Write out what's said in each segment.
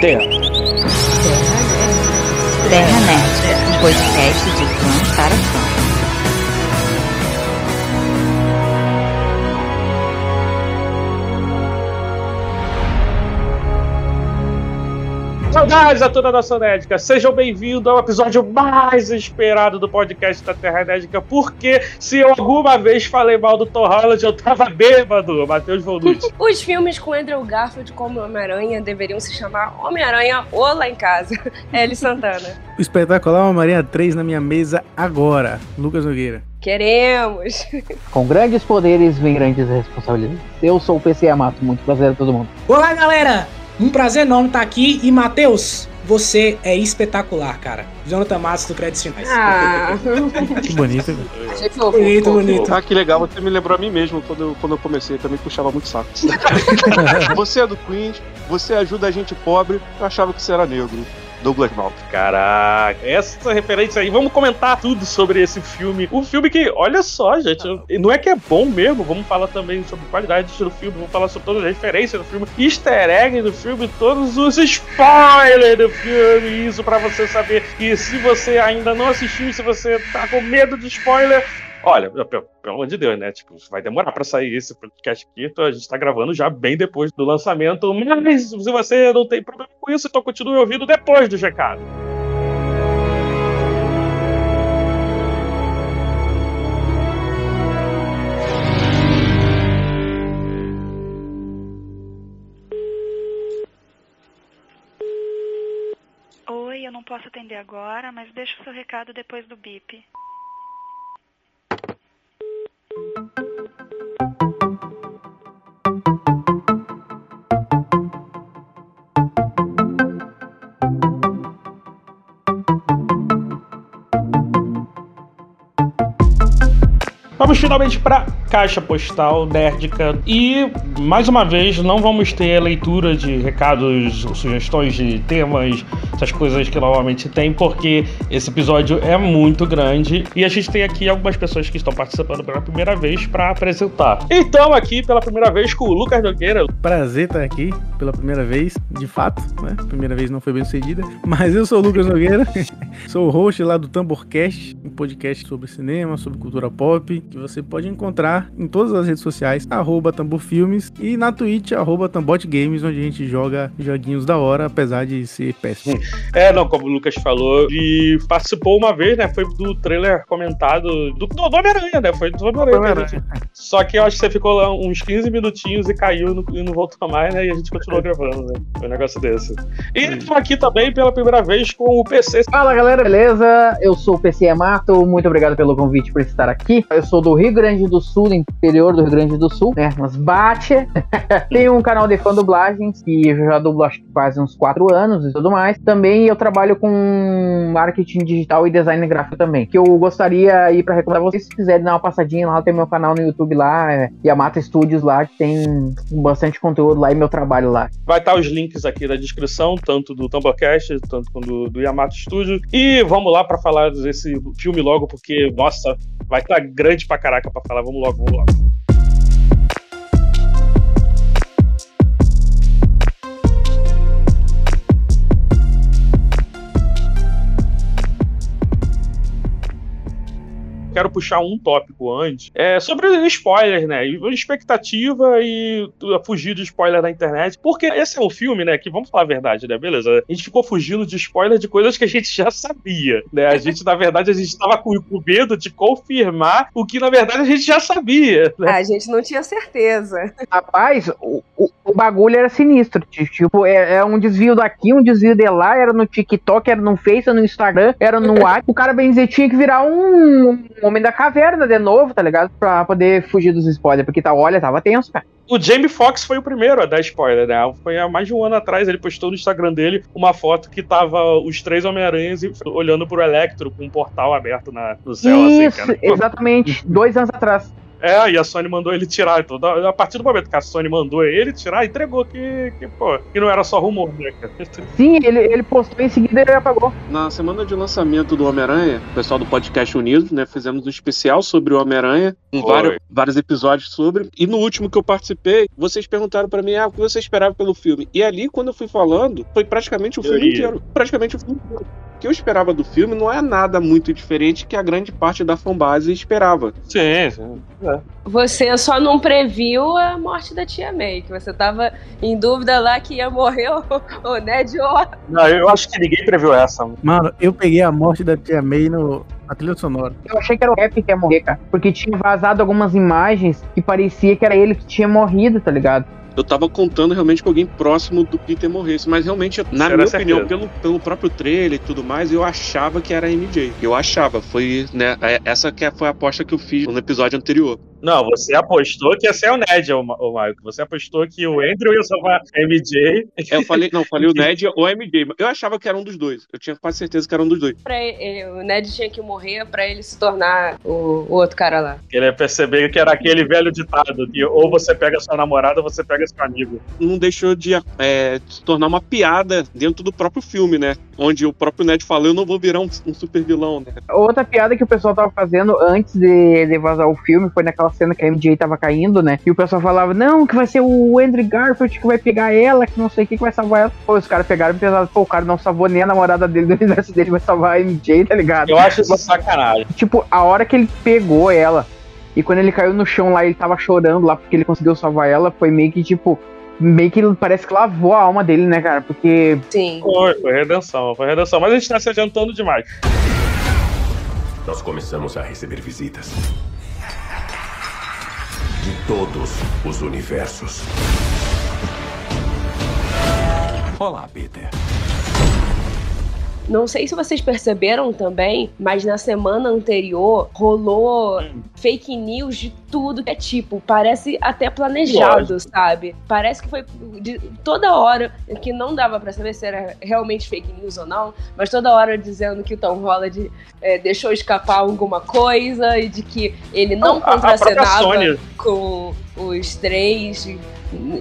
Terra. Terra Nerd, um podcast de fã para fã. Saudades a toda a nação nédica! Sejam bem-vindos ao episódio mais esperado do podcast da Terra Nédica, porque se eu alguma vez falei mal do Tom Holland, eu tava bêbado, Matheus Volucci. Os filmes com Andrew Garfield como Homem-Aranha deveriam se chamar Homem-Aranha ou Lá em Casa. Ellie Santana. O espetacular Homem-Aranha 3 na minha mesa agora. Lucas Nogueira. Queremos! Com grandes poderes vem grandes responsabilidades. Eu sou o PC Amato, muito prazer a todo mundo. Olá, galera! Um prazer enorme estar aqui. E, Matheus, você é espetacular, cara. Jonathan Matos do Créditos Finais. Ah, Que bonito. velho. achei fofo. bonito, bonito. Ah, que legal, você me lembrou a mim mesmo quando eu, quando eu comecei, também puxava muito saco. você é do Queens, você ajuda a gente pobre, eu achava que você era negro. Douglas Malta. Caraca, essa referência aí, vamos comentar tudo sobre esse filme. Um filme que, olha só, gente, não é que é bom mesmo, vamos falar também sobre qualidade do filme, vamos falar sobre todas as referências do filme, easter egg do filme, todos os spoilers do filme, isso pra você saber. E se você ainda não assistiu, se você tá com medo de spoiler, Olha, pelo, pelo amor de Deus, né? Tipo, vai demorar pra sair esse podcast aqui. Então a gente tá gravando já bem depois do lançamento. Mas se você não tem problema com isso, então continue ouvindo depois do recado. Oi, eu não posso atender agora, mas deixa o seu recado depois do bip. Vamos finalmente para caixa postal nerdica e mais uma vez não vamos ter leitura de recados, sugestões de temas, essas coisas que normalmente tem, porque esse episódio é muito grande e a gente tem aqui algumas pessoas que estão participando pela primeira vez para apresentar. Então aqui pela primeira vez com o Lucas Nogueira. Prazer estar aqui pela primeira vez, de fato, né? Primeira vez não foi bem sucedida, mas eu sou o Lucas Nogueira, sou o host lá do Tamborcast, um podcast sobre cinema, sobre cultura pop, que você pode encontrar em todas as redes sociais, arroba Tamborfilmes e na Twitch, arroba Tambotgames, onde a gente joga joguinhos da hora, apesar de ser péssimo. É, não, como o Lucas falou, e participou uma vez, né? Foi do trailer comentado do, do Homem-Aranha, né? Foi do Homem-Aranha. Só que eu acho que você ficou lá uns 15 minutinhos e caiu no- e não voltou mais, né? E a gente continuou gravando, né? Foi um negócio desse. E tô aqui também pela primeira vez com o PC. Fala galera, beleza? Eu sou o PC Amato, muito obrigado pelo convite por estar aqui. Eu sou do Rio Grande do Sul, do interior do Rio Grande do Sul, né? Mas bate. Tenho um canal de fã dublagens que eu já dublo acho que quase uns 4 anos e tudo mais. Também eu trabalho com marketing digital e design gráfico também. Que eu gostaria aí para recomendar vocês, se quiserem dar uma passadinha lá, tem meu canal no YouTube lá, é Yamato Studios lá, que tem bastante conteúdo lá e meu trabalho lá. Vai estar os links aqui na descrição, tanto do Tumblecast, tanto do, do Yamato Studio. E vamos lá pra falar desse filme logo, porque, nossa, vai estar grande pra caraca pra falar. Vamos logo, vamos Quero puxar um tópico antes. É sobre spoilers, né? E expectativa e fugir de spoiler na internet. Porque esse é um filme, né? Que vamos falar a verdade, né? Beleza. A gente ficou fugindo de spoiler de coisas que a gente já sabia, né? A gente, na verdade, a gente tava com, medo de confirmar o que, na verdade, a gente já sabia. Né? A gente não tinha certeza. Rapaz, o, o, o bagulho era sinistro. Tipo, é, é um desvio daqui, um desvio de lá, era no TikTok, era no Face, era no Instagram, era no ar. O cara, bem dizer, tinha que virar um, um Homem da Caverna de novo, tá ligado? Pra poder fugir dos spoilers, porque tá, olha, tava tenso, cara. O Jamie Foxx foi o primeiro a dar spoiler, né? Foi há mais de um ano atrás, ele postou no Instagram dele uma foto que tava os três Homem-Aranhas olhando pro Electro com um portal aberto na- no céu, assim, Isso, cara. exatamente. Dois anos atrás. É, e a Sony mandou ele tirar. Então, a partir do momento que a Sony mandou ele tirar, entregou que, que, pô, que não era só rumor, né, cara? Sim, ele, ele postou em seguida e ele apagou. Na semana de lançamento do Homem-Aranha, o pessoal do podcast Unidos, né, fizemos um especial sobre o Homem-Aranha, com vários, vários episódios sobre. E no último que eu participei, vocês perguntaram pra mim, ah, o que você esperava pelo filme? E ali, quando eu fui falando, foi praticamente o filme Teoria. inteiro. Praticamente o filme inteiro. O que eu esperava do filme não é nada muito diferente que a grande parte da fanbase esperava. Sim, sim. Você só não previu a morte da tia May, que você tava em dúvida lá que ia morrer o, o Ned ou a... Não, eu acho que ninguém previu essa. Mano, eu peguei a morte da tia May no, na trilha sonora. Eu achei que era o Cap que ia morrer, cara. Porque tinha vazado algumas imagens que parecia que era ele que tinha morrido, tá ligado? Eu tava contando realmente que alguém próximo do Peter morresse, mas realmente, na Era minha certeza. opinião, pelo, pelo próprio trailer e tudo mais, eu achava que era a MJ. Eu achava, foi, né, é- essa que foi a aposta que eu fiz no episódio anterior. Não, você apostou que ia ser o Ned, o, o Maicon. Você apostou que o Andrew ia salvar a MJ. É, Eu falei, não, falei o Ned ou a MJ, mas eu achava que era um dos dois. Eu tinha quase certeza que era um dos dois. pra ele- o Ned tinha que morrer pra ele se tornar o, o outro cara lá. Ele ia perceber que era aquele velho ditado que ou você pega sua namorada ou você pega seu amigo. Não deixou de é, se tornar uma piada dentro do próprio filme, né? Onde o próprio Ned fala, eu não vou virar um, um super vilão, né? Outra piada que o pessoal tava fazendo antes de, de vazar o filme foi naquela cena que a MJ tava caindo, né? E o pessoal falava, não, que vai ser o Andrew Garfield que vai pegar ela, que não sei o que, que vai salvar ela. Pô, os caras pegaram e pensaram, pô, o cara não salvou nem a namorada dele do universo dele, vai salvar a MJ, tá ligado? Eu acho isso sacanagem. Tipo, a hora que ele pegou ela e quando ele caiu no chão lá, ele tava chorando lá porque ele conseguiu salvar ela, foi meio que tipo. Meio que parece que lavou a alma dele, né, cara? Porque Sim. Foi, foi redenção, foi redenção. Mas a gente tá se adiantando demais. Nós começamos a receber visitas. De todos os universos. Olá, Peter. Não sei se vocês perceberam também, mas na semana anterior rolou fake news de tudo que é tipo. Parece até planejado, sabe? Parece que foi de, toda hora que não dava pra saber se era realmente fake news ou não, mas toda hora dizendo que o Tom Holland é, deixou escapar alguma coisa e de que ele não própria contracenava com os três.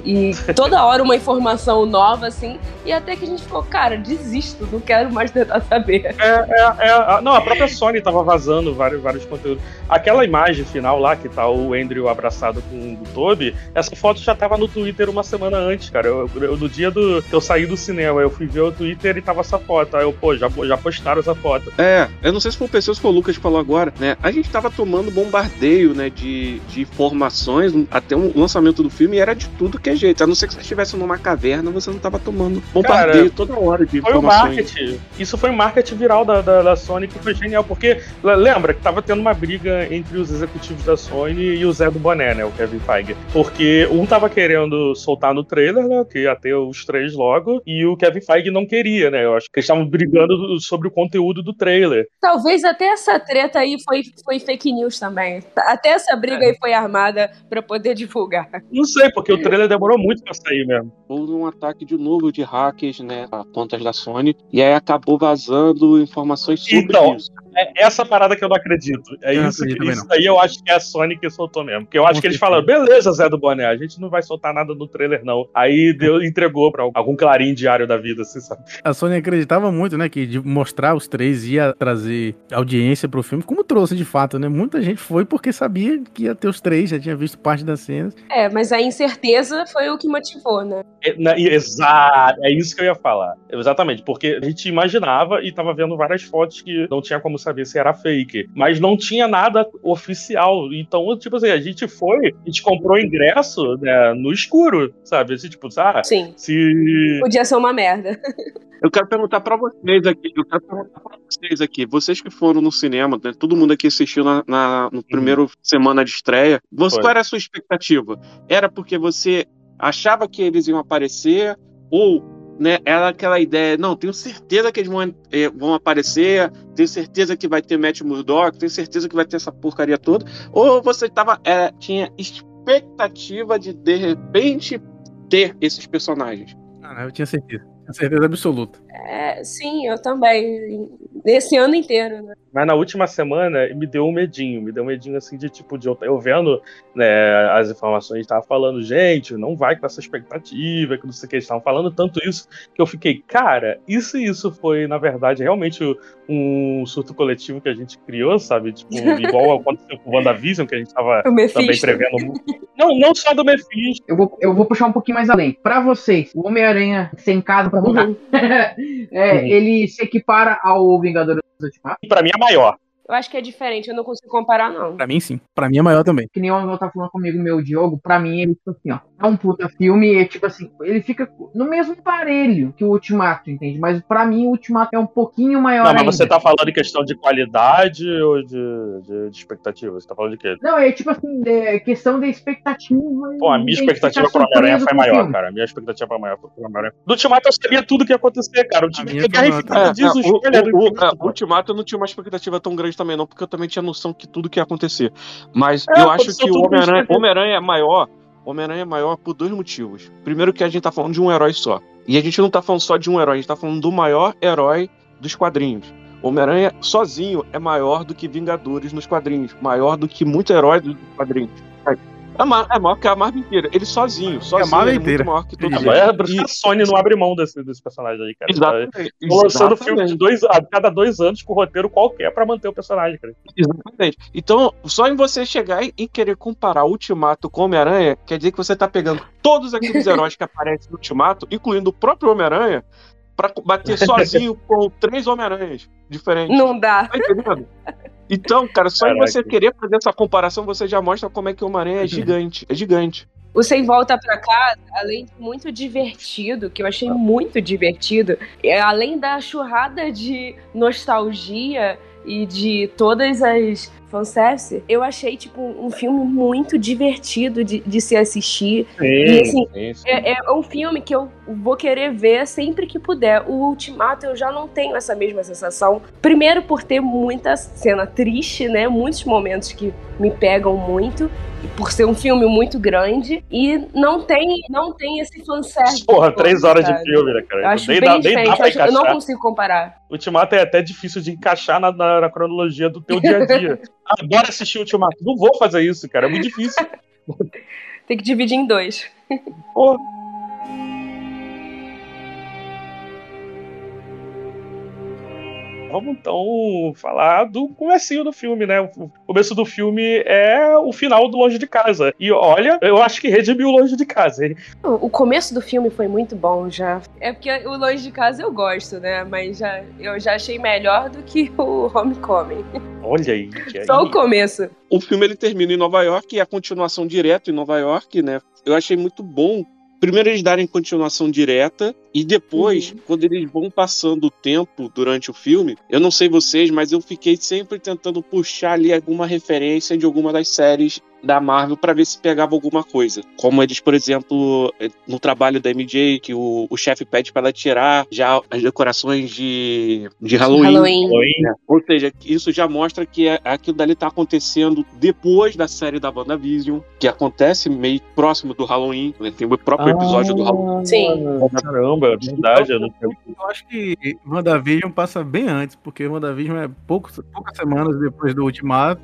E, toda hora uma informação nova, assim, e até que a gente ficou, cara, desisto, não quero mais tentar saber. É, é, é, a- não, a própria Sony tava vazando vários, vários conteúdos. Aquela imagem final lá, que tá o Andrew abraçado com o Toby, essa foto já tava no Twitter uma semana antes, cara. Eu, eu- no dia do, que eu saí do cinema, eu fui ver o Twitter e tava essa foto. Aí eu, pô, já, já postaram essa foto. É, eu não sei se foi o PC ou se foi o Lucas que falou agora, né? A gente tava tomando bombardeio, né, de, de informações até o lançamento do filme e era de tudo que é jeito. A não ser que você estivesse numa caverna, você não tava tomando bombardeio toda hora de Foi o informações. marketing. Isso foi o marketing viral da, da, da Sony que foi genial. Porque le- lembra que tava tendo uma briga entre os executivos da Sony e o Zé do Boné, né? O Kevin Feige. Porque um tava querendo soltar no trailer, né? Que ia ter os três logo. E o Kevin Feige não queria, né? Eu acho que eles estavam brigando sobre o conteúdo do trailer. Talvez até essa treta aí foi, foi fake news também. Até essa briga aí foi armada pra poder divulgar. Não sei, porque o trailer demorou muito pra sair mesmo. Houve um ataque de novo de hackers, né, a contas da Sony, e aí acabou vazando informações sobre Então, isso. É essa parada que eu não acredito. É Eu isso, acredito isso aí eu acho que é a Sony que soltou mesmo. Porque eu acho Com que eles falaram, beleza, Zé do Boné, a gente não vai soltar nada no trailer, não. Aí deu, entregou pra algum clarim diário da vida, assim, sabe? A Sony acreditava muito, né, que de mostrar os três ia trazer audiência pro filme, como trouxe de fato, né? Muita gente foi porque sabia que ia ter os três, já tinha visto parte das cenas. É, mas a incerteza foi o que motivou, né? É, na- Exato, é isso que eu ia falar. Exatamente, porque a gente imaginava e tava vendo várias fotos que não tinha como saber se era fake, mas não tinha nada oficial. Então, tipo assim, a gente foi, a gente comprou ingresso né, no escuro, sabe? Assim, tipo, ah, Sim. se. Podia ser uma merda. Eu quero perguntar pra vocês aqui, eu quero perguntar pra vocês aqui, vocês que foram no cinema, né, todo mundo aqui assistiu na, na no primeiro semana de estreia, você, Foi. qual era a sua expectativa? Era porque você achava que eles iam aparecer ou né, era aquela ideia, não, tenho certeza que eles vão, eh, vão aparecer, tenho certeza que vai ter Matt Murdock, tenho certeza que vai ter essa porcaria toda, ou você tava, era, tinha expectativa de de repente ter esses personagens? Ah, eu tinha certeza. Tinha certeza absoluta. É, sim, eu também. Nesse ano inteiro, né? Mas na última semana me deu um medinho, me deu um medinho assim de tipo, de eu, eu vendo né, as informações, tava falando, gente, não vai com essa expectativa, que não sei o que, eles estavam falando tanto isso, que eu fiquei, cara, isso e isso foi, na verdade, realmente um surto coletivo que a gente criou, sabe? Tipo, igual aconteceu com o WandaVision, que a gente tava O também prevendo. Não, não só do Mephisto. Eu vou, eu vou puxar um pouquinho mais além. Pra vocês, o Homem-Aranha sem casa pra voltar, Uhum. é, Uhum. ele se equipara ao Vingadores Ultimato? Pra mim é maior. Eu acho que é diferente, eu não consigo comparar, não. Pra mim, sim. Pra mim é maior também. Que nem o Angel tá falando comigo, meu Diogo, pra mim ele, tipo assim, ó, é um puta filme, e tipo assim, ele fica no mesmo parelho que o Ultimato, entende? Mas pra mim o Ultimato é um pouquinho maior Não, mas ainda. você tá falando em questão de qualidade ou de, de, de expectativa? Você tá falando de quê? Não, é tipo assim, é questão da expectativa. Pô, a minha expectativa pro Homem-Aranha foi maior, filme. cara. A minha expectativa foi maior pro Homem-Aranha. Do Ultimato eu sabia tudo que ia acontecer, cara. O time que É, diz é, o o, o, o, é. Ultimato eu não tinha uma expectativa tão grande também, não, porque eu também tinha noção que tudo que ia acontecer. Mas É, eu acho que o Homem-Aranha. Homem-Aranha é maior. Homem-Aranha é maior por dois motivos. Primeiro que a gente tá falando de um herói só. E a gente não tá falando só de um herói, a gente tá falando do maior herói dos quadrinhos. Homem-Aranha sozinho é maior do que Vingadores nos quadrinhos, maior do que muito herói dos quadrinhos. É, ma- é maior que a Marvel inteira. Ele sozinho, sozinho, Marvel ele é inteira. muito maior que todos é por isso que a Sony não abre mão desse, desse personagem aí, cara. Exatamente. Tô lançando filme exatamente. de dois, a cada dois anos com roteiro qualquer pra manter o personagem, cara. Exatamente. Então, só em você chegar e- querer comparar o Ultimato com o Homem-Aranha, quer dizer que você tá pegando todos aqueles heróis que aparecem no Ultimato, incluindo o próprio Homem-Aranha, pra bater sozinho com três Homem-Aranhas diferentes. Não dá. Tá entendendo? Então, cara, só em Caraca. você querer fazer essa comparação, você já mostra como é que o Homem-Aranha é gigante. É gigante. O Sem Volta Pra Casa, além de muito divertido, que eu achei muito divertido, é, além da churrada de nostalgia e de todas as fanservice, eu achei, tipo, um filme muito divertido de, de se assistir. E, assim, sim, sim. É, é um filme que eu vou querer ver sempre que puder. O Ultimato eu já não tenho essa mesma sensação. Primeiro por ter muita cena triste, né? Muitos momentos que me pegam muito. Por ser um filme muito grande. E não tem, não tem esse fanservice. Porra, três horas de filme, né, cara? Eu acho nem bem dá, diferente. dá Eu, acho- eu não consigo comparar. Ultimato é até difícil de encaixar na, na- na cronologia do teu dia a dia. Adoro assistir Ultimato. Não vou fazer isso, cara. É muito difícil. Tem que dividir em dois. Porra. Vamos então falar do comecinho do filme, né? O começo do filme é o final do Longe de Casa. E olha, eu acho que redimiu Longe de Casa. hein? O começo do filme foi muito bom já. É porque o Longe de Casa eu gosto, né? Mas já, eu já achei melhor do que o Homecoming. Olha aí. aí. Só o começo. O filme ele termina em Nova York e a continuação direta em Nova York, né? Eu achei muito bom. Primeiro eles darem continuação direta e depois, quando eles vão passando o tempo durante o filme, eu não sei vocês, mas eu fiquei sempre tentando puxar ali alguma referência de alguma das séries da Marvel para ver se pegava alguma coisa. Como eles, por exemplo, no trabalho da MJ, que o, o chefe pede para ela tirar já as decorações de, de Halloween. Halloween. Oi. né? Ou seja, isso já mostra que é- aquilo dali tá acontecendo depois da série da WandaVision, que acontece meio próximo do Halloween, né? Tem o próprio episódio do Halloween. Sim. Caramba, é verdade. Eu não... Eu acho que WandaVision passa bem antes, porque WandaVision é poucos, poucas semanas depois do Ultimato.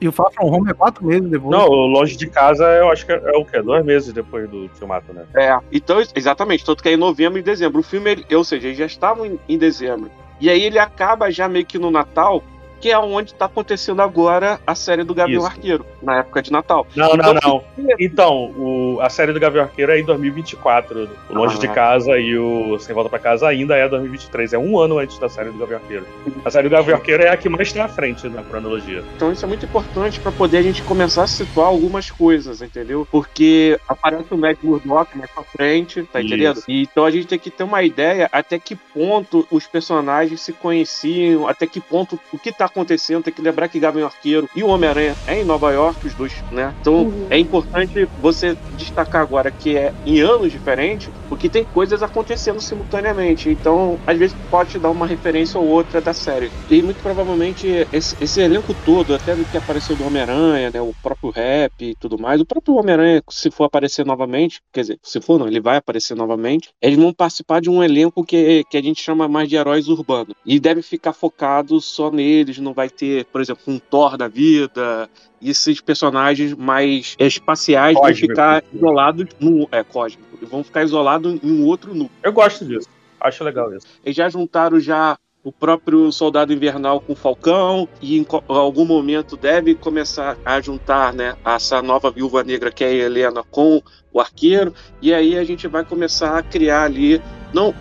E o Far From Home é quatro meses depois. Não, o Longe de Casa eu acho que é, é o quê? Dois meses depois do Ultimato, né? É, então, exatamente, tanto que é em novembro e dezembro. O filme, ele- ou seja, eles já estavam em, em dezembro. E aí ele acaba já meio que no Natal, que é onde tá acontecendo agora a série do Gavião Isso. Arqueiro, na época de Natal. Não, Então, não, não. Então, o- a série do Gavião Arqueiro é em 2024. O Longe Ah. de Casa e o Sem Volta pra Casa ainda é 2023. É um ano antes da série do Gavião Arqueiro. A série do Gavião Arqueiro é a que mais tá à frente na cronologia. Então isso é muito importante para poder a gente começar a situar algumas coisas, entendeu? Porque aparece o Matt Murdock mais pra frente, tá Isso. entendendo? E então a gente tem que ter uma ideia até que ponto os personagens se conheciam, até que ponto o que tá acontecendo. Tem que lembrar que Gavião Arqueiro e o Homem-Aranha é em Nova York, os dois, né? Então Uhum. é importante você destacar agora que é em anos diferentes, porque tem coisas acontecendo simultaneamente. Então, às vezes pode te dar uma referência ou outra da série. E muito provavelmente esse, esse elenco todo, até do que apareceu do Homem-Aranha, né, o próprio Rap e tudo mais, o próprio Homem-Aranha, se for aparecer novamente, quer dizer, se for não, ele vai aparecer novamente, eles vão participar de um elenco que, que a gente chama mais de heróis urbanos. E deve ficar focado só neles, não vai ter, por exemplo, um Thor da vida, e esses personagens mais espaciais vão Cósmico. ficar isolados no. É, cósmico. Vão ficar isolados em um outro núcleo. Eu gosto disso. Acho legal isso. Eles já juntaram já o próprio Soldado Invernal com o Falcão e em algum momento deve começar a juntar, né, essa nova Viúva Negra que é a Helena com o Arqueiro e aí a gente vai começar a criar ali não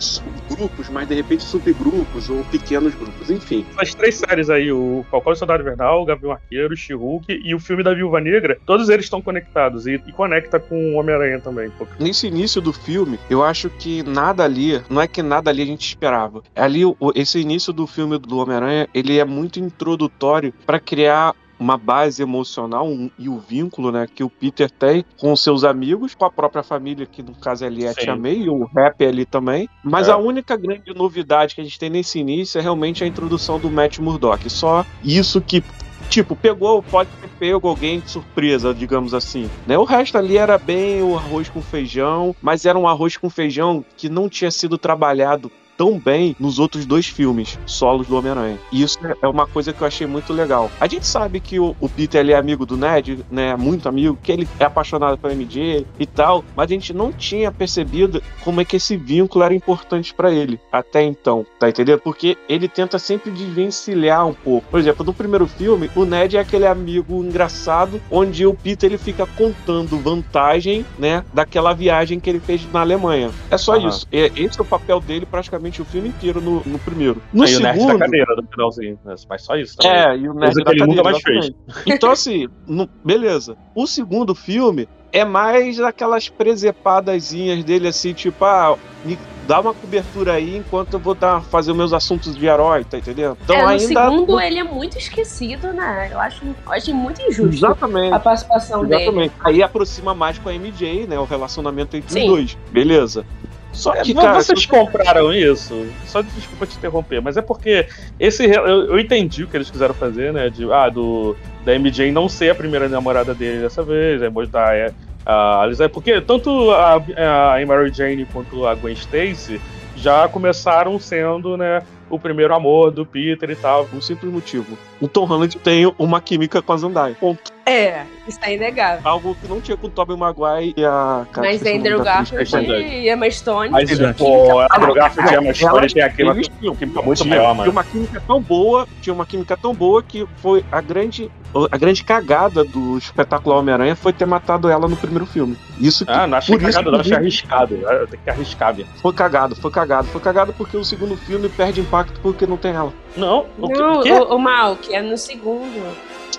grupos, mas de repente subgrupos ou pequenos grupos, enfim. As três séries aí, o Falcão e o Soldado Invernal, o Gavião Arqueiro, o She-Hulk e o filme da Viúva Negra, todos eles estão conectados e, e conecta com o Homem-Aranha também. pô. Nesse início do filme, eu acho que nada ali, não é que nada ali a gente esperava. Ali, o- esse início do filme do Homem-Aranha, ele é muito introdutório para criar uma base emocional um- e o vínculo, né, que o Peter tem com seus amigos, com a própria família, que no caso ali é a. Tia May, e o Rap ali também. Mas É. a única grande novidade que a gente tem nesse início é realmente a introdução do Matt Murdock. Só isso que Tipo, pegou, pode ter pego alguém de surpresa, digamos assim. Né? O resto ali era bem o arroz com feijão, mas era um arroz com feijão que não tinha sido trabalhado tão bem nos outros dois filmes solos do Homem-Aranha. E isso é uma coisa que eu achei muito legal. A gente sabe que o, o Peter ele é amigo do Ned, né? Muito amigo, que ele é apaixonado pela MJ e tal, mas a gente não tinha percebido como é que esse vínculo era importante pra ele até então, tá entendendo? Porque ele tenta sempre desvencilhar um pouco. Por exemplo, no primeiro filme, o Ned é aquele amigo engraçado onde o Peter ele fica contando vantagem, né, daquela viagem que ele fez na Alemanha. É só Aham. isso. É, esse é o papel dele praticamente o filme inteiro no, no primeiro. No Aí o nerd da segundo, cadeira no finalzinho, né? mas só isso também. é, e o nerd Coisa da ele nunca cadeira, mais fez. Então, assim, no- beleza. O segundo filme é mais aquelas presepadazinhas dele, assim, tipo, ah, me dá uma cobertura aí enquanto eu vou dar, fazer os meus assuntos de herói, tá entendendo? Então é, no ainda. segundo ele é muito esquecido, né? Eu acho, eu acho muito injusto Exatamente. a participação dele. Exatamente. Aí aproxima mais com a MJ, né? O relacionamento entre Sim. os dois. Beleza. Só É, que, vo- cara. vocês compraram isso? Só desculpa te interromper, mas é porque esse eu, eu entendi o que eles quiseram fazer, né? De, ah, do da MJ não ser a primeira namorada dele dessa vez, aí mostrar é, a Alice, porque tanto a, a Mary Jane quanto a Gwen Stacy já começaram sendo, né, o primeiro amor do Peter e tal. Um simples motivo. O Tom Holland tem uma química com a Zendaya. Ponto. É, isso é inegável. Algo que não tinha com o Tobey Maguire e a. cara, Mas Andrew Garfield é e Emma Stone. Mas, pô, a Andrew Garfield e a Emma Stone tem aquela eles química muito Tinha- maior, Tinha mano. uma química tão boa, tinha uma química tão boa que foi a grande, a grande cagada do espetáculo Homem-Aranha foi ter matado ela no primeiro filme. Isso que Ah, não achei por isso cagado, não, que- achei arriscado. Tenho que arriscar, Bia. foi cagado, foi cagado, foi cagado porque o segundo filme perde impacto porque não tem ela. Não, o que- Não, o quê? o, o Mal, que é no segundo.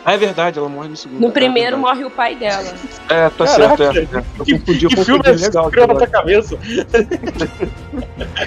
Ah, é verdade, ela morre no segundo. No é primeiro verdade. morre o pai dela. É, tá Caraca, certo, é. é. Eu Que, confundi, eu que filme é legal. que criou na tua cabeça?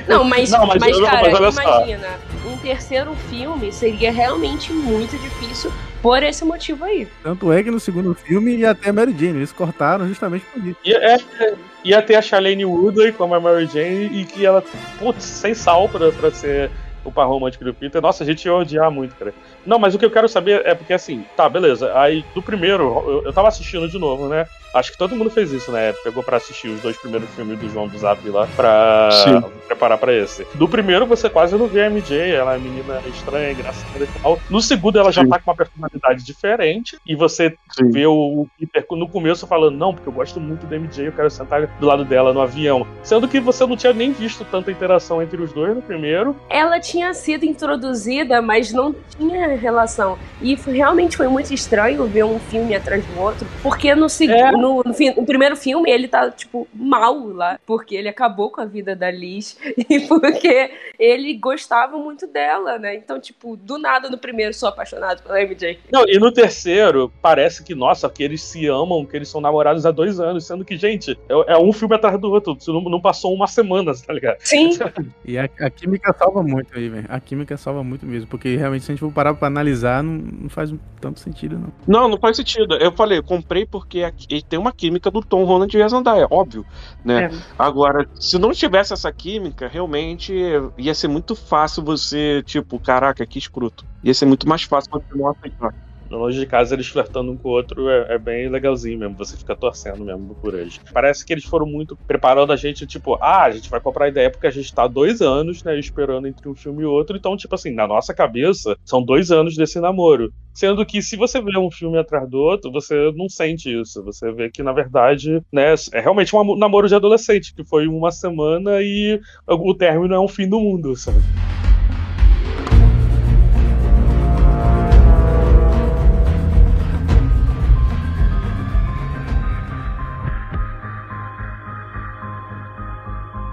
Não, mas, Não, mas mas, cara, mas imagina, um terceiro filme seria realmente muito difícil por esse motivo aí. Tanto é que no segundo filme ia até a Mary Jane. Eles cortaram justamente por isso. Ia, é, é, ia ter a Charlene Woodley como a Mary Jane e que ela, putz, sem sal pra, pra ser o par romântico do Peter. Nossa, a gente ia odiar muito, cara. Não, mas o que eu quero saber é porque assim, tá, beleza. Aí do primeiro, eu, eu tava assistindo de novo, né? Acho que todo mundo fez isso, né? Pegou pra assistir os dois primeiros filmes do João do Zap lá pra Sim. preparar pra esse. Do primeiro, você quase não vê a MJ, ela é menina estranha, engraçada e tal. No segundo, ela já Sim. tá com uma personalidade diferente e você Sim. vê o Peter no começo falando, não, porque eu gosto muito da MJ, eu quero sentar do lado dela no avião. Sendo que você não tinha nem visto tanta interação entre os dois no primeiro. Ela tinha sido introduzida, mas não tinha relação. E realmente foi muito estranho ver um filme atrás do outro, porque no, seg- É. no, no fi- no primeiro filme ele tá, tipo, mal lá, porque ele acabou com a vida da Liz e porque ele gostava muito dela, né? Então, tipo, do nada no primeiro sou apaixonado pela MJ. Não, e no terceiro, parece que, nossa, que eles se amam, que eles são namorados há dois anos, sendo que, gente, é, é um filme atrás do outro. Isso não, não passou uma semana, tá ligado? Sim, E a, a química salva muito aí, velho. A química salva muito mesmo. Porque realmente, se a gente for parar pra analisar, não, não faz tanto sentido, não. Não, não faz sentido. Eu falei, eu comprei porque tem uma química do Tom Holland e a Zendaya, óbvio, né? É. Agora, se não tivesse essa química, realmente ia ser muito fácil você, tipo, caraca, que escroto. Ia ser muito mais fácil você não aceitar. No Longe de Casa, eles flertando um com o outro é, é bem legalzinho mesmo. Você fica torcendo mesmo por eles. Parece que eles foram muito preparando a gente, tipo, ah, a gente vai comprar ideia porque a gente tá dois anos, né, esperando entre um filme e outro. Então, tipo assim, na nossa cabeça, são dois anos desse namoro. Sendo que se você vê um filme atrás do outro, você não sente isso. Você vê que, na verdade, né, é realmente um namoro de adolescente, que foi uma semana e o término é um fim do mundo, sabe?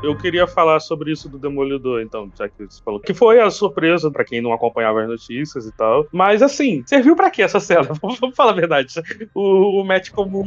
Eu queria falar sobre isso do Demolidor, então, já que você falou. Que foi a surpresa pra quem não acompanhava as notícias e tal. Mas, assim, serviu pra quê essa cena? Vamos falar a verdade. O, o Matt, como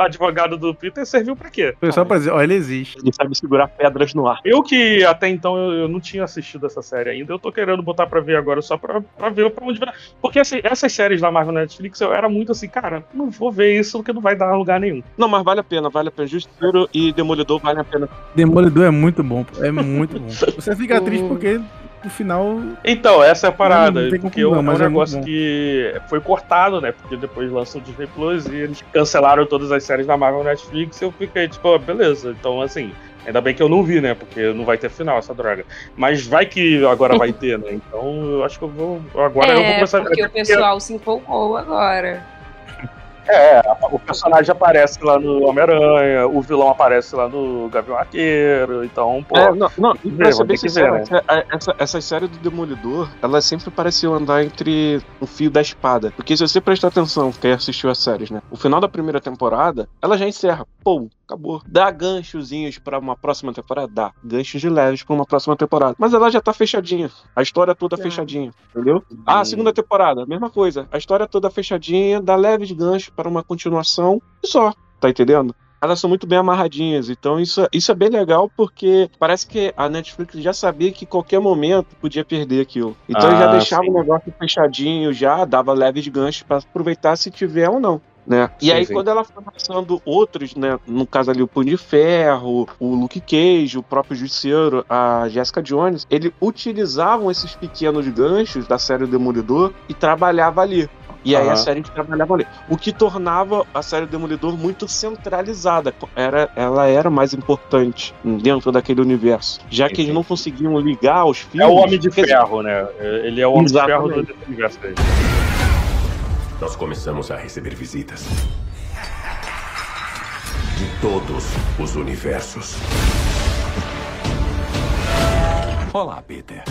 advogado do Peter, serviu pra quê? Foi só pra dizer, ó, ele existe. Ele sabe segurar pedras no ar. Eu que até então eu, eu não tinha assistido essa série ainda, eu tô querendo botar pra ver agora só pra, pra ver pra onde vai. Porque assim, essas séries da Marvel Netflix eu era muito assim, cara, não vou ver isso porque não vai dar lugar nenhum. Não, mas vale a pena, vale a pena. Justiceiro e Demolidor vale a pena. Demolidor é muito bom, pô, é muito bom. Você fica triste porque no final. Então, essa é a parada. Não tem porque é um é negócio que foi cortado, né? Porque depois lançou o Disney Plus e eles cancelaram todas as séries da Marvel Netflix e eu fiquei tipo, ó, beleza. Então, assim. Ainda bem que eu não vi, né? Porque não vai ter final essa droga. Mas vai que agora vai ter, né? Então eu acho que eu vou. Agora eu vou é, começar porque o pessoal se empolgou agora. É, o personagem aparece lá no Homem-Aranha, o vilão aparece lá no Gavião Arqueiro, então, pô. É, não, não, e pra ser bem sincero, né? essa, essa, essa série do Demolidor, ela sempre pareceu andar entre o fio da espada. Porque se você prestar atenção, quem assistiu as séries, né? O final da primeira temporada, ela já encerra. Pô, acabou. Dá ganchozinhos pra uma próxima temporada? Dá. Ganchos de leves pra uma próxima temporada. Mas ela já tá fechadinha. A história toda fechadinha. Entendeu? Ah, a segunda temporada, mesma coisa. A história toda fechadinha, dá leves ganchos para uma continuação e só. Tá entendendo? Elas são muito bem amarradinhas, então isso, isso é bem legal porque parece que a Netflix já sabia que qualquer momento podia perder aquilo. Então Ah, já deixava sim. o negócio fechadinho, já dava leves ganchos para aproveitar se tiver ou não. Né? E Sim, aí, sim. quando ela foi lançando outros, né? No caso ali, o Punho de Ferro, o Luke Cage, o próprio Justiceiro, a Jessica Jones, eles utilizavam esses pequenos ganchos da série Demolidor e trabalhava ali. E aí a série trabalhava ali. O que tornava a série Demolidor muito centralizada. Era, ela era mais importante dentro daquele universo. Já que eles não conseguiam ligar os É filmes. o Homem de dizer, Ferro, né? Ele é o Homem de Ferro Exatamente. do universo dele. Nós começamos a receber visitas. De todos os universos. Olá, Peter.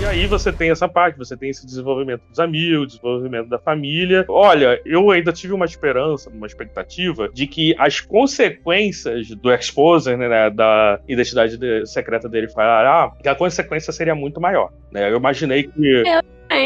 E aí você tem essa parte, você tem esse desenvolvimento dos amigos, desenvolvimento da família. Olha, eu ainda tive uma esperança, uma expectativa de que as consequências do exposer, né, da identidade de- secreta dele falar, que a consequência seria muito maior. Né? Eu imaginei que É,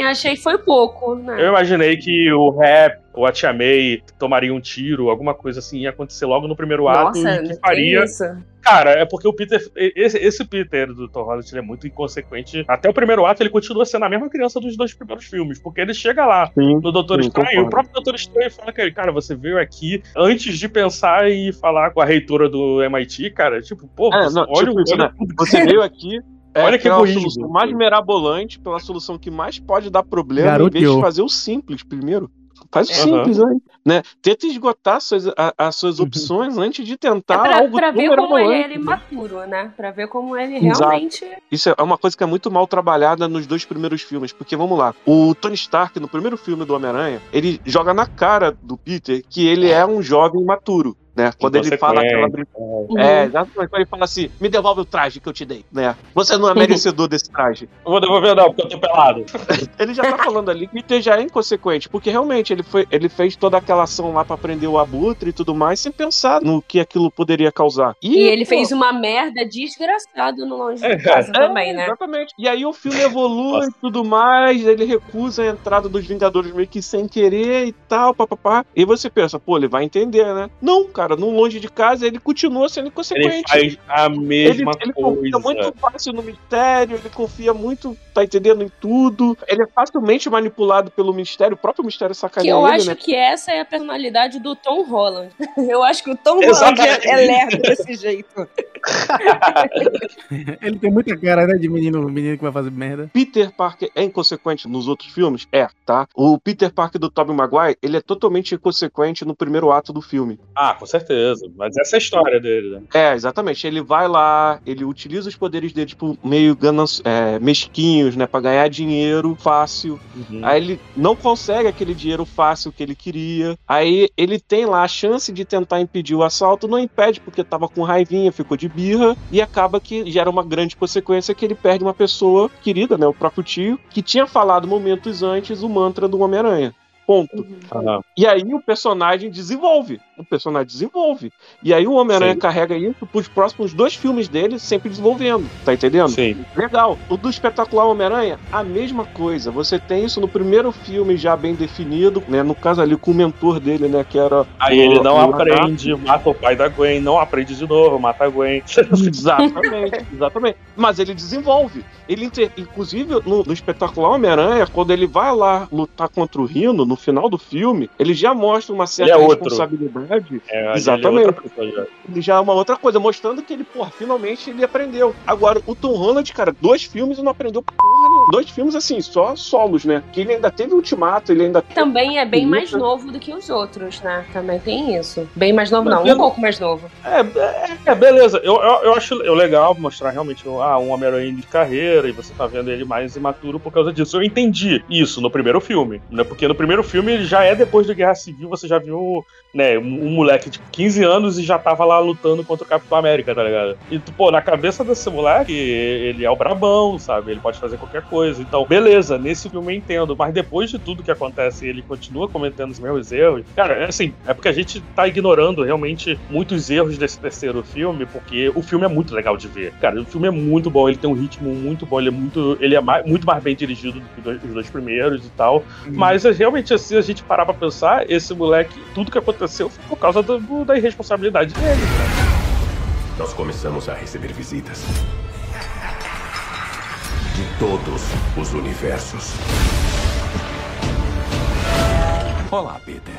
achei que foi pouco, né? eu imaginei que o rap ou a Tia May tomaria um tiro, alguma coisa assim ia acontecer logo no primeiro ato Nossa, e que faria isso. Cara, é porque o Peter. Esse, esse Peter do Tom Holland ele é muito inconsequente. Até o primeiro ato, ele continua sendo a mesma criança dos dois primeiros filmes. Porque ele chega lá Sim, no Doutor sim, Estranho, e o próprio Doutor Estranho fala que, cara, você veio aqui antes de pensar em falar com a reitora do MIT, cara. Tipo, pô, É, você- não, olha, tipo o- né? Você veio aqui. É, Olha que pela egoísmo. solução mais mirabolante, pela solução que mais pode dar problema, em vez de Garoteou. fazer o simples primeiro. Faz o simples, aí, né? Tenta esgotar suas, a- as suas Uhum. opções antes de É tentar pra, algo pra ver como ele é imaturo, né? Pra ver como ele Exato. realmente. Isso é uma coisa que é muito mal trabalhada nos dois primeiros filmes, porque vamos lá, o Tony Stark no primeiro filme do Homem-Aranha, ele joga na cara do Peter que ele é um jovem imaturo, né? Quando ele fala aquela Uhum. É, exatamente. Quando ele fala assim, me devolve o traje que eu te dei, né? Você não é merecedor desse traje. Eu vou devolver, não, porque eu tô pelado. Ele já tá falando ali que Peter já é inconsequente, porque realmente ele, foi, ele fez toda aquela ação lá pra prender o abutre e tudo mais, sem pensar no que aquilo poderia causar. E ele pô, fez uma merda desgraçado no longe É, de casa É, também, né? Exatamente. E aí o filme evolui e tudo mais, ele recusa a entrada dos Vingadores meio que sem querer e tal, papapá. E você pensa, pô, ele vai entender, né? Não, cara, no longe de casa ele continua sendo Ele inconsequente. faz a Ele, mesma ele confia coisa. muito fácil no mistério, ele confia muito, tá entendendo, em tudo. Ele é facilmente manipulado pelo mistério, o próprio mistério Que sacaneia eu ele, acho né? que essa é a personalidade do Tom Holland. Eu acho que o Tom Holland Exatamente. é, é lerdo desse jeito. Ele tem muita cara, né, de menino, menino que vai fazer merda. Peter Parker é inconsequente nos outros filmes? É, tá? O Peter Parker do Tobey Maguire, ele é totalmente inconsequente no primeiro ato do filme. Ah, com certeza. Mas essa é a história dele, né? É, exatamente. Ele vai lá, ele utiliza os poderes dele, tipo, meio ganan- é, mesquinhos, né? Pra ganhar dinheiro fácil. Uhum. Aí ele não consegue aquele dinheiro fácil que ele queria. Aí ele tem lá a chance de tentar impedir o assalto, não impede porque tava com raivinha, ficou de birra e acaba que gera uma grande consequência que ele perde uma pessoa querida, né, o próprio tio, que tinha falado momentos antes o mantra do Homem-Aranha. Ponto. Aham. E aí o personagem desenvolve. O personagem desenvolve. E aí o Homem-Aranha carrega isso pros próximos dois filmes dele, sempre desenvolvendo. Tá entendendo? Sim. Legal. O do espetacular Homem-Aranha, a mesma coisa. Você tem isso no primeiro filme já bem definido, né? No caso ali com o mentor dele, né? Que era. Aí o- ele não o aprende, mata o pai da Gwen, não aprende de novo, mata a Gwen. Exatamente, exatamente. Mas ele desenvolve. Ele, inclusive, no, no espetacular Homem-Aranha, quando ele vai lá lutar contra o Rino, no final do filme, ele já mostra uma certa Ele é outro. responsabilidade. É, Exatamente. ele é já. Ele já é uma outra coisa, mostrando que ele, porra, finalmente ele aprendeu. Agora, o Tom Holland, cara, dois filmes e não aprendeu porra nenhuma. Dois filmes, assim, só solos, né? Que ele ainda teve Ultimato, ele ainda Também é bem mais novo do que os outros, né? Também tem isso. Bem mais novo, Mas não, um pouco mais novo. É, é, é, beleza. Eu, eu, eu acho eu legal mostrar realmente ah, um Homem-Aranha de carreira e você tá vendo ele mais imaturo por causa disso. Eu entendi isso no primeiro filme, né? Porque no primeiro filme ele já é depois da Guerra Civil, você já viu, né, um, um moleque de 15 anos e já tava lá lutando contra o Capitão América, tá ligado? E, pô, na cabeça desse moleque, ele é o brabão, sabe? Ele pode fazer qualquer coisa. Então, beleza, nesse filme eu entendo, mas depois de tudo que acontece, ele continua cometendo os mesmos erros. Cara, é assim, é porque a gente tá ignorando realmente muitos erros desse terceiro filme, porque o filme é muito legal de ver. Cara, o filme é muito bom, ele tem um ritmo muito bom, ele é muito, ele é mais- muito mais bem dirigido do que os dois, os dois primeiros e tal. Mas é, realmente, assim, a gente parar pra pensar, esse moleque, tudo que aconteceu foi por causa do- do- da irresponsabilidade dele. Nós começamos a receber visitas. De todos os universos. Olá, Peter.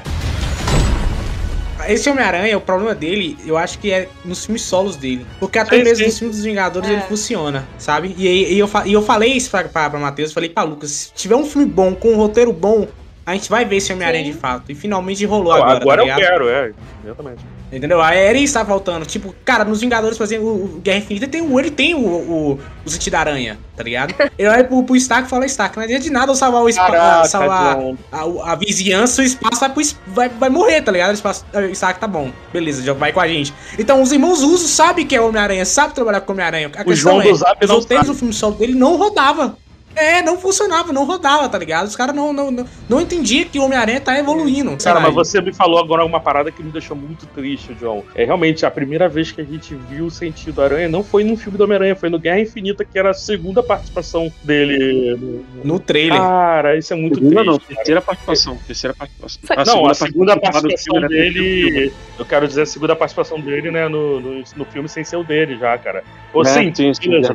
Esse Homem-Aranha, o problema dele, eu acho que é nos filmes solos dele. Porque até Sim, mesmo sim. nos filmes dos Vingadores É. ele funciona, sabe? E, e eu, e eu falei isso pra, pra, pra Matheus, falei pra Lucas, se tiver um filme bom, com um roteiro bom, a gente vai ver esse Homem-Aranha de fato. E finalmente rolou Não, agora, agora tá eu ligado? quero, é, exatamente. Entendeu? A Eren está voltando. Tipo, cara, nos Vingadores, por exemplo, o Guerra Infinita tem o, ele tem o, o, o sentido da aranha, tá ligado? Ele olha pro, pro Stark e fala, Stark, não adianta de nada eu salvar o espaço, Caraca, salvar John. a, a vizinhança, o espaço vai, pro, vai, vai morrer, tá ligado? O espaço, o Stark tá bom, beleza, já vai com a gente. Então, os irmãos Uso sabem que é Homem-Aranha, sabe trabalhar com Homem-Aranha. A O João é, do Zap os não sabe. do filme solo dele não rodava. É, não funcionava, não rodava, tá ligado? Os caras não, não, não, não entendiam que o Homem-Aranha tá evoluindo. Cara, mas você me falou agora uma parada que me deixou muito triste, John. É realmente a primeira vez que a gente viu o sentido aranha não foi no filme do Homem-Aranha, foi no Guerra Infinita, que era a segunda participação dele. no- trailer. Cara, isso é muito Segunda não, triste. cara. terceira participação. Terceira participação. Foi- não, a segunda participação participação dele. Eu quero dizer a segunda participação dele, né, no, no, no filme sem ser o dele já, cara. Ou É, sim, sim, sim, beleza,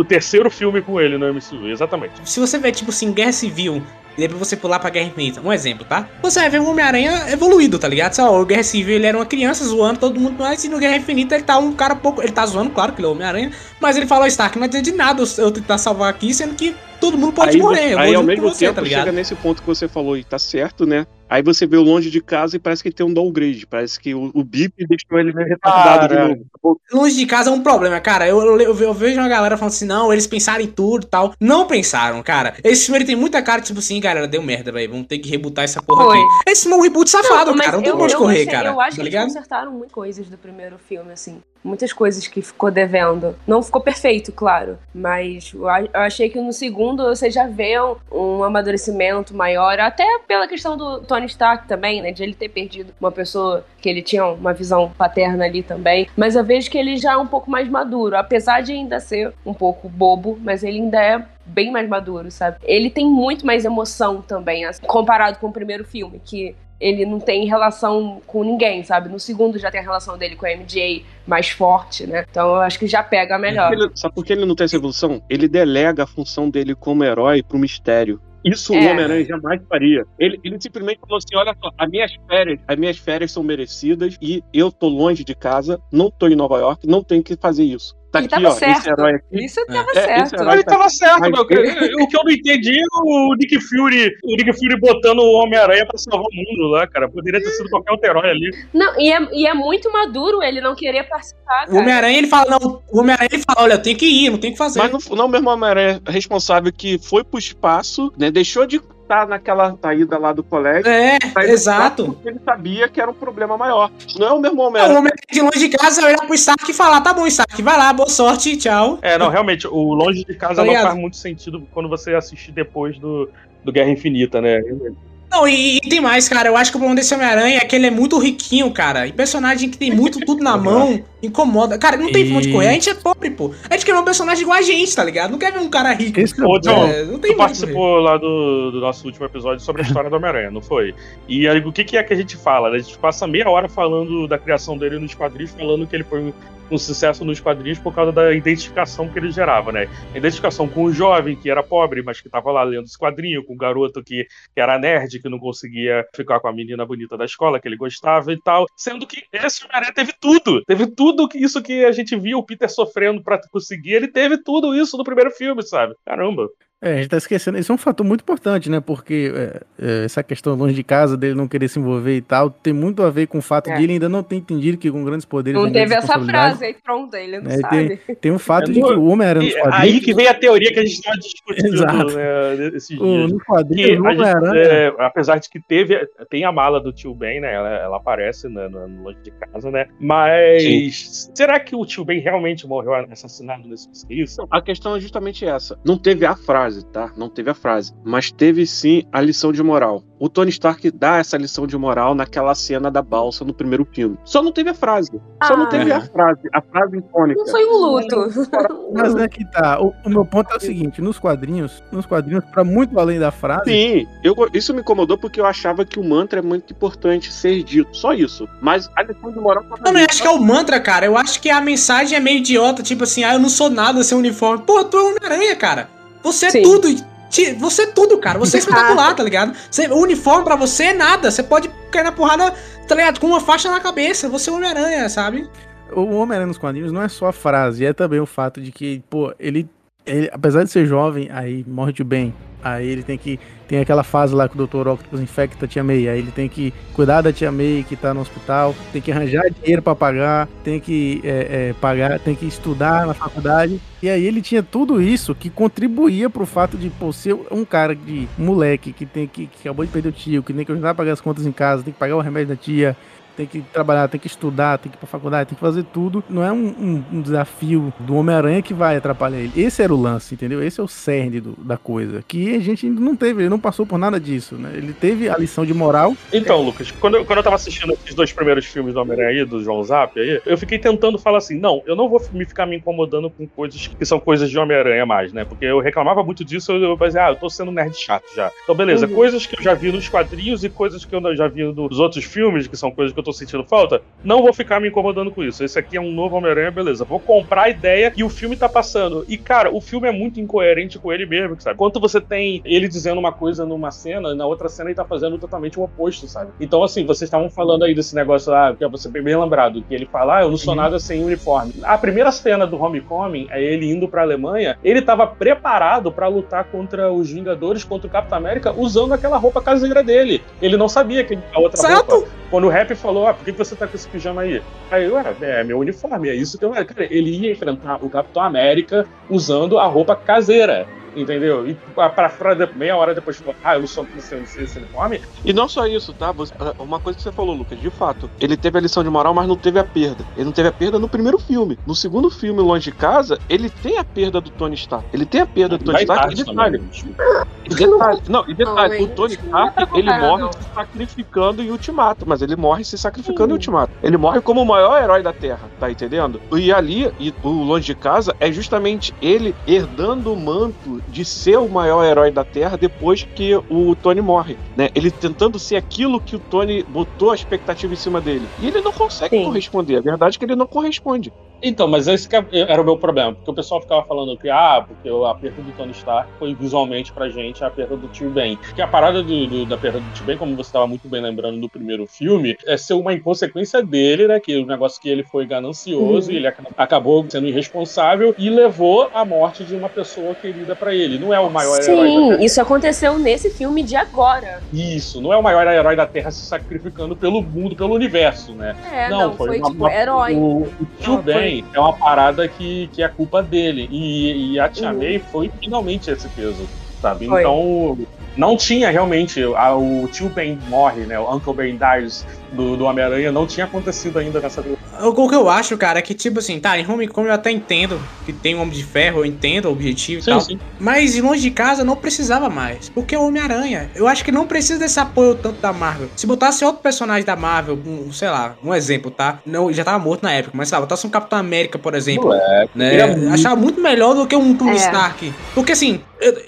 verdade. cara, o terceiro filme com ele no MCU, exatamente. Se você ver, tipo assim, Guerra Civil e depois você pular pra Guerra Infinita, um exemplo, tá? Você vai ver o Homem-Aranha evoluído, tá ligado? Só, o Guerra Civil ele era uma criança zoando todo mundo mais, e no Guerra Infinita ele tá um cara pouco. Ele tá zoando, claro que ele é o Homem-Aranha, mas ele falou, Stark, não adianta de nada eu tentar salvar aqui, sendo que todo mundo pode aí, morrer. Eu aí ao mesmo você, tempo tá ligado? chega nesse ponto que você falou e tá certo, né? Aí você vê o longe de casa e parece que tem um downgrade. Parece que o, o bip deixou ele meio retardado de novo. Longe de casa é um problema, cara. Eu, eu, eu ve- eu vejo uma galera falando assim, não, eles pensaram em tudo e tal. Não pensaram, cara. Esse filme ele tem muita cara, tipo assim, galera, deu merda, velho. Vamos ter que rebutar essa porra Foi. aqui. Esse é um reboot safado, mas cara. Não tem eu correr, cara. Eu acho tá que eles ligado? consertaram muitas coisas do primeiro filme, assim. Muitas coisas que ficou devendo. Não ficou perfeito, claro. Mas eu achei que no segundo você já vê um amadurecimento maior. Até pela questão do Tony Stark também, né? De ele ter perdido uma pessoa que ele tinha uma visão paterna ali também. Mas eu vejo que ele já é um pouco mais maduro. Apesar de ainda ser um pouco bobo, mas ele ainda é bem mais maduro, sabe? Ele tem muito mais emoção também, assim, comparado com o primeiro filme, que ele não tem relação com ninguém, sabe? No segundo já tem a relação dele com a MJ mais forte, né? Então eu acho que já pega melhor. Ele- sabe por que ele não tem essa evolução? Ele delega a função dele como herói pro mistério. Isso É. o Homem-Aranha jamais faria. Ele, ele simplesmente falou assim: olha só, as minhas férias, as minhas férias são merecidas e eu tô longe de casa, não tô em Nova York, não tenho que fazer isso. Tá Ele aqui, tava ó, esse certo. herói aqui. Isso tava É, esse certo. herói ele tá tava certo, Mas meu. O que eu não entendi é o Nick Fury, o Nick Fury botando o Homem-Aranha pra salvar o mundo lá, cara. Poderia ter sido qualquer outro herói ali. Não, e é, e é muito maduro ele não querer participar, O cara. Homem-Aranha ele fala, não, o Homem-Aranha ele fala, olha, eu tenho que ir, não o que fazer. Mas não, não o mesmo Homem-Aranha responsável que foi pro espaço, né? Deixou de estar naquela saída lá do colégio. É, do exato. ele sabia que era um problema maior. Não é o mesmo Não, o Homem-Aranha. Homem de longe de casa olhar pro Stark e falar, tá bom, Stark, vai lá, boa sorte, tchau. É, não, realmente, o Longe de Casa Tá não faz muito sentido quando você assistir depois do, do Guerra Infinita, né? Não, e, e tem mais, cara. Eu acho que o problema desse Homem-Aranha é que ele é muito riquinho, cara. E personagem que tem muito tudo na mão incomoda. Cara, não tem E- fonte de correr. A gente é pobre, pô. A gente quer ver um personagem igual a gente, tá ligado? Não quer ver um cara rico. Esse é o Ô, John, É, não tem Tu participou lá do, do nosso último episódio sobre a história do Homem-Aranha, não foi? E aí, o que, que é que a gente fala? né? A gente passa meia hora falando da criação dele nos quadrinhos, falando que ele foi um sucesso nos quadrinhos por causa da identificação que ele gerava, né? A identificação com o jovem que era pobre, mas que estava lá lendo esse quadrinho, com o garoto que, que era nerd, que não conseguia ficar com a menina bonita da escola, que ele gostava e tal. Sendo que esse Homem-Aranha teve tudo. Teve tudo isso que a gente viu o Peter sofrendo pra conseguir. Ele teve tudo isso no primeiro filme, sabe? Caramba. É, a gente tá esquecendo. Isso é um fator muito importante, né? Porque é, é, essa questão longe de casa, dele não querer se envolver e tal, tem muito a ver com o fato É. de ele ainda não ter entendido que com grandes poderes. Não teve essa frase aí, pronto, ele não É, sabe. Tem o fato É de no- que o Homem-Aranha nos E quadrinhos. aí que vem a teoria que a gente estava discutindo Exato. né, esses o, dias. no Que quadrinho, o a gente, é, apesar de que teve, tem a mala do tio Ben, né? Ela, ela aparece né, no, no longe de casa, né? Mas será que o tio Ben realmente morreu assassinado nesse isso? A questão é justamente essa. Não teve a frase, tá? Não teve a frase. Mas teve sim a lição de moral. O Tony Stark dá essa lição de moral naquela cena da balsa no primeiro filme. Só não teve a frase. Só não Ah. teve a frase. A frase icônica. Não foi um luto. Mas é que tá. O, o meu ponto é o seguinte: nos quadrinhos, nos quadrinhos, pra muito além da frase, Sim, eu, isso me incomodou porque eu achava que o mantra é muito importante ser dito. Só isso. Mas a lição de moral tava Eu não acho que é o mantra, cara. Eu acho que a mensagem é meio idiota, tipo assim, ah, eu não sou nada sem uniforme. Pô, tu é Homem-Aranha, cara. Você é Sim. tudo. Ti- Você é tudo, cara. Você é espetacular, tá ligado? Você, o uniforme pra você é nada. Você pode cair na porrada, tá ligado? Com uma faixa na cabeça. Você é Homem-Aranha, sabe? o Homem-Aranha nos quadrinhos não é só a frase, é também o fato de que, pô, ele, ele apesar de ser jovem, aí morre de bem. Aí ele tem que. Tem aquela fase lá que o Dr. Octopus infecta a tia May. Aí ele tem que cuidar da tia May que tá no hospital, tem que arranjar dinheiro pra pagar, tem que é, é, pagar, tem que estudar na faculdade. E aí ele tinha tudo isso que contribuía pro fato de, pô, ser um cara de moleque que tem que, que acabou de perder o tio, que tem que ajudar a pagar as contas em casa, tem que pagar o remédio da tia, tem que trabalhar, tem que estudar, tem que ir pra faculdade, tem que fazer tudo. Não é um, um- um desafio do Homem-Aranha que vai atrapalhar ele. Esse era o lance, entendeu? Esse é o cerne do- da coisa. Que a gente ainda não teve, ele não passou por nada disso, né? Ele teve a lição de moral. Então, Lucas, quando eu, quando eu tava assistindo esses dois primeiros filmes do Homem-Aranha aí, do João Zap aí, eu fiquei tentando falar assim, não, eu não vou me ficar me incomodando com coisas que são coisas de Homem-Aranha mais, né? Porque eu reclamava muito disso, eu pensei, ah, eu tô sendo nerd chato já. Então, beleza, Uhum. coisas que eu já vi nos quadrinhos e coisas que eu já vi nos outros filmes, que são coisas que eu tô sentindo falta, não vou ficar me incomodando com isso. Esse aqui é um novo Homem-Aranha, beleza. Vou comprar a ideia que o filme tá passando. E, cara, o filme é muito incoerente com ele mesmo, sabe? Quanto você tem ele dizendo uma coisa numa cena, na outra cena ele tá fazendo totalmente o oposto, sabe? Então, assim, vocês estavam falando aí desse negócio lá, que você bem lembrado, que ele fala, ah, eu não sou nada sem uniforme. A primeira cena do Homecoming é ele indo pra Alemanha, ele tava preparado pra lutar contra os Vingadores, contra o Capitão América, usando aquela roupa caseira dele. Ele não sabia que a outra Exato. roupa quando o rap falou, ah, por que você tá com esse pijama aí? Aí eu, ué, é meu uniforme, é isso que eu. Cara, ele ia enfrentar o Capitão América usando a roupa caseira. Entendeu? E pra, pra, meia hora depois falou, ah, eu não sou esse, uniforme. E não só isso, tá? Você- Uma coisa que você falou, Lucas, de fato, ele teve a lição de moral, mas não teve a perda. Ele não teve a perda no primeiro filme. No segundo filme, Longe de Casa, ele tem a perda do Tony Stark. Ele tem a perda do Tony Vai Stark. E detalhe, e detalhe, não, e detalhe, Não, o Tony Stark, ele comparar, morre não. se sacrificando em Ultimato, mas ele morre se sacrificando em Ultimato. Ele morre como o maior herói da Terra, tá entendendo? E ali, e o Longe de Casa é justamente ele herdando o manto de ser o maior herói da Terra depois que o Tony morre, né? Ele tentando ser aquilo que o Tony botou a expectativa em cima dele. E ele não consegue Sim. corresponder. A verdade é que ele não corresponde. Então, mas esse que era o meu problema, porque o pessoal ficava falando que, ah, porque a perda do Tony Stark foi visualmente pra gente a perda do Tio Ben. Que a parada do, do- da perda do Tio Ben, como você estava muito bem lembrando no primeiro filme, é ser uma inconsequência dele, né? Que o negócio que ele foi ganancioso Uhum. e ele ac- acabou sendo irresponsável e levou à morte de uma pessoa querida pra ele. Não é o maior herói da Sim, isso aconteceu nesse filme de agora. Isso, não é o maior herói da Terra se sacrificando pelo mundo, pelo universo, né? É, não, foi, uma- tipo uma- herói. O, o Tio Não, Ben é uma parada que, que é culpa dele. E, e a Tia Uhum. May foi finalmente esse peso, sabe? Foi. Então, não tinha realmente. a- o Tio Ben morre, né? O Uncle Ben dies do, do Homem-Aranha não tinha acontecido ainda nessa O, o que eu acho, cara, é que, tipo assim, tá, em Homecoming eu até entendo que tem um Homem de Ferro, eu entendo o objetivo e Sim, tal. sim. Mas de longe de casa não precisava mais. Porque é o Homem-Aranha. Eu acho que não precisa desse apoio tanto da Marvel. Se botasse outro personagem da Marvel, um, sei lá, um exemplo, tá? Não, já tava morto na época, mas sei lá, botasse um Capitão América, por exemplo. Moleque, né? queria muito. Achava muito melhor do que um Tony É. Stark. Porque assim,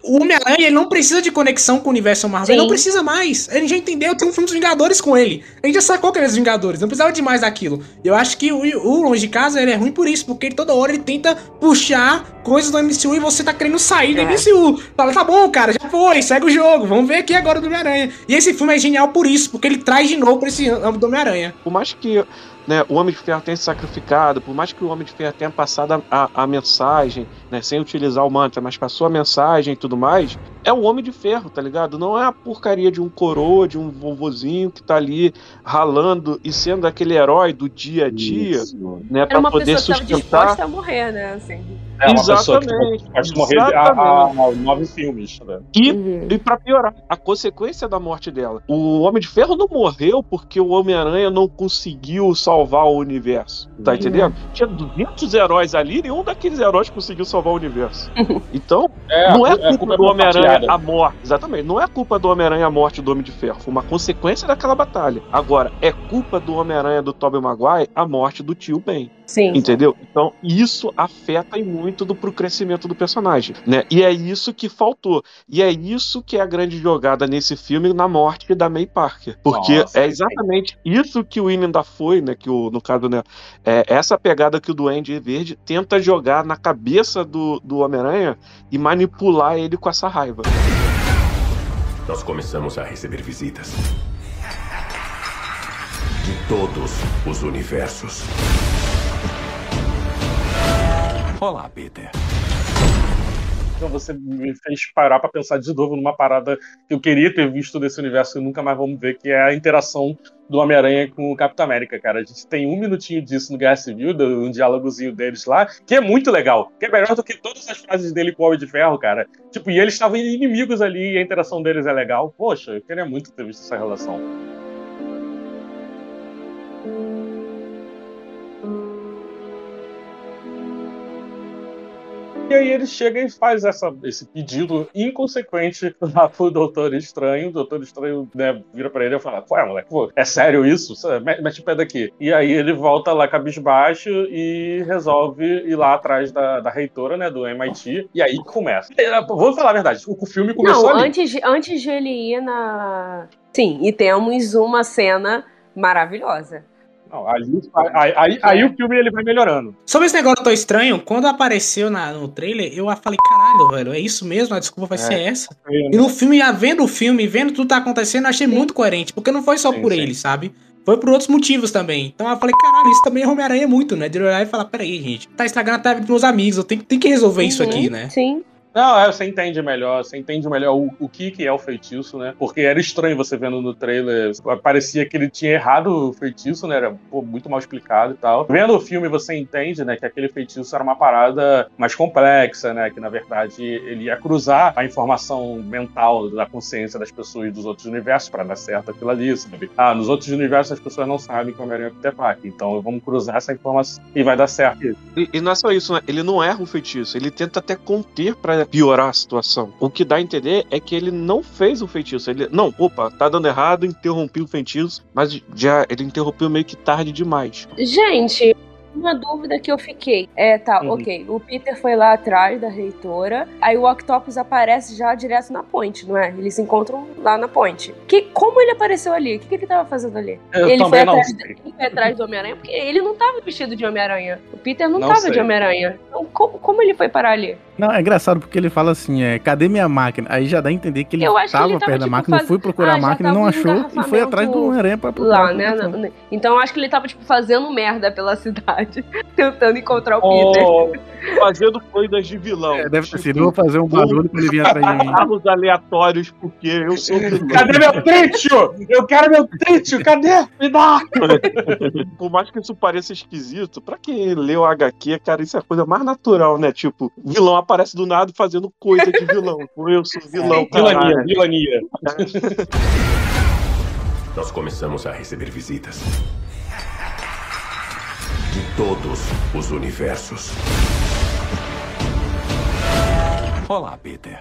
o Homem-Aranha ele não precisa de conexão com o universo Marvel. Ele Sim. não precisa mais. A gente já entendeu, tem um filme dos Vingadores com ele. A gente já sacou que ele é dos Vingadores. Não precisava de mais daquilo. Eu acho que o, o Longe de Casa ele é ruim por isso, porque ele toda hora ele tenta puxar coisas do MCU e você tá querendo sair do É. MCU. Fala, tá bom, cara, já foi, segue o jogo. Vamos ver aqui agora do Homem-Aranha. E esse filme é genial por isso, porque ele traz de novo pra esse âmbito do Homem-Aranha. Por mais que né, o Homem de Ferro tenha se sacrificado, por mais que o Homem de Ferro tenha passado a, a- a mensagem, né, sem utilizar o mantra, mas passou a mensagem e tudo mais, é o Homem de Ferro, tá ligado? Não é a porcaria de um coroa, de um vovozinho que tá ali ralando e sendo aquele herói do dia a dia, Isso. né, Era pra uma poder pessoa que tava sustentar. disposta a morrer, né? Assim. É uma pessoa que Exatamente, pode morrer há, há- há nove filmes. Né? E Uhum. E pra piorar, a consequência da morte dela. O Homem de Ferro não morreu porque o Homem-Aranha não conseguiu salvar o universo. Tá Uhum. entendendo? Tinha 200 heróis ali e nenhum daqueles heróis conseguiu salvar o universo. Então, É, não é a culpa, culpa do Homem-Aranha a morte. Exatamente. Não é culpa do Homem-Aranha a morte do Homem de Ferro. Foi uma consequência daquela batalha. Agora, é culpa do Homem-Aranha do Tobey Maguire a morte do tio Ben. Sim. Entendeu? Então, isso afeta muito do, pro crescimento do personagem, né? E é isso que faltou. E é isso que é a grande jogada nesse filme na morte da May Parker. Porque Nossa, é exatamente isso que o William da foi, né? Que o, no caso, né? É essa pegada que o Duende Verde tenta jogar na cabeça do, do Homem-Aranha e manipular ele com essa raiva. Nós começamos a receber visitas. De todos os universos. Olá, Peter. Então você me fez parar pra pensar de novo numa parada que eu queria ter visto desse universo e nunca mais vamos ver, que é a interação do Homem-Aranha com o Capitão América, cara. A gente tem um minutinho disso no Guerra Civil, um diálogozinho deles lá, que é muito legal. Que é melhor do que todas as frases dele com o Homem de Ferro, cara. Tipo, e eles estavam inimigos ali e a interação deles é legal. Poxa, eu queria muito ter visto essa relação. E aí ele chega e faz essa, esse pedido inconsequente lá pro Doutor Estranho. O Doutor Estranho né, vira pra ele e fala: Ué, moleque, pô, é sério isso? Mete o pé daqui. E aí ele volta lá cabisbaixo e resolve ir lá atrás da, da reitora, né, do MIT. E aí começa. É, Vou falar a verdade: o filme começou Não, ali. antes de, antes de ele ir na. Sim, e temos uma cena maravilhosa. Não, ali- aí, aí- aí o filme ele vai melhorando. Sobre esse negócio do Doutor Estranho, quando apareceu na- no trailer, eu falei, caralho, velho, é isso mesmo? A desculpa vai É. ser essa. E no filme, já vendo o filme, vendo tudo que tá acontecendo, eu achei Sim. muito coerente. Porque não foi só Sim, por sim. ele, sabe? Foi por outros motivos também. Então eu falei, caralho, isso também é Homem-Aranha muito, né? De olhar e falar, peraí, gente, tá estragando até a vida dos meus amigos, eu tenho, tenho que resolver isso Uhum, aqui, né? Sim. Não, é, você entende melhor, você entende melhor o, o que, que é o feitiço, né? Porque era estranho você vendo no trailer, parecia que ele tinha errado o feitiço, né? Era pô, muito mal explicado e tal. Vendo o filme, você entende, né, que aquele feitiço era uma parada mais complexa, né? Que na verdade ele ia cruzar a informação mental da consciência das pessoas dos outros universos para dar certo aquilo ali, sabe? Ah, nos outros universos as pessoas não sabem era o Peter Parker, então vamos cruzar essa informação e vai dar certo. E, e não é só isso, né? Ele não erra o feitiço, ele tenta até conter piorar a situação. O que dá a entender é que ele não fez o feitiço. Ele, não, opa, tá dando errado, interrompi o feitiço, mas já ele interrompeu meio que tarde demais. Gente, uma dúvida que eu fiquei. É, tá, Uhum. ok. O Peter foi lá atrás da reitora, aí o Octopus aparece já direto na ponte, não é? Eles se encontram lá na ponte. Que, como ele apareceu ali? O que, que ele tava fazendo ali? Eu ele, foi atrás, sei. ele foi atrás do Homem-Aranha, porque ele não tava vestido de Homem-Aranha. O Peter não, Não tava sei. de Homem-Aranha. Então, como, como ele foi parar ali? Não, é engraçado porque ele fala assim, é, cadê minha máquina? Aí já dá a entender que ele Eu acho que tava ele tava, perto da tipo, máquina, faz- foi procurar Ah, a máquina, não um achou e foi atrás do Homem-Aranha pra procurar. Lá, né? Então eu acho que ele tava, tipo, fazendo merda pela cidade, tentando encontrar o Peter. Oh, fazendo coisas de vilão. É, deve ter Tipo, sido, eu vou fazer um barulho pra ele vir atrás de mim. Carros aleatórios, porque eu sou vilão. Cadê meu trítio? Eu quero meu trítio, cadê? Me dá! Por mais que isso pareça esquisito, pra quem leu HQ, cara, isso é a coisa mais natural, né? Tipo, vilão aparece do nada fazendo coisa de vilão. Eu sou vilão, Vilania, caralho. vilania. Nós começamos a receber visitas. Todos os universos. Olá, Peter.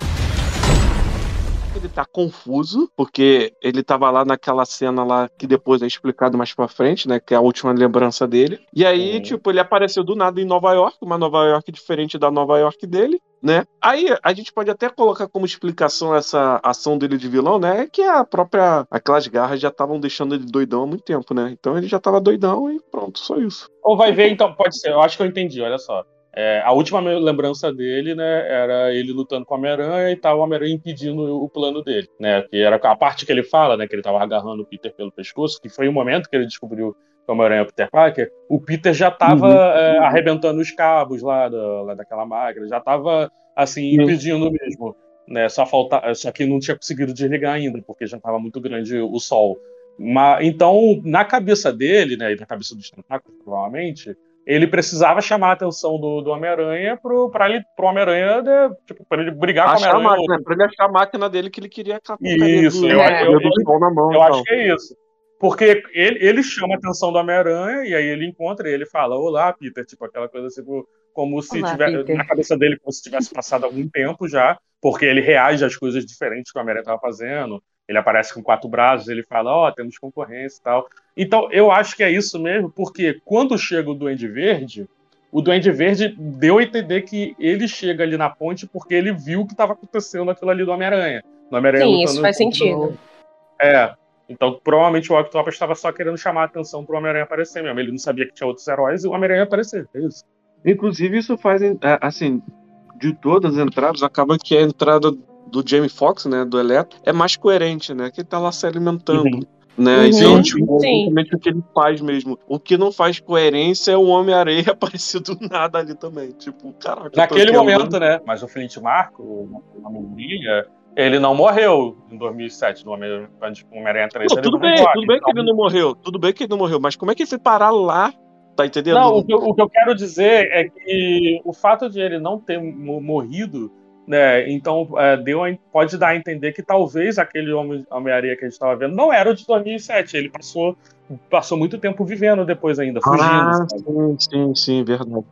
Ele tá confuso, porque ele tava lá naquela cena lá que depois é explicado mais pra frente, né? Que é a última lembrança dele. E aí, Uhum. tipo, ele apareceu do nada em Nova York, uma Nova York diferente da Nova York dele, né? Aí a gente pode até colocar como explicação essa ação dele de vilão, né? Que a própria. Aquelas garras já estavam deixando ele doidão há muito tempo, né? Então ele já tava doidão e pronto, só isso. Ou vai ver, então, pode ser. Eu acho que eu entendi, olha só. É, a última lembrança dele, né, era ele lutando com o Homem-Aranha e tal, o Homem-Aranha impedindo o plano dele, né, que era a parte que ele fala, né, que ele tava agarrando o Peter pelo pescoço, que foi o momento que ele descobriu que o Homem-Aranha é o Peter Parker, o Peter já tava Uhum. é, arrebentando os cabos lá, da, lá daquela máquina, já tava, assim, Uhum. impedindo mesmo, né, só, falta, só que não tinha conseguido desligar ainda, porque já tava muito grande o sol. Mas, então, na cabeça dele, né, e na cabeça dos tentáculos, provavelmente, ele precisava chamar a atenção do, do Homem-Aranha pro, pra ele, pro Homem-Aranha, né, tipo, pra ele brigar com o Achar a Homem-Aranha. máquina, pra ele achar a máquina dele que ele queria Isso, eu- É. eu- do sol na mão. Eu e acho que é isso. Porque ele, ele chama a atenção do Homem-Aranha e aí ele encontra e ele fala: Olá, Peter. Tipo, aquela coisa tipo, como se Olá, tivesse Peter. na cabeça dele, como se tivesse passado algum tempo já, porque ele reage às coisas diferentes que o Homem-Aranha estava fazendo. Ele aparece com quatro braços, ele fala: Ó, temos concorrência e tal. Então, eu acho que é isso mesmo, porque quando chega o Duende Verde, o Duende Verde deu a entender que ele chega ali na ponte porque ele viu que estava acontecendo aquilo ali do Homem-Aranha. Sim, lutando isso faz o- sentido. é. Então, provavelmente o Octopus estava só querendo chamar a atenção pro Homem-Aranha aparecer mesmo. Ele não sabia que tinha outros heróis e o Homem-Aranha aparecer. É isso. Inclusive, isso faz, é, assim, de todas as entradas, acaba que a entrada do Jamie Foxx, né, do Eletro, é mais coerente, né? Que ele tá lá se alimentando. Uhum. Né? Uhum, Então, tipo, sim. é exatamente o que ele faz mesmo. O que não faz coerência é o Homem-Aranha aparecer do nada ali também. Tipo, caraca. Naquele momento, né? Mas o Flint Marco, o Homem-Aranha, ele não morreu em 2007, no Homem- quando o Homem-Aranha 3. Não, ele tudo bem, embora. tudo bem que Então, ele não morreu. Tudo bem que ele não morreu, mas como é que ele foi parar lá? Tá entendendo? Não, o que, eu, o que eu quero dizer é que o fato de ele não ter mo- morrido, né, então é, deu a- pode dar a entender que talvez aquele Homem- Homem-Aranha que a gente estava vendo não era o de 2007. Ele passou, passou muito tempo vivendo depois ainda, fugindo. Ah, sabe? sim, sim, sim, verdade.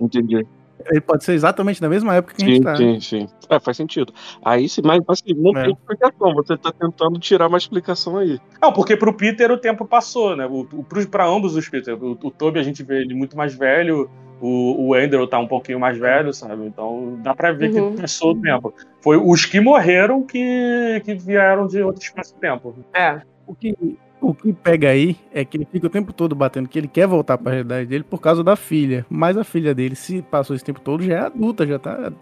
Entendi. Ele pode ser exatamente na mesma época que a gente Sim, tá. sim, sim. É, faz sentido. Aí sim, mas assim, não É. tem explicação. Você tá tentando tirar uma explicação aí. Não, porque pro Peter o tempo passou, né? O, o, pra ambos os Peter. O, o Toby a gente vê ele muito mais velho, o, o Andrew tá um pouquinho mais velho, sabe? Então dá pra ver Uhum. que passou o tempo. Foi os que morreram que, que vieram de outro espaço-tempo. É. O que, o que pega aí é que ele fica o tempo todo batendo que ele quer voltar pra realidade dele por causa da filha. Mas a filha dele, se passou esse tempo todo, já é adulta, já tá,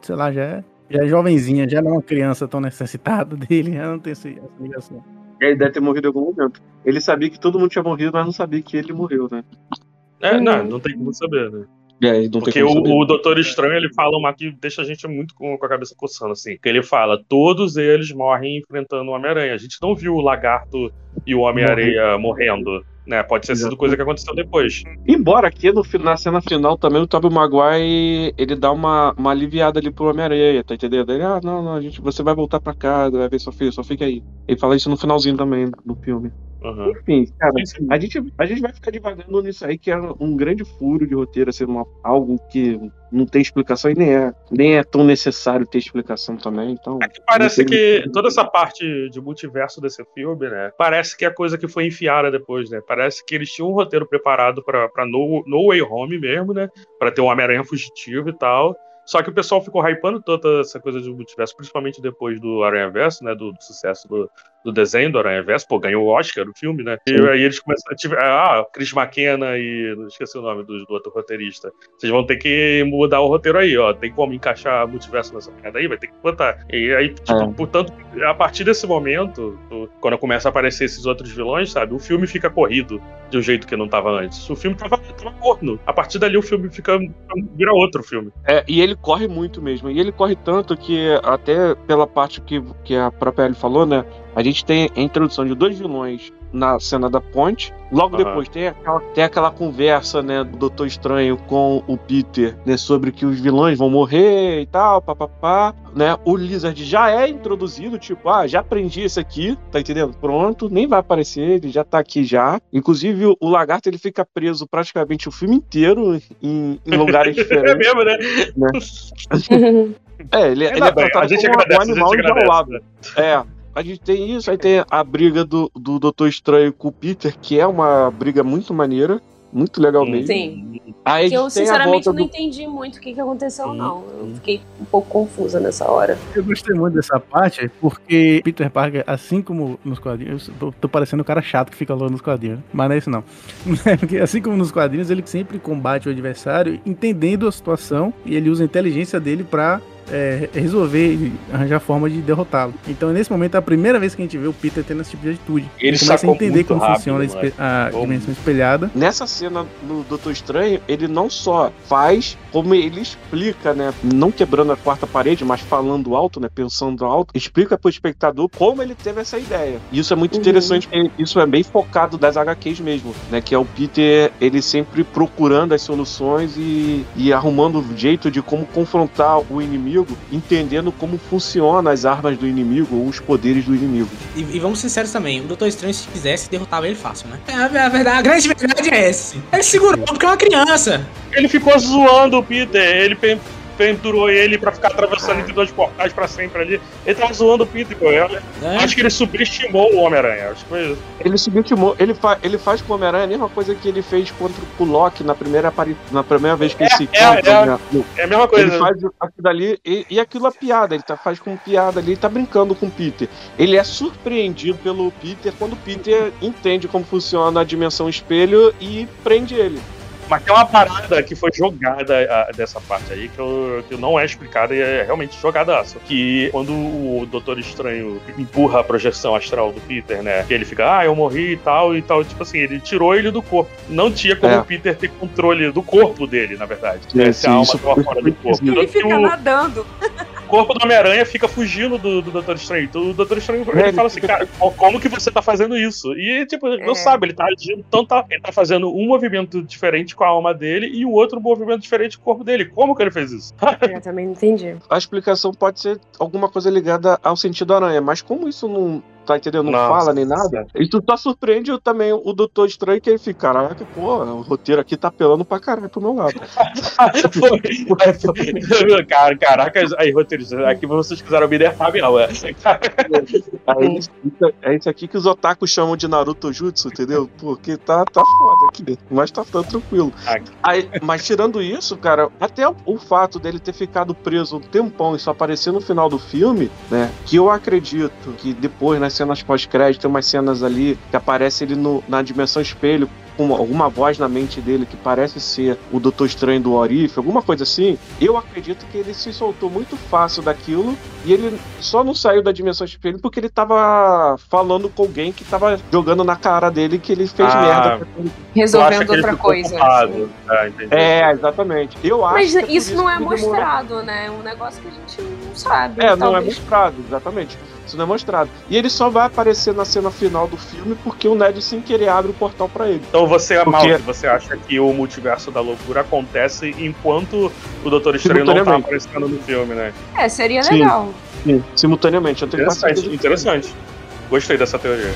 sei lá, já é, já é jovenzinha, já não é uma criança tão necessitada dele, já não tem essa, essa ligação. Ele deve ter morrido em algum momento. Ele sabia que todo mundo tinha morrido, mas não sabia que ele morreu, né? É, não, não tem como saber, né? Não Porque o, o Doutor Estranho, ele fala uma que deixa a gente muito com, com a cabeça coçando, assim. Que ele fala, todos eles morrem enfrentando o Homem-Aranha. A gente não viu o Lagarto e o Homem-Aranha morrendo, né? Pode ter sido coisa que aconteceu depois. Embora aqui no, na cena final também o Tobey Maguire ele dá uma, uma aliviada ali pro Homem-Aranha, tá entendendo? Ele, ah, não, não, a gente, você vai voltar pra casa, vai ver sua filha, só fica aí. Ele fala isso no finalzinho também do filme. Uhum. Enfim, cara, a gente, a gente vai ficar divagando nisso aí, que é um grande furo de roteiro, assim, uma, algo que não tem explicação e nem é, nem é tão necessário ter explicação também. Então, É que parece que toda essa parte de multiverso desse filme, né? Parece que é coisa que foi enfiada depois, né? Parece que eles tinham um roteiro preparado pra, pra no, no Way Home mesmo, né? Pra ter um Homem-Aranha fugitivo e tal. Só que o pessoal ficou hypando toda essa coisa de multiverso, principalmente depois do Aranha Verso, né? Do, do sucesso do, do desenho do Aranha Verso. Pô, ganhou o Oscar o filme, né? E Sim. aí eles começaram. tive- Ah, Chris McKenna e. Não esqueci o nome do, do outro roteirista. Vocês vão ter que mudar o roteiro aí, ó. Tem como encaixar multiverso nessa merda aí? Vai ter que botar. E aí, tipo, É. portanto, a partir desse momento, quando começa a aparecer esses outros vilões, sabe? O filme fica corrido de um jeito que não tava antes. O filme tava, tava corno. A partir dali o filme fica. vira outro filme. É, e ele corre muito mesmo. E ele corre tanto que, até pela parte que, que a própria Ellie falou, né? A gente tem a introdução de dois vilões na cena da ponte. Logo Aham. depois tem aquela, tem aquela conversa, né, do Doutor Estranho com o Peter, né, sobre que os vilões vão morrer e tal, papapá, né? O Lizard já é introduzido, tipo, ah, já aprendi esse aqui, tá entendendo? Pronto, nem vai aparecer, ele já tá aqui já. Inclusive, o, lagarto, ele fica preso praticamente o filme inteiro em, em lugares É diferentes. mesmo, né? É, ele, ele Ainda é bem, tratado a gente como agradece, um animal enjaulado. né? É. A gente tem isso, aí tem a briga do, do Doutor Estranho com o Peter, que é uma briga muito maneira, muito legal mesmo. Sim. Aí a Que eu, gente tem a sinceramente, não do... entendi muito o que, que aconteceu, não. Eu fiquei um pouco confusa nessa hora. Eu gostei muito dessa parte, porque Peter Parker, assim como nos quadrinhos, eu tô, tô parecendo o cara chato que fica logo nos quadrinhos, né? mas não é isso não. É porque assim como nos quadrinhos, ele sempre combate o adversário entendendo a situação e ele usa a inteligência dele pra é, resolver e arranjar forma de derrotá-lo. Então, nesse momento, é a primeira vez que a gente vê o Peter tendo esse tipo de atitude. Ele começa a entender como rápido, funciona a, moleque. espe- a Como? dimensão espelhada. Nessa cena do Doutor Estranho, ele não só faz, como ele explica, né? Não quebrando a quarta parede, mas falando alto, né? Pensando alto, explica pro espectador como ele teve essa ideia. E isso é muito Uhum. interessante, porque isso é bem focado das HQs mesmo, né? Que é o Peter, ele sempre procurando as soluções e, e arrumando o jeito de como confrontar o inimigo, entendendo como funcionam as armas do inimigo ou os poderes do inimigo. E, e vamos ser sinceros também, o Doutor Estranho, se quisesse, derrotava ele fácil, né? É, a, a verdade, a grande verdade é essa. Ele segurou porque é uma criança. Ele ficou zoando o Peter, ele pendurou ele pra ficar atravessando entre dois portais pra sempre ali. Ele tava zoando o Peter. Eu né? Acho que ele subestimou o Homem-Aranha. Acho que foi isso. Ele subestimou, ele, fa ele faz com o Homem-Aranha a mesma coisa que ele fez contra o Loki na primeira, apari na primeira vez que É, eles se é, é. né? É a mesma coisa. Ele faz aquilo ali e, e aquilo é piada, ele tá, faz com piada ali, ele tá brincando com o Peter. Ele é surpreendido pelo Peter quando o Peter entende como funciona a dimensão espelho e prende ele. Mas tem uma parada que foi jogada ah, dessa parte aí, que, eu- que não é explicada e é realmente jogadaça. Que quando o Doutor Estranho empurra a projeção astral do Peter, né? Que ele fica, ah, eu morri e tal, e tal. Tipo assim, ele tirou ele do corpo. Não tinha como É. o Peter ter controle do corpo dele, na verdade. Sim, né, sim, se a alma isso tava fora do corpo. Ele fica nadando. Corpo do Homem-Aranha fica fugindo do, do Doutor Estranho. Então, o Doutor Estranho ele fala assim, cara, co- como que você tá fazendo isso? E, tipo, não É. sabe, ele tá agindo, então tá, ele tá fazendo um movimento diferente com a alma dele e o outro movimento diferente com o corpo dele. Como que ele fez isso? Eu também não entendi. A explicação pode ser alguma coisa ligada ao sentido aranha, mas como isso não. Tá entendendo? Não Nossa. fala nem nada. E tu tá surpreende também o Doutor Estranho que ele fica, caraca, pô, o roteiro aqui tá apelando pra caralho pro meu lado. Cara, caraca, aí, roteiristas, aqui vocês quiseram me derrar, não, é. Aí, isso- é isso aqui que os otakus chamam de Naruto Jutsu, entendeu? Porque tá, tá foda aqui, mas tá, tá tranquilo. Aí, mas tirando isso, cara, até o, o fato dele ter ficado preso um tempão e só aparecer no final do filme, né? Que eu acredito que depois, nas cenas pós-crédito, tem umas cenas ali que aparece ele no- na dimensão espelho com alguma voz na mente dele que parece ser o Doutor Estranho do Orif, alguma coisa assim, eu acredito que ele se soltou muito fácil daquilo e ele só não saiu da dimensão espelho porque ele tava falando com alguém que tava jogando na cara dele que ele fez Ah, merda. Resolvendo outra coisa. culpado? Ah. É, exatamente. Eu acho Mas que é por isso não é que demorou. mostrado, né? É um negócio que a gente não sabe. É, não é Talvez- mostrado, exatamente. Isso não é mostrado. E ele só vai aparecer na cena final do filme porque o Ned sem querer abre o portal pra ele. Então você, Porque- Malte, você acha que o multiverso da loucura acontece enquanto o Doutor Estranho não tá aparecendo no filme, né? É, seria Sim. legal. Sim, simultaneamente. Eu tenho Interessante, interessante. Gostei dessa teoria.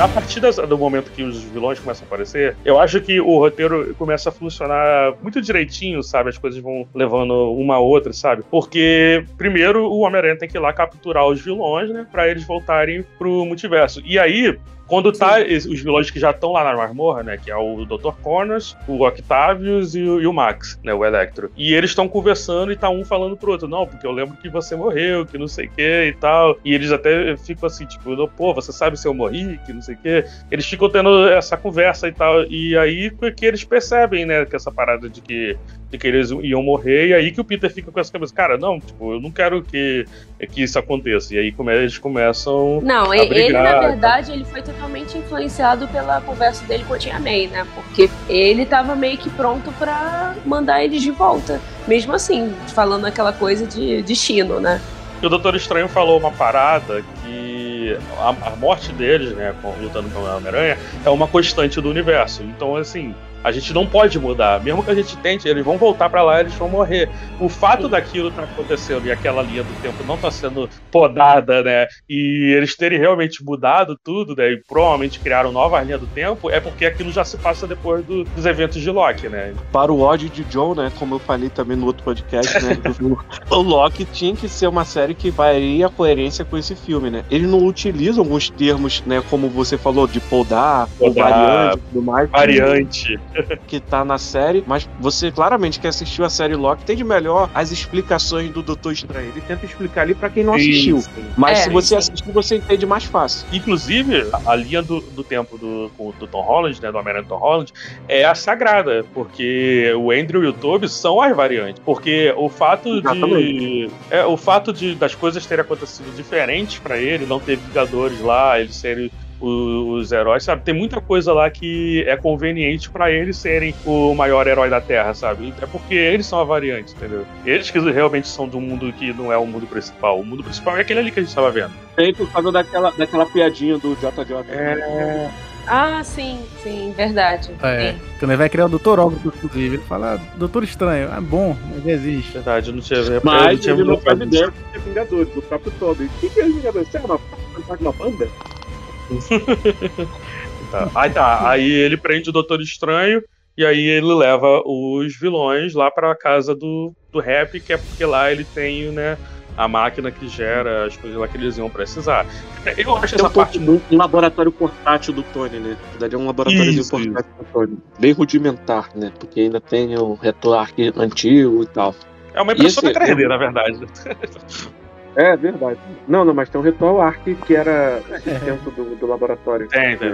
A partir do momento que os vilões começam a aparecer, eu acho que o roteiro começa a funcionar muito direitinho, sabe? As coisas vão levando uma a outra, sabe? Porque, primeiro, o Homem-Aranha tem que ir lá capturar os vilões, né? Pra eles voltarem pro multiverso. E aí, quando tá os vilões que já estão lá na masmorra, né? Que é o Dr. Connors, o Octavius e o, e o Max, né? O Electro. E eles estão conversando e tá um falando pro outro, não, porque eu lembro que você morreu, que não sei o que e tal. E eles até ficam assim, tipo, "Não, pô, você sabe se eu morri, que não sei o que. Eles ficam tendo essa conversa e tal. E aí que eles percebem, né? Que essa parada de que, de que eles iam morrer. E aí que o Peter fica com essa cabeça, cara, não, tipo, eu não quero que, que isso aconteça. E aí come, eles começam. Não, a e- ele, brigar, na tá? verdade, ele foi totalmente influenciado pela conversa dele com a Tia May, né? Porque ele tava meio que pronto pra mandar eles de volta. Mesmo assim, falando aquela coisa de destino, né? E o Doutor Estranho falou uma parada que a, a morte deles, né, lutando com o Homem-Aranha, é uma constante do universo. Então, assim, a gente não pode mudar. Mesmo que a gente tente, eles vão voltar pra lá, eles vão morrer. O fato daquilo tá acontecendo e aquela linha do tempo não tá sendo podada, né, e eles terem realmente mudado tudo, né, e provavelmente criaram nova linha do tempo, é porque aquilo já se passa depois do- dos eventos de Loki, né. Para o ódio de John, né? Como eu falei também no outro podcast, né? o Loki tinha que ser uma série que varia a coerência com esse filme, né? Eles não utilizam alguns termos, né? Como você falou, de podar, ou Podar, variante e tudo mais. Variante. Que tá na série, mas você claramente que assistiu a série Loki tem de melhor as explicações do Doutor Estranho. Ele tenta explicar ali pra quem não assistiu. Mas É, se você sim. assistir, você entende mais fácil. Inclusive, a, a linha do, do tempo do, com- do Tom Holland, né, do Homem-Aranha Tom Holland, é a sagrada, porque o Andrew e o Toby são as variantes. Porque o fato de. Exatamente. É, o fato de das coisas terem acontecido diferentes pra ele, não ter Vingadores lá, eles serem os heróis, sabe? Tem muita coisa lá que é conveniente pra eles serem o maior herói da Terra, sabe? É porque eles são a variante, entendeu? Eles que realmente são do mundo que não é o mundo principal. O mundo principal é aquele ali que a gente tava vendo. Tem por causa daquela, daquela piadinha do JJ. É. Ah, sim, sim, verdade. É, Sim. quando ele vai criar o Doutor Octopus, inclusive, ele fala, ah, Doutor Estranho, ah, bom, mas existe. Verdade, eu não tinha eu não Mas tinha ele não faz ideia que é Vingadores, o próprio Toby. O que, que é Vingadores? Você é uma, uma banda? Tá. Aí tá, aí ele prende o Doutor Estranho e aí ele leva os vilões lá pra casa do, do Rap, que é porque lá ele tem, né, a máquina que gera as coisas lá que eles iam precisar. Eu acho Tem essa um, parte pouco, um laboratório portátil do Tony, né? Verdade, é um laboratório Isso, portátil do Tony. Bem rudimentar, né? Porque ainda tem o retor arqui- antigo e tal. É uma impressora Esse- 3D, na verdade. É verdade. Não, não, mas tem um retor arc que era dentro do, do laboratório. Tem, tem.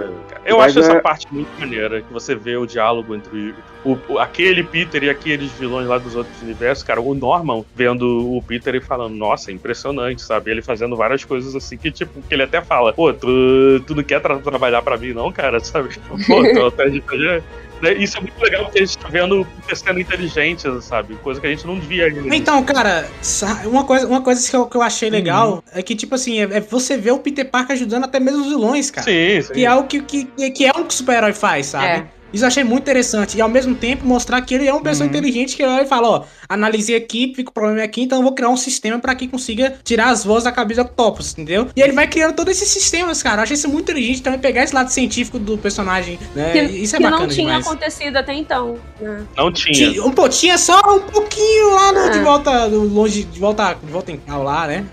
Eu Mas acho essa é- parte muito maneira, que você vê o diálogo entre o, o- aquele Peter e aqueles vilões lá dos outros universos, cara, o Norman vendo o Peter e falando, nossa, impressionante, sabe? Ele fazendo várias coisas assim que, tipo, que ele até fala, pô, tu, tu não quer tra- trabalhar pra mim, não, cara, sabe? Pô, tu até de- né? Isso é muito legal porque a gente tá vendo o Peter sendo inteligente, sabe? Coisa que a gente não via ainda. Então, cara, uma coisa, uma coisa que eu, que eu achei legal é que, tipo assim, é, é você ver o Peter Parker ajudando até mesmo os vilões, cara. Sim, sim. Que é algo que, que, que é um que o super-herói faz, sabe? É. Isso eu achei muito interessante. E ao mesmo tempo mostrar que ele é uma pessoa Uhum. inteligente que olha e fala, ó, analisei aqui, fica o problema aqui, então eu vou criar um sistema pra que consiga tirar as vozes da cabeça do Octopus, entendeu? E ele vai criando todos esses sistemas, cara. Eu achei isso muito inteligente também pegar esse lado científico do personagem, né? Que, isso é que bacana não tinha demais. acontecido até então. né? Não tinha. Tinha, um, pô, tinha só um pouquinho lá no, de Ah. volta, no- longe, de volta, de volta em ao lá, né?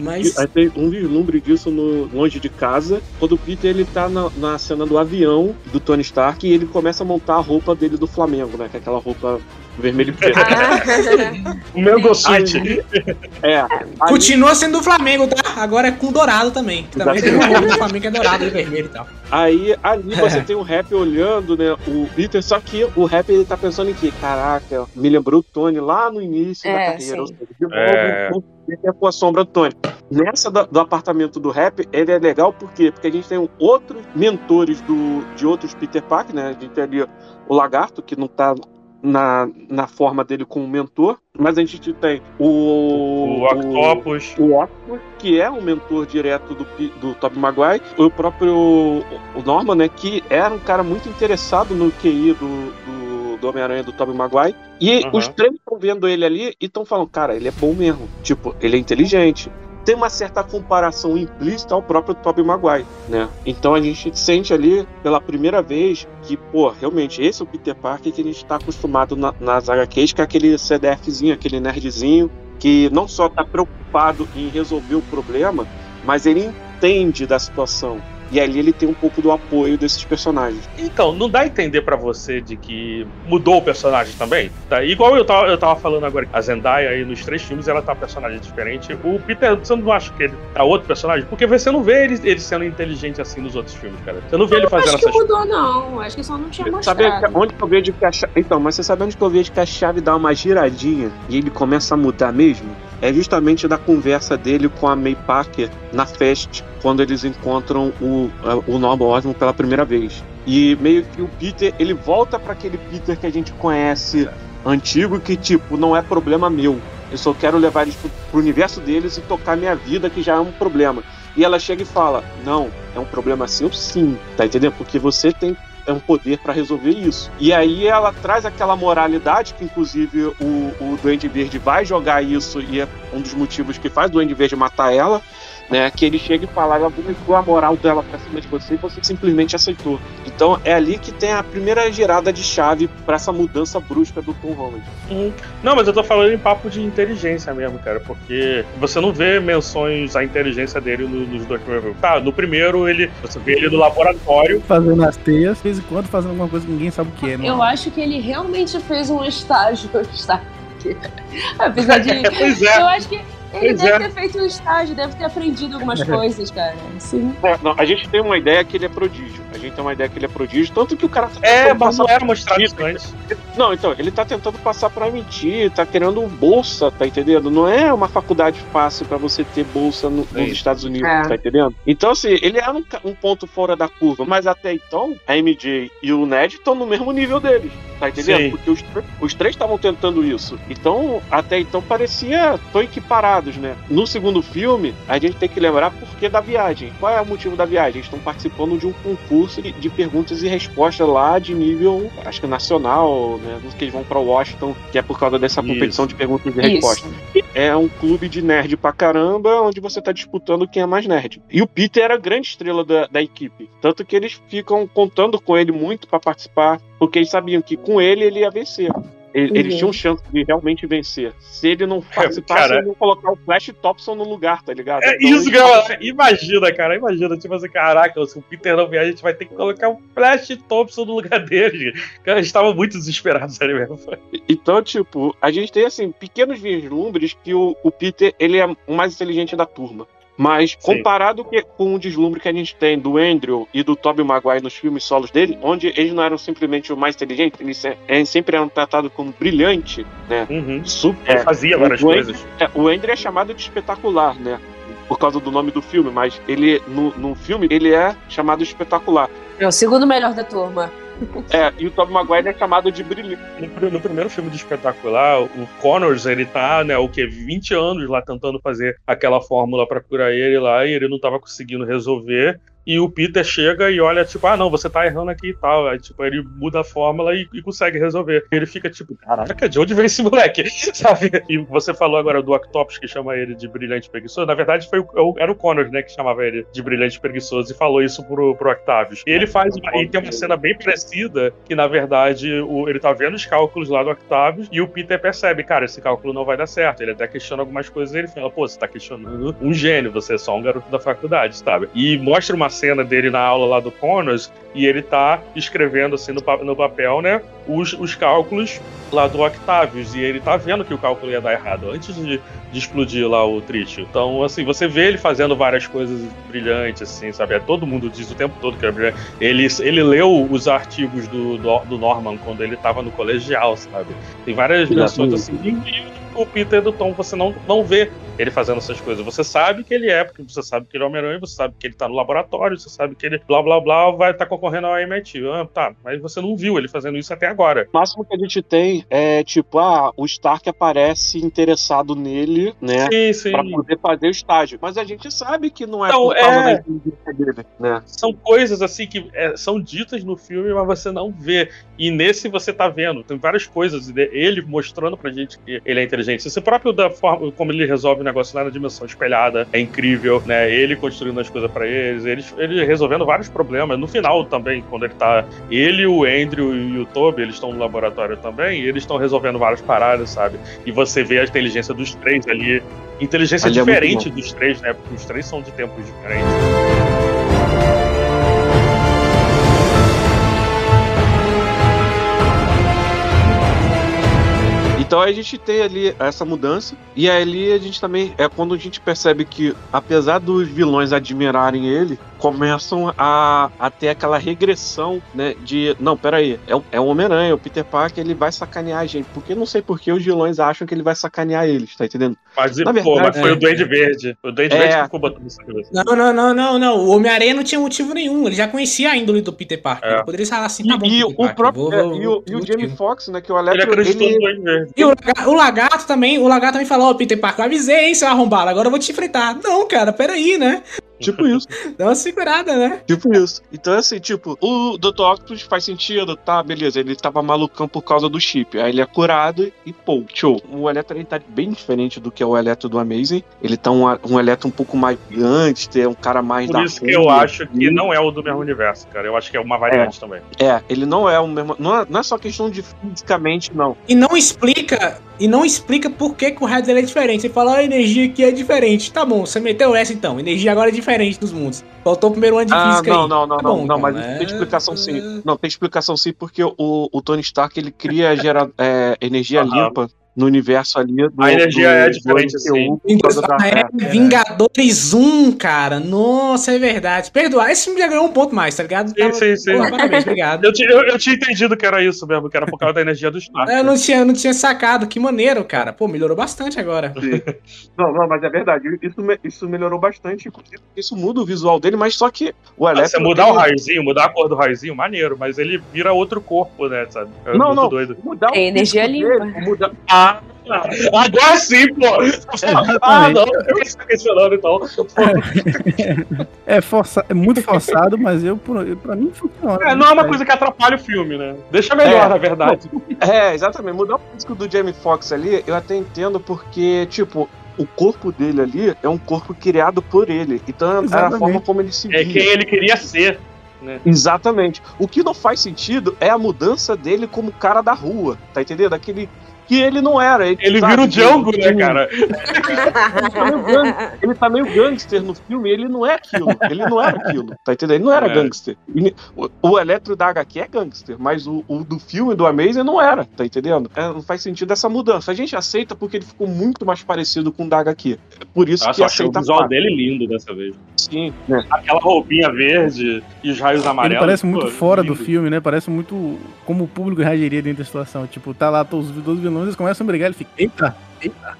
Mas Aí tem um vislumbre disso no Longe de Casa, quando o Peter ele tá na, na cena do avião do Tony Stark e ele começa a montar a roupa dele do Flamengo, né? Que é aquela roupa vermelho e preto. Ah, O meu. Aí- É. Aí, continua sendo do Flamengo, tá? Agora é com dourado também. Que também tem um logo do Flamengo que é dourado e vermelho e tal. aí ali você tem o rap olhando, né? O Peter, só que o rap ele tá pensando em que? Caraca, me lembrou o Tony lá no início da É, carreira. sim. Ou seja, de novo, É. o Peter com a sombra do Tony. Nessa do, do apartamento do rap, ele é legal por quê? Porque a gente tem outros mentores do, de outros Peter Parker, né? A gente tem ali o Lagarto, que não tá na, na forma dele como mentor, mas a gente tem o. O Octopus. o Octopus, que é um mentor direto do, do Tobey Maguire, o próprio o Norman, né, que era um cara muito interessado no QI do, do, do Homem-Aranha do Tobey Maguire, e Uhum. os três estão vendo ele ali e estão falando, cara, ele é bom mesmo, tipo, ele é inteligente, tem uma certa comparação implícita ao próprio Tobey Maguire, né? Então a gente sente ali pela primeira vez que, pô, realmente esse é o Peter Parker que a gente está acostumado na, nas HQs, que é aquele CDFzinho, aquele nerdzinho, que não só está preocupado em resolver o problema, mas ele entende da situação. E ali ele tem um pouco do apoio desses personagens. Então, não dá a entender pra você de que mudou o personagem também? Tá? Igual eu tava, eu tava falando agora, a Zendaya aí nos três filmes, ela tá um personagem diferente. O Peter, você não acha que ele tá outro personagem? Porque você não vê ele, ele sendo inteligente assim nos outros filmes, cara. Você não vê Eu ele não fazendo acho que essas mudou, não. Acho que só não tinha Sabe mostrado. onde que eu vejo que a chave... Então, mas você sabe onde que eu vejo que a chave dá uma giradinha e ele começa a mudar mesmo? É justamente da conversa dele com a May Parker na festa, quando eles encontram o, o Norman Osborn pela primeira vez. E meio que o Peter, ele volta para aquele Peter que a gente conhece antigo, que tipo, não é problema meu. Eu só quero levar eles pro, pro universo deles e tocar minha vida, que já é um problema. E ela chega e fala: Não, é um problema seu sim, tá entendendo? Porque você tem é um poder para resolver isso. E aí ela traz aquela moralidade que, inclusive, o, o Duende Verde vai jogar isso e é um dos motivos que faz o Duende Verde matar ela. Né, que ele chega e fala, ela vomitou a moral dela pra cima de você e você simplesmente aceitou. Então é ali que tem a primeira girada de chave para essa mudança brusca do Tom Holland. Hum. Não, mas eu tô falando em papo de inteligência mesmo, cara, porque você não vê menções à inteligência dele no- nos dois primeiros filmes. Tá, no primeiro ele, você vê ele no laboratório. Fazendo as teias, de vez em quando fazendo alguma coisa que ninguém sabe o que é. Não. Eu acho que ele realmente fez um estágio. estágio. Apesar de. Pois é. Eu acho que ele Pois deve é. ter feito um estágio, deve ter aprendido algumas coisas, cara. Sim. É, não, a gente tem uma ideia que ele é prodígio. A gente tem uma ideia que ele é prodígio, tanto que o cara tá É, tentando mas não passar era mostrado isso antes. Não, então, ele tá tentando passar pra MIT, tá querendo bolsa, tá entendendo? Não é uma faculdade fácil pra você ter bolsa no- nos. Estados Unidos, É. tá entendendo? Então, assim, ele é um, um ponto fora da curva, mas até então, a MJ e o Ned estão no mesmo nível deles, tá entendendo? Sim. Porque os, os três estavam tentando isso. Então, até então, parecia tão equiparados, né? No segundo filme, a gente tem que lembrar por que da viagem. Qual é o motivo da viagem? Eles estão participando de um concurso de, de perguntas e respostas lá de nível, acho que nacional, né? Que eles vão pra Washington, que é por causa dessa Isso. competição de perguntas e Isso. respostas. É um clube de nerd pra caramba, onde você tá disputando quem é mais nerd. E o Peter era a grande estrela da, da equipe. Tanto que eles ficam contando com ele muito pra participar, porque eles sabiam que com ele ele ia vencer. Ele- Eles Uhum. tinham chance de realmente vencer. Se ele não participasse, cara. eles iam colocar o Flash Thompson no lugar, tá ligado? É Então, isso eles- que eu imagina, cara. Imagina, tipo assim, caraca, se o Peter não vier, a gente vai ter que colocar um Flash Thompson no lugar dele. Cara, a gente tava muito desesperado ali mesmo. Então, tipo, a gente tem, assim, pequenos vislumbres que o, o Peter, ele é o mais inteligente da turma. Mas, Sim. comparado com o deslumbre que a gente tem do Andrew e do Tobey Maguire nos filmes solos dele, onde eles não eram simplesmente o mais inteligente, eles, se- eles sempre eram tratados como brilhante, né? Uhum. Super. Ele fazia várias o Andrew- coisas. É, o Andrew é chamado de espetacular, né? Por causa do nome do filme, mas ele, no, no filme, ele é chamado de espetacular. É o segundo melhor da turma. É, e o Tobey Maguire é chamado de brilhante. No, no primeiro filme de espetacular, o Connors, ele tá, né, o que, 20 anos lá tentando fazer aquela fórmula pra curar ele lá e ele não tava conseguindo resolver. E o Peter chega e olha, tipo, ah, não, você tá errando aqui e tal. Aí, tipo, ele muda a fórmula e, e consegue resolver. E ele fica tipo, caraca, de onde veio esse moleque? Sabe? E você falou agora do Octopus que chama ele de brilhante preguiçoso. Na verdade, foi o, era o Connors, né, que chamava ele de brilhante preguiçoso e falou isso pro, pro Octavius. E ele faz, uma- e tem uma cena bem parecida que, na verdade, o, ele tá vendo os cálculos lá do Octavius e o Peter percebe, cara, esse cálculo não vai dar certo. Ele até questiona algumas coisas e ele fala, pô, você tá questionando um gênio, você é só um garoto da faculdade, sabe? E mostra uma cena dele na aula lá do Connors e ele tá escrevendo assim no, no papel, né, os, os cálculos lá do Octavius e ele tá vendo que o cálculo ia dar errado antes de, de explodir lá o Trítio. Então, assim, você vê ele fazendo várias coisas brilhantes, assim, sabe? É, todo mundo diz o tempo todo que é brilhante. Ele, ele leu os artigos do, do, do Norman quando ele tava no colegial, sabe? Tem várias menções assim. O Peter do Tom, você não, não vê ele fazendo essas coisas. Você sabe que ele é, porque você sabe que ele é Homem-Aranha, você sabe que ele tá no laboratório, você sabe que ele blá blá blá vai estar concorrendo ao MIT. Ah, tá, mas você não viu ele fazendo isso até agora. O máximo que a gente tem é tipo, ah, o Stark aparece interessado nele, né? Sim, sim. Pra poder fazer o estágio. Mas a gente sabe que não é Não, por causa é. da dele, né? São coisas assim que é, são ditas no filme, mas você não vê. E nesse você tá vendo. Tem várias coisas. Ele mostrando pra gente que ele é inteligente. Inteligentes. Esse próprio da forma como ele resolve o negócio lá na dimensão espelhada é incrível, né? Ele construindo as coisas pra eles, ele, ele resolvendo vários problemas. No final também, quando ele tá. Ele, o Andrew e o Toby, eles estão no laboratório também, e eles estão resolvendo várias paradas, sabe? E você vê a inteligência dos três ali. Inteligência Ali é diferente bom. dos três, né? Porque os três são de tempos diferentes. Então a gente tem ali essa mudança, e ali a gente também é quando a gente percebe que, apesar dos vilões admirarem ele, começam a, a ter aquela regressão, né? De não, peraí, é o, é o Homem-Aranha, o Peter Parker, ele vai sacanear a gente. Porque não sei por que os vilões acham que ele vai sacanear eles, tá entendendo? Mas, Na pô, verdade, mas foi é. o Duende Verde. O Duende É. Verde que ficou botando isso na cabeça. Não, não, não, não, não. O Homem-Aranha não tinha motivo nenhum. Ele já conhecia a índole do Peter Parker. É. Ele poderia falar assim, E, tá bom, e Peter o Parker, próprio. vou- é, vou- e o, e o Jamie. Foxx, né? Que o Ele Electro. acreditou ele- no Duende Verde. E o, o lagarto também, o lagarto também falou, ó, Peter Parker, eu avisei, hein, seu arrombado, agora eu vou te enfrentar. Não, cara, peraí, né? Tipo isso. Dá uma segurada, né? Tipo isso. Então, assim, tipo, o Dr. Octopus faz sentido, tá, beleza. Ele tava malucão por causa do chip. Aí ele é curado e, pô, show. O Electro ele tá bem diferente do que é o Electro do Amazing. Ele tá um, um Electro um pouco mais gigante, é um cara mais da Por isso que eu acho que não é o do mesmo universo, cara. Eu acho que é uma variante também. É, ele não é o mesmo. Não é, não é só questão de fisicamente, não. E não explica, e não explica por que, que o raio dele é diferente. Você fala, a energia aqui é diferente. Tá bom, você meteu essa então. Energia agora é diferente dos mundos. Faltou o primeiro ano de Ah, física não, aí. não, não, Tá não, bom, não, então, mas é- tem explicação sim. Não, tem explicação sim, porque o, o Tony Stark ele cria gera, é, energia limpa no universo ali do. A energia do- é diferente, MCU, sim. da- É. Vingadores 1, cara. Nossa, é verdade. Perdoar, esse filme já ganhou um ponto mais, tá ligado? Sim, sim, sim. Porra, parabéns, obrigado. Eu, tinha- eu, eu tinha entendido que era isso mesmo, que era por causa da energia do Stark. Eu não tinha, eu não tinha sacado, que maneiro, cara. Pô, melhorou bastante agora. Não, não, mas é verdade. Isso, me- isso melhorou bastante. inclusive, Isso muda o visual dele, mas só que o Ah, Electro. Você mudar o raiozinho, mudar a cor do raiozinho, maneiro, mas ele vira outro corpo, né, sabe? É Não, não. doido. Mudar É energia limpa. dele, mudar- Ah, agora sim, pô! Ah, não, eu estou questionando então. É, força, é muito forçado, mas eu, eu, pra mim funciona. É, não é uma coisa que atrapalha o filme, né? Deixa melhor, É. na verdade. É, exatamente. Mudar o físico do Jamie Foxx ali, eu até entendo porque, tipo, o corpo dele ali é um corpo criado por ele. Então era a Exatamente. forma como ele se É via. quem ele queria ser. Exatamente. O que não faz sentido é a mudança dele como cara da rua, tá entendendo? Aquele que ele não era. Ele, Ele sabe, vira o Django, né, ele- cara? Ele tá, meio ele tá meio gangster no filme, ele não é aquilo. Ele não era aquilo, tá entendendo? Ele não era É. gangster. Ele- o, o Eletro da HQ é gangster, mas o, o do filme do Amazing não era, tá entendendo? É, não faz sentido essa mudança. A gente aceita porque ele ficou muito mais parecido com o da HQ. É Por isso Nossa, que achei o aceita visual fácil. dele lindo dessa vez. Sim, né? Aquela roupinha verde e os raios Ele amarelos. parece muito pô, fora do lindo. filme, né? Parece muito como o público reagiria dentro da situação. Tipo, tá lá todos os dois vilões, eles começam a brigar, ele fica, eita, eita,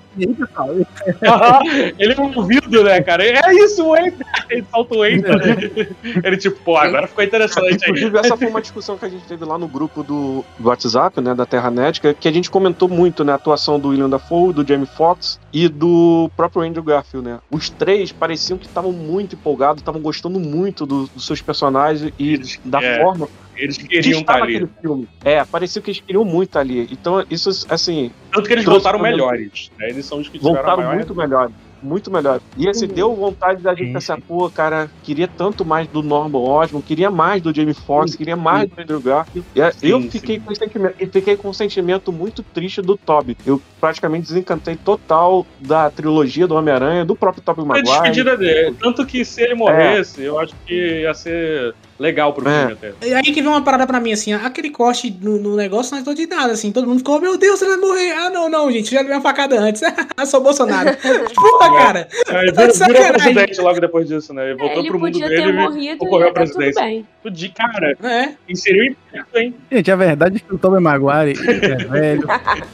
ele é movido, né, cara? É isso, o Enter. Ele solta o Enter. Ele, tipo, pô, agora ficou interessante aí. Inclusive, essa foi uma discussão que a gente teve lá no grupo do, do WhatsApp, né, da Terranet, que, que a gente comentou muito, né, a atuação do William Dafoe, do Jamie Foxx e do próprio Andrew Garfield, né. Os três pareciam que estavam muito empolgados, estavam gostando muito do- dos seus personagens e Eles- da é, forma Eles que queriam estar estava ali. filme. É, parecia que eles queriam muito ali. Então, isso, assim, Tanto que eles voltaram melhores. Né? Eles são os que tiveram voltaram maior muito melhor. Muito melhor. E assim, deu vontade da gente pensar, pô, cara, queria tanto mais do Norman Osborn, queria mais do Jamie Foxx, queria mais do Andrew Garfield. E, é, eu Sim, fiquei com, esse sentimento, fiquei com um sentimento muito triste do Toby. Eu praticamente desencantei total da trilogia do Homem-Aranha, do próprio Tobey Foi a Maguire. despedida dele. Tanto que se ele morresse, eu acho que ia ser legal pro É. filme até. E aí que vem uma parada pra mim, assim, aquele corte no, no negócio não é de nada, assim, todo mundo ficou, meu Deus, ele vai morrer. Ah, não, não, gente, já levei uma facada antes. Ah, sou Bolsonaro. Porra, cara. Aí Tá virou, virou presidente logo depois disso, né? Ele voltou ele pro mundo dele e morrido e à tá tudo presidência. bem. De cara, É. inseriu em perto, hein? Gente, a verdade é que o Tobey Maguire ele é velho,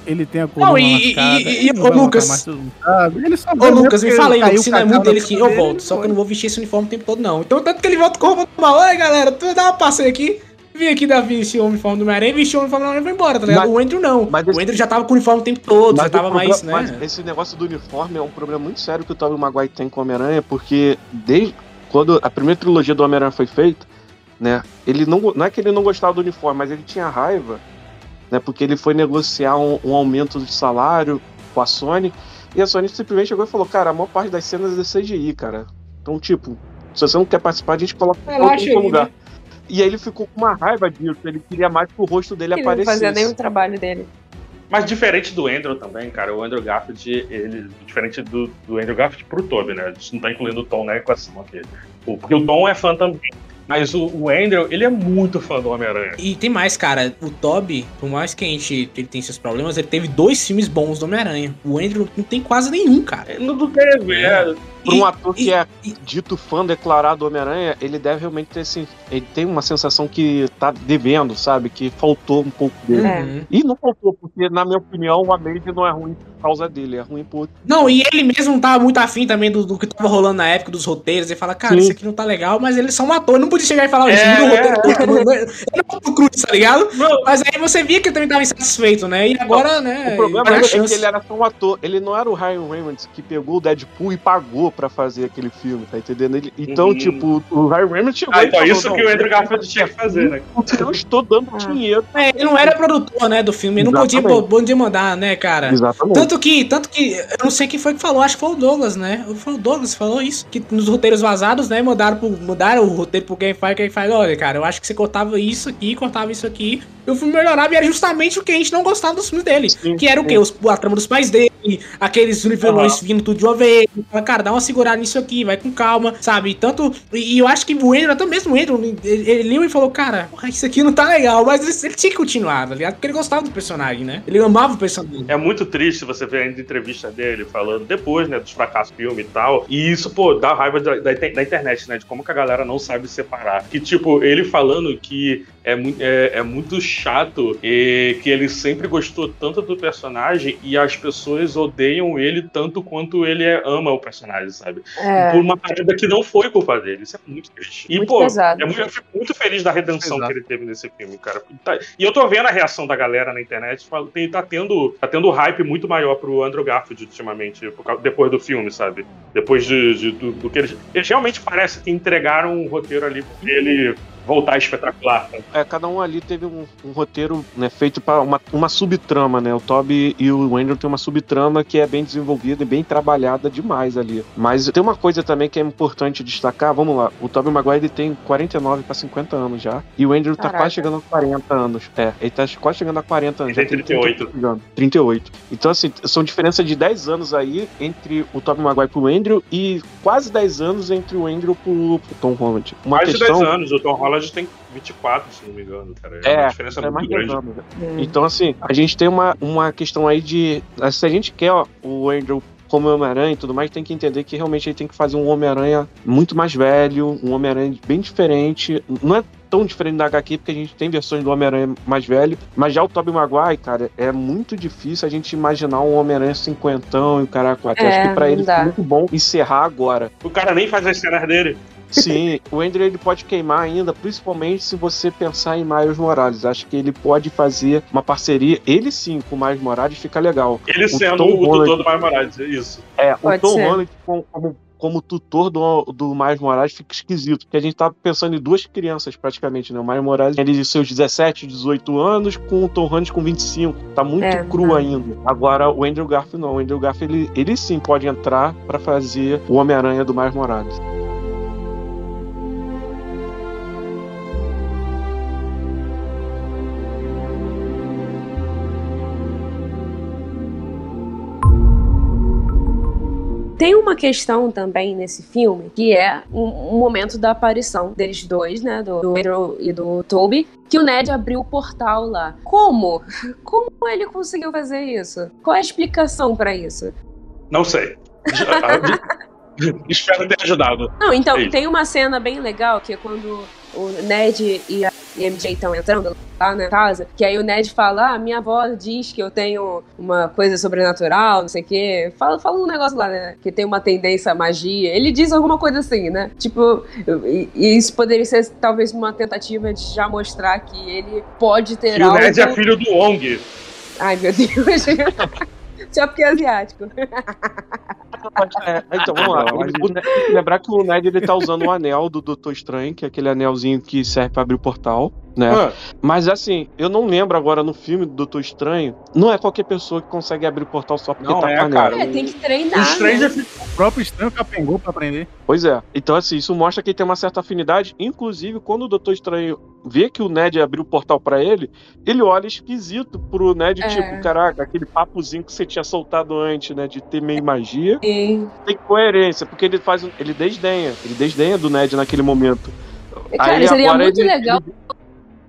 ele tem a coluna Não, e- e- e- ô, voltar Lucas. Ele só Ô, Lucas, me fala aí, se não é muito dele que eu volto. Só que eu não vou vestir esse uniforme o tempo todo, não. Então, tanto que ele volta com roupa normal. Oi, galera, tu dá uma passeio aqui. Vim aqui dar vestir o uniforme do Homem-Aranha, vestiu o uniforme do Homem-Aranha e foi embora, tá ligado? Mas- o Andrew não. mas o esse- Andrew já tava com o uniforme o tempo todo, já Mas tava o mais, problema- né? mas esse negócio do uniforme é um problema muito sério que o Tobey Maguire tem com o Homem-Aranha, porque desde quando a primeira trilogia do Homem-Aranha foi feita, né, ele não, não é que ele não gostava do uniforme, mas ele tinha raiva, né, porque ele foi negociar um, um aumento de salário com a Sony. E a Sony simplesmente chegou e falou: Cara, a maior parte das cenas é CGI, cara. Então, tipo, se você não quer participar, a gente coloca em outro lugar. né? E aí ele ficou com uma raiva disso. Ele queria mais que o rosto dele Ele não aparecesse. fazia nenhum trabalho dele. Mas diferente do Andrew também, cara, o Andrew Garfield, ele. Diferente do, do Andrew Garfield pro Toby, né? A gente não tá incluindo o Tom na equação aqui. O- Porque o Tom é fã também. Mas o, o Andrew, ele é muito fã do Homem-Aranha. E tem mais, cara. O Toby, por mais que a gente ele tenha seus problemas, ele teve dois filmes bons do Homem-Aranha. O Andrew não tem quase nenhum, cara. Ele Não teve, é. Por um E- ator que é e- dito fã declarado do Homem-Aranha, ele deve realmente ter assim. Ele tem uma sensação que tá devendo, sabe? Que faltou um pouco dele. É. Uhum. E não faltou, porque, na minha opinião, o Amazing não é ruim por causa dele, é ruim por. Não, e ele mesmo não tava muito afim também do, do que tava rolando na época dos roteiros. Ele fala, cara, Sim. isso aqui não tá legal, mas eles são um ator. Ele não podia chegar e falar, É, o roteiro é. todo. Não, não, não é Cruz, tá ligado? Não, Mas aí você via que ele também tava insatisfeito, né? E agora, né? O problema é que ele era só um ator. Ele não era o Ryan Reynolds que pegou o Deadpool e pagou pra fazer aquele filme, tá entendendo? Ele- então, Uhum. tipo, o Ryan Reynolds chegou Ah, então falou, isso "Não, que o Andrew Garfield tinha que fazer, né? Eu estou dando Ah. dinheiro. É, ele não era produtor, né, do filme. Ele não podia, podia mandar, né, cara? Exatamente. Tanto que, tanto que, eu não sei quem foi que falou, acho que foi o Douglas, né? Foi o Douglas que falou isso. Que nos roteiros vazados, né, mudaram, pro, mudaram o roteiro pro Game Fire, Game Fire, olha, cara, eu acho que você cortava isso aqui, cortava isso aqui, e o filme melhorava, e era justamente o que a gente não gostava dos filmes dele. Sim, que era o sim. quê? Os, a trama dos pais dele, aqueles vilões vindo tudo de uma vez. Cara, dá uma segurada nisso aqui, vai com calma, sabe? Tanto. E, eu acho que o Andrew, até mesmo o Andrew, ele, ele leu e falou, cara, isso aqui não tá legal, mas ele, ele tinha que continuar, tá ligado? Porque ele gostava do personagem, né? Ele amava o personagem. É muito triste você ver ainda entrevista dele falando depois, né, dos fracassos do filme e tal. E isso, pô, dá raiva da, da, da internet, né? De como que a galera não sabe separar. Que, tipo, ele falando que é, é, é muito chato e que ele sempre gostou tanto do personagem e as pessoas odeiam ele tanto quanto ele é- ama o personagem, sabe? É. Por uma parada que não foi culpa dele. Isso é muito triste. E, Muito pô, pesado. é muito- eu fico muito feliz da redenção Exato. que ele teve nesse filme, cara. Tá- E eu tô vendo a reação da galera na internet. tem- Tá tendo, tá tendo hype muito maior pro Andrew Garfield ultimamente, depois do filme, sabe? Depois de, de- do, do que eles. Eles realmente parece que entregaram um roteiro ali pra ele voltar espetacular. É, cada um ali teve um, um roteiro né, feito para uma, uma subtrama, né? O Toby e o Andrew tem uma subtrama que é bem desenvolvida e bem trabalhada demais ali. Mas tem uma coisa também que é importante destacar, vamos lá, o Toby Maguire ele tem 49 para 50 anos já, e o Andrew tá Caraca. quase chegando a 40 anos. É, ele tá quase chegando a 40 anos. Ele já tem 38. 38 anos. 38. Então, assim, são diferenças de 10 anos aí entre o Toby Maguire pro Andrew e quase 10 anos entre o Andrew pro, pro Tom Holland. Uma Mais de questão... 10 anos. O Tom Holland tem 24, se não me engano, cara. É, É, uma diferença é muito de 10 grande. anos. Então, assim, a gente tem uma, uma questão aí de. Se a gente quer ó, o Andrew como Homem-Aranha e tudo mais, tem que entender que realmente ele tem que fazer um Homem-Aranha muito mais velho, um Homem-Aranha bem diferente. Não é tão diferente da HQ, porque a gente tem versões do Homem-Aranha mais velho, mas já o Tobey Maguire, cara, é muito difícil a gente imaginar um Homem-Aranha cinquentão e o cara quatro. É, Acho que pra ele dá. é muito bom encerrar agora. O cara nem faz as cenas dele. Sim, o Andrew ele pode queimar ainda, principalmente se você pensar em Miles Morales. Acho que ele pode fazer uma parceria, ele sim, com o Miles Morales fica legal. Ele O sendo Tom o tutor Holland. do Miles Morales, é isso. É, o Pode Tom ser. Holland como, como, tutor do, do Miles Morales fica esquisito, porque a gente tá pensando em duas crianças praticamente, né? O Miles Morales ele de seus 17, 18 anos, com o Tom Holland com 25. Tá muito É, cru tá. ainda. Agora, o Andrew Garfield não. O Andrew Garfield, ele, ele sim pode entrar pra fazer o Homem-Aranha do Miles Morales. Tem uma questão também nesse filme que é um, um momento da aparição deles dois, né? Do, do Andrew e do Toby, que o Ned abriu o portal lá. Como? Como ele conseguiu fazer isso? Qual é a explicação pra isso? Não sei. Espero ter ajudado. Não, então, É tem uma cena bem legal que é quando o Ned e a MJ estão entrando lá na casa, que aí o Ned fala: Ah, minha avó diz que eu tenho uma coisa sobrenatural, não sei o quê. Fala, fala um negócio lá, né? Que tem uma tendência à magia. Ele diz alguma coisa assim, né? Tipo, e, e isso poderia ser talvez uma tentativa de já mostrar que ele pode ter E o algo. Ned é filho do Ong. Ai, meu Deus. Só porque é asiático. É, então, vamos lá. Lembrar que o Ned ele tá usando o anel do Doutor Estranho, que é aquele anelzinho que serve pra abrir o portal. Né? Ah, Mas assim, eu não lembro agora no filme do Doutor Estranho, não é qualquer pessoa que consegue abrir o portal só porque Não tá é, cara. É, tem que o treinar. Stranger né? O próprio estranho capengou pra aprender. Pois é. Então, assim, isso mostra que ele tem uma certa afinidade. Inclusive, quando o Doutor Estranho vê que o Ned abriu o portal pra ele, ele olha esquisito pro Ned, É. tipo, caraca, aquele papozinho que você tinha soltado antes, né? De ter meio magia. Tem coerência, porque ele faz. um- Ele desdenha. Ele desdenha do Ned naquele momento. Cara, Aí seria agora muito ele- legal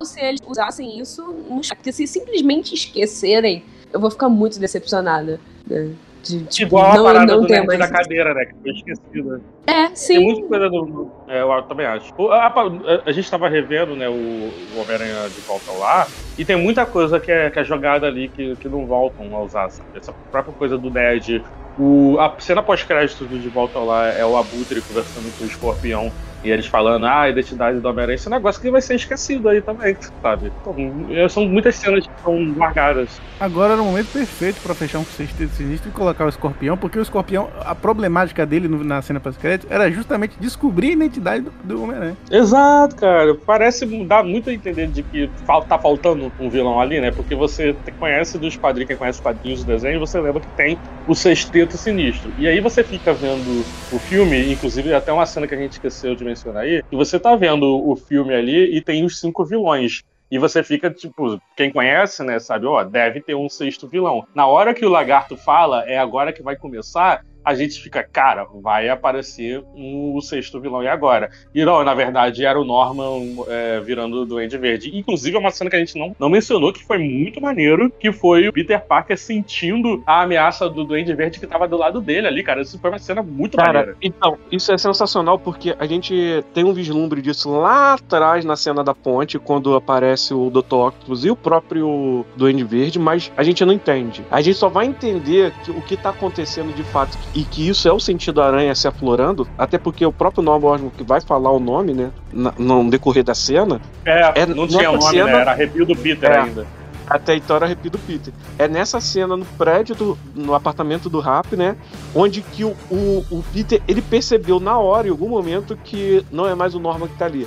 se eles usassem isso no chat. Porque se simplesmente esquecerem, eu vou ficar muito decepcionada. né? De, tipo, Igual a não, parada não do ter nerd mais. da cadeira, né? Que foi esquecida. É, Tem sim. muita coisa do. É, eu também acho. A, a- a gente tava revendo, né, o, o Homem-Aranha de volta lá, e tem muita coisa que é, que é jogada ali que, que não voltam a usar. sabe? Essa própria coisa do Ned. O, a cena pós-crédito do De Volta Lá é o Abutre conversando com o Escorpião. E eles falando, ah, a identidade do Homem-Aranha. Esse negócio que vai ser esquecido aí também, sabe? Então, são muitas cenas que são largadas. Agora era o momento perfeito pra fechar um sexteto sinistro e colocar o escorpião, porque o escorpião, a problemática dele na cena pós-crédito era justamente descobrir a identidade do, do Homem-Aranha. Exato, cara. Parece dar muito a entender de que tá faltando um vilão ali, né? Porque você conhece dos quadrinhos, quem conhece os quadrinhos do desenho, você lembra que tem o sexteto sinistro. E aí você fica vendo o filme, inclusive até uma cena que a gente esqueceu de mencionar aí, e você tá vendo o filme ali e tem os cinco vilões. E você fica, tipo, quem conhece, né, sabe, ó, deve ter um sexto vilão. Na hora que o lagarto fala, é agora que vai começar, a gente fica, cara, vai aparecer um, o sexto vilão e agora. E não, na verdade, era o Norman é, virando o Duende Verde. Inclusive, é uma cena que a gente não, não mencionou, que foi muito maneiro, que foi o Peter Parker sentindo a ameaça do Duende Verde que tava do lado dele ali, cara. Isso foi uma cena muito Cara, maneira. então, isso é sensacional porque a gente tem um vislumbre disso lá atrás na cena da ponte, quando aparece o Dr. Octopus e o próprio Duende Verde, mas a gente não entende. A gente só vai entender que- o que tá acontecendo de fato e que isso é o sentido da aranha se aflorando, até porque o próprio Norman Osborn que vai falar o nome, né, na- no decorrer da cena, É, É, não tinha nome, cena- né? Era arrepio do Peter É. ainda. até então era arrepio do Peter. É nessa cena no prédio, do, no apartamento do Rap, né? Onde que o, o, o Peter, ele percebeu na hora, em algum momento, que não é mais o Norman que tá ali.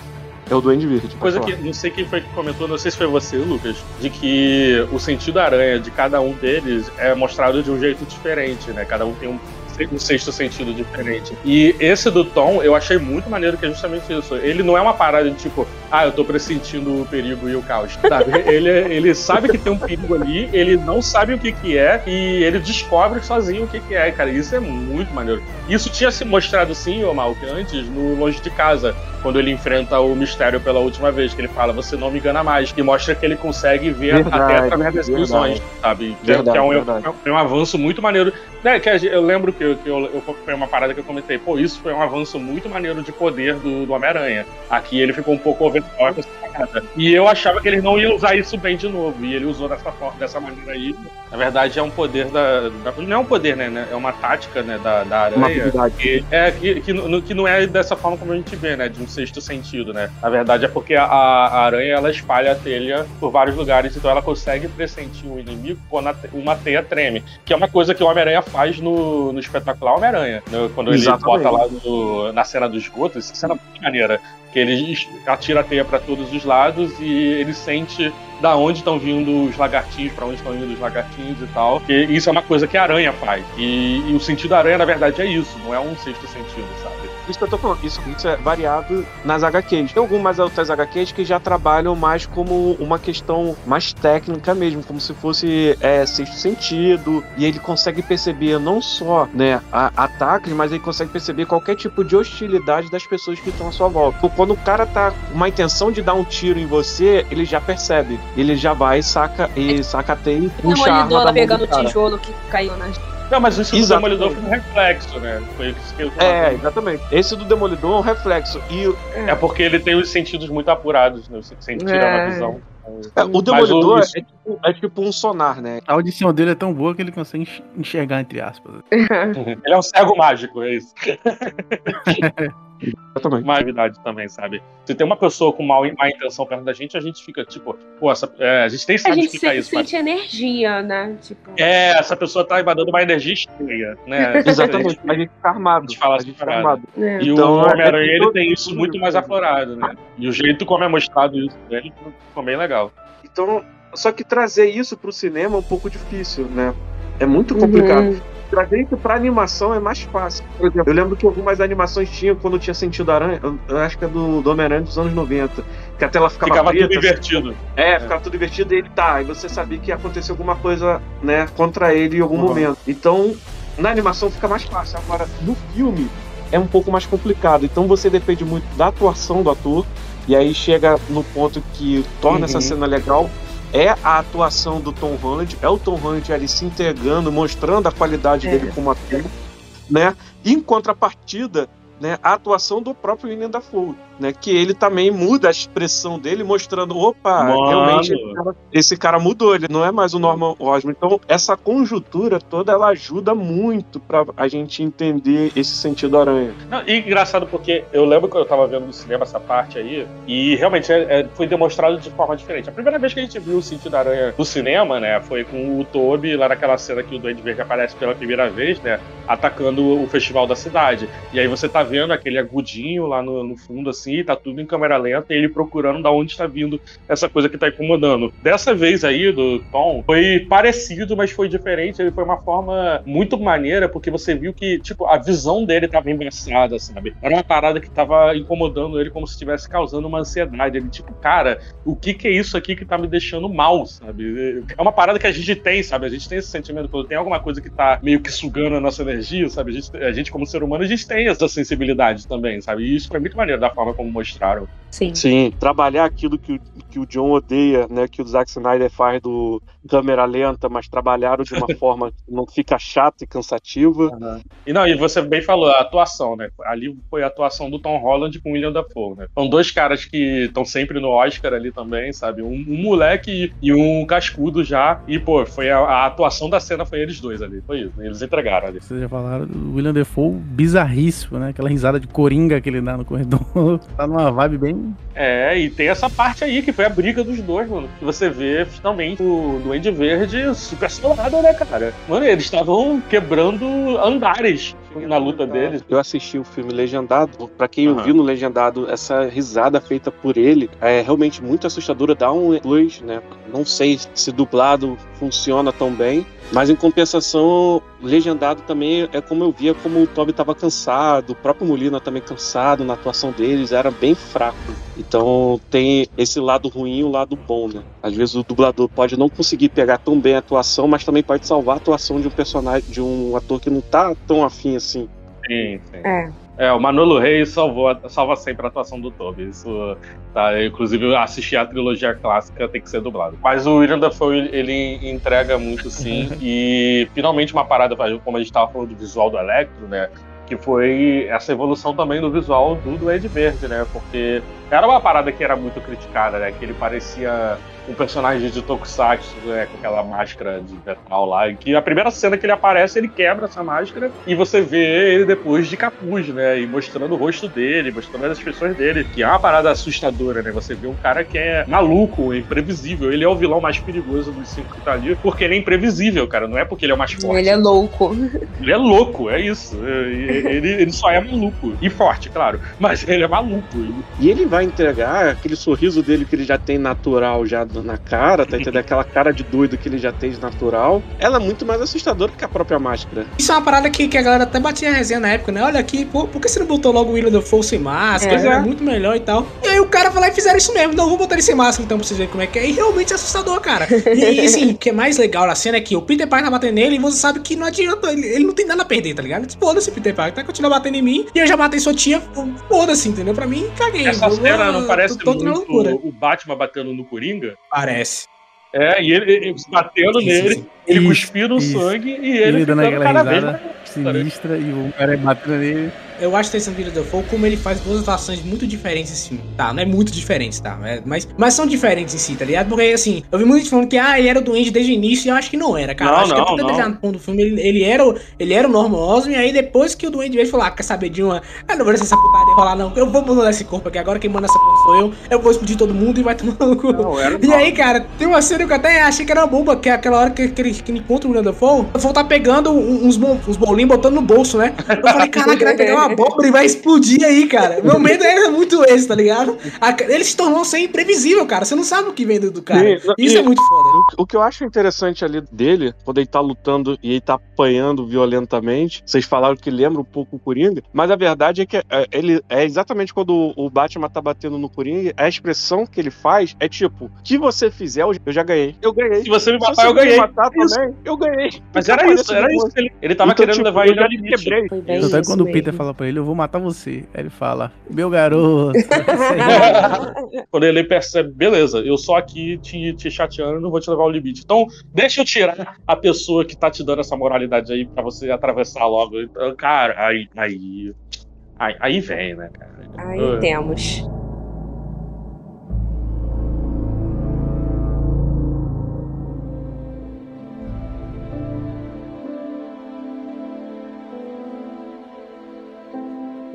É o Duende Verde. Coisa falar. que não sei quem foi que comentou, não sei se foi você, Lucas, de que o sentido aranha de cada um deles é mostrado de um jeito diferente, né? Cada um tem um, um sexto sentido diferente. E esse do Tom, eu achei muito maneiro que é justamente isso. Ele não é uma parada de tipo, ah, eu tô pressentindo o perigo e o caos. Sabe? ele, ele sabe que tem um perigo ali, ele não sabe o que que é e ele descobre sozinho o que que é, cara. Isso é muito maneiro. Isso tinha se mostrado sim, ô Malk, antes, no Longe de Casa, quando ele enfrenta o mistério pela última vez, que ele fala, você não me engana mais, que mostra que ele consegue ver Verdade, até através das ilusões, sabe? Que, é- Verdade, que é, um, é um avanço muito maneiro. Né, que eu lembro que, eu- que eu, eu- foi uma parada que eu comentei, pô, isso foi um avanço muito maneiro de poder do, do Homem-Aranha. Aqui ele ficou um pouco overpower E eu achava que ele não ia usar isso bem de novo, e ele usou dessa, forma, dessa maneira aí. Na verdade, é um poder da, da- Não é um poder, né? né, É uma tática né, da, da Uma aranha. habilidade. Que, é, que, que, não- que não é dessa forma como a gente vê, né? De um sexto sentido, né? Na verdade é porque a, a aranha ela espalha a telha por vários lugares, então ela consegue pressentir o inimigo quando uma teia treme. Que é uma coisa que o Homem-Aranha faz no, no espetacular Homem-Aranha. né? Quando ele Exatamente. bota lá no- na cena do esgoto, cena é muito maneira. Que ele atira a teia pra todos os lados e ele sente da onde estão vindo os lagartinhos, pra onde estão indo os lagartinhos e tal. E isso é uma coisa que a aranha faz. E, e o sentido da aranha, na verdade, é isso, não é um sexto sentido, sabe? Isso que eu tô falando, isso, isso é variado nas HQs. Tem algumas outras HQs que já trabalham mais como uma questão mais técnica mesmo, como se fosse é, sexto sentido, e ele consegue perceber não só né, a- ataques, mas ele consegue perceber qualquer tipo de hostilidade das pessoas que estão à sua volta. Porque Quando o cara tá com uma intenção de dar um tiro em você, ele já percebe. Ele já vai, saca, e saca a teia e puxa a arma da pegando do o tijolo que caiu nas. Não, mas isso do. Demolidor foi um reflexo, né? Foi isso que eu É, exatamente. Esse do Demolidor é um reflexo. E É porque ele tem os sentidos muito apurados, né? Sem tirar É. uma visão. é, o Demolidor o- é, tipo, é tipo um sonar, né? A audição dele é tão boa que ele consegue enx- enxergar, entre aspas. Ele é um cego mágico, é isso. Exatamente. uma atividade também, sabe? Se tem uma pessoa com mal, má intenção perto da gente, a gente fica, tipo, pô, essa, é, a gente nem A sabe gente explicar se- isso, mas. sente energia, né? Tipo, É, essa pessoa tá emanando uma energia estranha, né? Exatamente. A gente fica armado. A gente fala A gente fica armado. né? E Então, o é- Homem-Aranha, é ele tem isso muito mais aflorado, né? E o jeito como é mostrado isso dele ficou bem legal. Então, só que trazer isso pro cinema é um pouco difícil, né? É muito Uhum. Trazer isso pra animação é mais fácil. Por exemplo, eu lembro que algumas animações tinham quando tinha sentido aranha. Eu, eu acho que é do, do Homem-Aranha dos anos 90. Que a tela ficava, Ficava preta. tudo invertido. É, ficava tudo invertido e ele tá. E você sabia que ia acontecer alguma coisa, né, contra ele em algum Uhum. momento. Então, na animação fica mais fácil. Agora, no filme, é um pouco mais complicado. Então você depende muito da atuação do ator. E aí chega no ponto que torna Uhum. essa cena legal. É a atuação do Tom Holland, é o Tom Holland ali se entregando, mostrando a qualidade É. dele como ator, né? Em contrapartida, né, a atuação do próprio William Dafoe, né, que ele também muda a expressão dele, mostrando, opa, Mano. realmente esse cara, esse cara mudou, ele não é mais o Norman Osborn. Então, essa conjuntura toda, ela ajuda muito pra a gente entender esse sentido aranha. Não, e engraçado porque eu lembro que eu tava vendo no cinema essa parte aí, e realmente é- é- foi demonstrado de forma diferente. A primeira vez que a gente viu o sentido da aranha no cinema, né, foi com o Toby, lá naquela cena que o Duende Verde aparece pela primeira vez, né, atacando o festival da cidade. E aí você tá vendo aquele agudinho lá no, no fundo, assim, tá tudo em câmera lenta, e ele procurando da onde está vindo essa coisa que tá incomodando. Dessa vez aí, do Tom, foi parecido, mas foi diferente. Ele foi uma forma muito maneira, porque você viu que, tipo, a visão dele tava embaçada, sabe? Era uma parada que tava incomodando ele como se estivesse causando uma ansiedade. Ele, tipo, cara, o que que é isso aqui que tá me deixando mal, sabe? É uma parada que a gente tem, sabe? A gente tem esse sentimento quando tem alguma coisa que tá meio que sugando a nossa energia, sabe? A gente, a gente como ser humano, a gente tem essa sensibilidade também, sabe? E isso foi muito maneiro da forma como mostraram. Sim. Sim, trabalhar aquilo que o, que o John odeia, né, que o Zack Snyder faz do câmera lenta, mas trabalharam de uma forma que não fica chata e cansativa. E não, e você bem falou, a atuação, né? Ali foi a atuação do Tom Holland com o William Dafoe, né? São dois caras que estão sempre no Oscar ali também, sabe? Um, um moleque e um cascudo já. E, pô, foi a, a atuação da cena foi eles dois ali. Foi isso. Eles entregaram ali. Vocês já falaram do William Defoe bizarríssimo, né? Aquela risada de coringa que ele dá no corredor. tá numa vibe bem. É, e tem essa parte aí que foi a briga dos dois, mano. Que você vê finalmente o Duende Verde super solado, né, cara? Mano, eles estavam quebrando andares na luta deles. Eu assisti o filme legendado. Pra quem Aham. ouviu no legendado, essa risada feita por ele é realmente muito assustadora. Dá um plus, né? Não sei se dublado funciona tão bem. Mas em compensação, legendado também é como eu via como o Toby tava cansado, o próprio Molina também cansado na atuação deles, era bem fraco. Então tem esse lado ruim e o lado bom, né? Às vezes o dublador pode não conseguir pegar tão bem a atuação, mas também pode salvar a atuação de um personagem, de um ator que não tá tão afim assim. Sim, sim. É. É, o Manolo Reis salvou, salva sempre a atuação do Toby. Isso, tá, inclusive, assistir a trilogia clássica tem que ser dublado. Mas o William Dafoe, ele entrega muito, sim. e, finalmente, uma parada, como a gente tava falando do visual do Electro, né? Que foi essa evolução também do visual do Duende Verde, né? Porque era uma parada que era muito criticada, né? Que ele parecia um personagem de Tokusatsu, né, com aquela máscara de metal lá, e que a primeira cena que ele aparece, ele quebra essa máscara e você vê ele depois de capuz, né, e mostrando o rosto dele, mostrando as expressões dele, que é uma parada assustadora, né, você vê um cara que é maluco, imprevisível, ele é o vilão mais perigoso dos cinco que tá ali, porque ele é imprevisível, cara, não é porque ele é o mais forte. Ele é louco. Ele é louco, é isso. Ele, ele só é maluco. E forte, claro. Mas ele é maluco. E ele vai entregar aquele sorriso dele que ele já tem natural já na cara, tá entendendo? Aquela cara de doido que ele já tem de natural. Ela é muito mais assustadora que a própria máscara. Isso é uma parada que, que a galera até batia resenha na época, né? Olha aqui, pô, por que você não botou logo o William Dafoe sem máscara? É. É. muito melhor e tal. E aí o cara foi lá e fizeram isso mesmo. Não, vou botar ele sem máscara então pra vocês verem como é que é. E realmente é assustador, cara. E assim, o que é mais legal na cena é que o Peter Parker tá batendo nele e você sabe que não adianta. Ele, ele não tem nada a perder, tá ligado? Foda-se, Peter Parker. Tá continuando batendo em mim e eu já matei sua tia. Foda-se, entendeu? Pra mim, caguei. Essa cena não parece tô- tô na muito loucura. o Batman batendo no Coringa? Parece. É, e ele, ele batendo Sim, nele, sim. ele Isso, cuspindo isso. sangue e Ele, ele dando aquela risada mais. sinistra e o cara batendo nele. Eu acho interessante o William Dafoe como ele faz duas atuações muito diferentes nesse filme. Tá, não é muito diferentes, tá? É, mas, mas são diferentes em si, tá ligado? Porque, assim, eu vi muita gente falando que, ah, ele era o doente desde o início e eu acho que não era, cara. Não, eu acho não, que até determinado ponto do filme ele, ele era, o- ele era o Norman Osborn e aí depois que o Duende Verde falou, ah, quer saber de uma... Ah, não vou deixar essa putada rolar não, eu vou mudar esse corpo aqui, agora quem manda essa porra sou eu, eu vou explodir todo mundo e vai tomar no cu. Não, era E aí, cara, tem uma cena que eu até achei que era uma bomba, que é aquela hora que, que, ele, que ele encontra o William Dafoe, o Dafoe tá pegando uns, uns bolinhos botando no bolso, né? Eu falei, caraca, vai pegar uma abóbora e vai explodir aí, cara. Meu medo era muito esse, tá ligado? Ele se tornou sem imprevisível, cara. Você não sabe o que vem do cara. Isso e- é muito foda. O, o que eu acho interessante ali dele, quando ele tá lutando e ele tá apanhando violentamente, vocês falaram que lembra um pouco o Coringa, mas a verdade é que é, ele é exatamente quando o- o Batman tá batendo no Coringa, a expressão que ele faz é tipo: o que você fizer, eu já ganhei. Eu ganhei. Se você me matar, eu ganhei. me matar É também, eu ganhei. Mas era isso, era que isso. Ele, ele tava Então, querendo tipo, levar ele ao me limite. quebrei. Tanto é quando o. Peter fala pra ele, eu vou matar você. Aí ele fala, meu garoto. Quando ele percebe, beleza, eu só aqui te, te chateando, não vou te levar ao limite. Então, deixa eu tirar a pessoa que tá te dando essa moralidade aí pra você atravessar logo. Então, cara, aí. Aí, aí, aí vem, né, cara? Aí temos.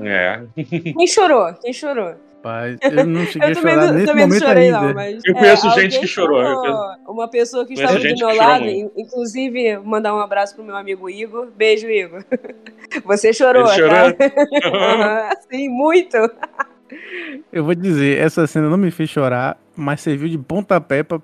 É. Quem chorou? Quem chorou? Rapaz, eu não cheguei a Eu também chorar não, nesse também momento chorei, ainda. não, mas. Eu conheço é, gente que chorou. Uma pessoa que estava do meu lado, inclusive, mandar um abraço pro meu amigo Igor. Beijo, Igor. Você chorou, Ele chorou? tá? Sim, muito. Eu vou dizer, essa cena não me fez chorar, mas serviu de pontapé pra,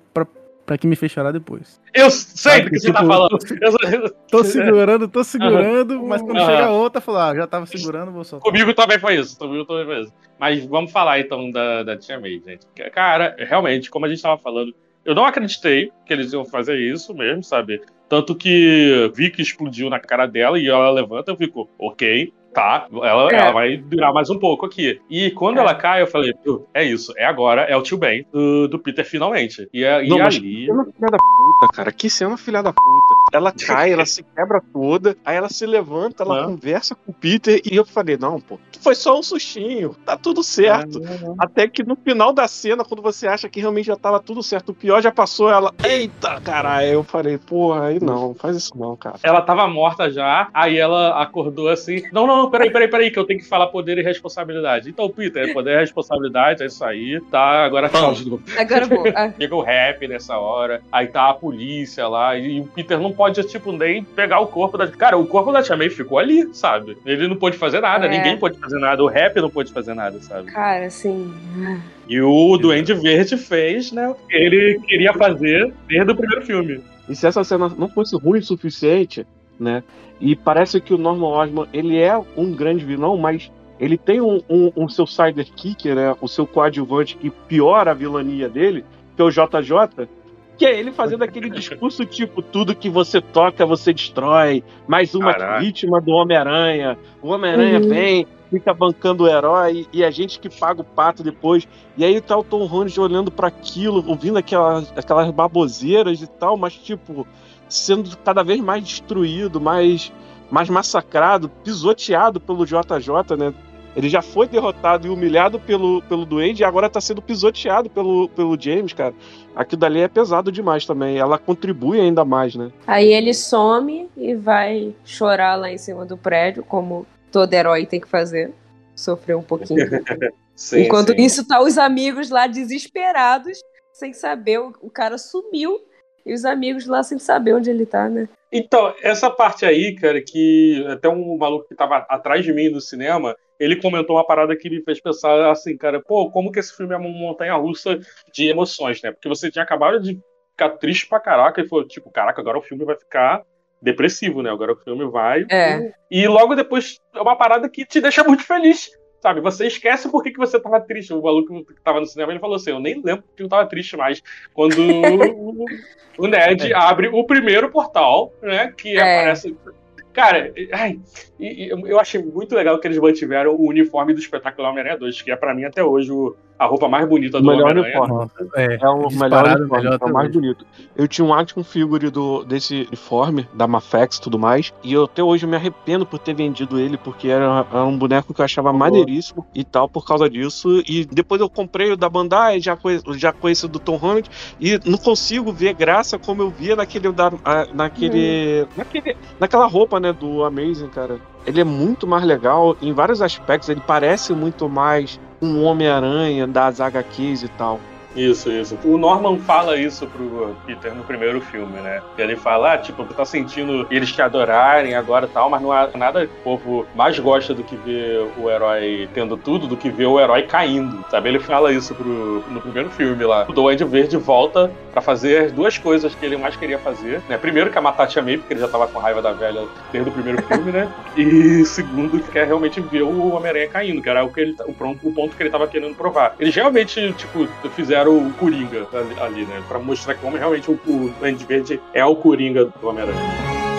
pra, que me fez chorar depois. Eu sei Sabe, do que você tá tipo, falando. Eu- Tô segurando, tô segurando, mas quando Aham. chega a outra, falar, ah, já tava segurando, vou soltar. Comigo também foi isso. Comigo também foi isso. Mas vamos falar então da, da Tia May, gente. Cara, realmente, como a gente tava falando, eu não acreditei que eles iam fazer isso mesmo, sabe? Tanto que vi que explodiu na cara dela e ela levanta, eu fico, ok, tá, ela, É. ela vai durar mais um pouco aqui. E quando É. ela cai, eu falei, "Pô, é isso, é agora, é o tio Ben do, do Peter finalmente. E, é- e Não, ali. que cena filha da puta, cara. Que cena filha da puta. Ela cai, ela se quebra toda, aí ela se levanta, ela Ah. conversa com o Peter e eu falei, não, pô, foi só um sustinho, tá tudo certo. Até que no final da cena, quando você acha que realmente já tava tudo certo, o pior já passou, ela, eita, caralho. Eu falei, porra, aí não, faz isso não, cara. Ela tava morta já, aí ela acordou assim. Não, não, não, peraí, peraí, peraí, que eu tenho que falar poder e responsabilidade. Então, Peter, poder e responsabilidade, é isso aí, tá? Agora tchau novo. Agora vou. Ah, Chega o rap nessa hora, aí tá a polícia lá, e o Peter não pode, tipo, nem pegar o corpo da. Cara, o corpo da Tia May ficou ali, sabe? Ele não pôde fazer nada, É. ninguém pôde fazer nada, o rap não pôde fazer nada, sabe? Cara, assim. E o Duende Verde fez, né? o que Ele queria fazer desde o primeiro filme. E se essa cena não fosse ruim o suficiente, né? E parece que o Norman Osborn, ele é um grande vilão, mas ele tem um, um, um seu sidekick, né? O seu coadjuvante que piora a vilania dele, que é o JJ, que é ele fazendo aquele discurso tipo, tudo que você toca, você destrói, mais uma Caralho. vítima do Homem-Aranha, o Homem-Aranha Uhum. vem, fica bancando o herói, e a gente que paga o pato depois. E aí tá o Tom Holland olhando para aquilo, ouvindo aquelas, aquelas baboseiras e tal, mas tipo, sendo cada vez mais destruído, mais, mais massacrado, pisoteado pelo JJ, né? Ele já foi derrotado e humilhado pelo, pelo Duende e agora tá sendo pisoteado pelo, pelo James, cara. Aquilo dali é pesado demais também. Ela contribui ainda mais, né? Aí ele some e vai chorar lá em cima do prédio, como todo herói tem que fazer. Sofrer um pouquinho. Sim, Enquanto sim. isso, tá os amigos lá desesperados, sem saber. O, o cara sumiu. E os amigos lá sem saber onde ele tá, né? Então, essa parte aí, cara, que até um maluco que tava atrás de mim no cinema, ele comentou uma parada que me fez pensar assim, cara, pô, como que esse filme é uma montanha russa de emoções, né? Porque você tinha acabado de ficar triste pra caraca e falou, tipo, caraca, agora o filme vai ficar depressivo, né? Agora o filme vai. É. E logo depois é uma parada que te deixa muito feliz. Sabe, você esquece por que, que você tava triste. O maluco que tava no cinema, ele falou assim: Eu nem lembro que eu tava triste mais. Quando o- o Ned abre o primeiro portal, né? Que É. aparece. Cara, ai, eu achei muito legal que eles mantiveram o uniforme do espetacular Homem-Aranha 2, que é pra mim até hoje o- a roupa mais bonita do melhor Homem-Aranha. uniforme. É, É o melhor uniforme, melhor é o mais bonito. Eu tinha um action figure do, desse uniforme, da Mafex e tudo mais, e eu até hoje me arrependo por ter vendido ele, porque era, era um boneco que eu achava maneiríssimo e tal, por causa disso. E depois eu comprei o da Bandai, já, conhe- já conheci o do Tom Holland, e não consigo ver graça como eu via naquele, da, naquele, naquele naquela roupa, né, do Amazing, cara. Ele é muito mais legal em vários aspectos, ele parece muito mais um Homem-Aranha das HQs e tal. Isso, isso. O Norman fala isso pro Peter no primeiro filme, né? Ele fala, ah, tipo, tu tá sentindo eles te adorarem agora e tal, mas não há nada que o povo mais gosta do que ver o herói tendo tudo, do que ver o herói caindo, sabe? Ele fala isso pro, no primeiro filme lá. O Duende Verde volta pra fazer as duas coisas que ele mais queria fazer, né? Primeiro, que é matar a Tia May, porque ele já tava com raiva da velha desde o primeiro filme, né? E segundo, que quer realmente ver o Homem-Aranha caindo, que era o, que ele, o, pronto, o ponto que ele tava querendo provar. Eles realmente, tipo, fizeram o Coringa ali, né? Pra mostrar como realmente o, o Verde é o Coringa do Homem-Aranha.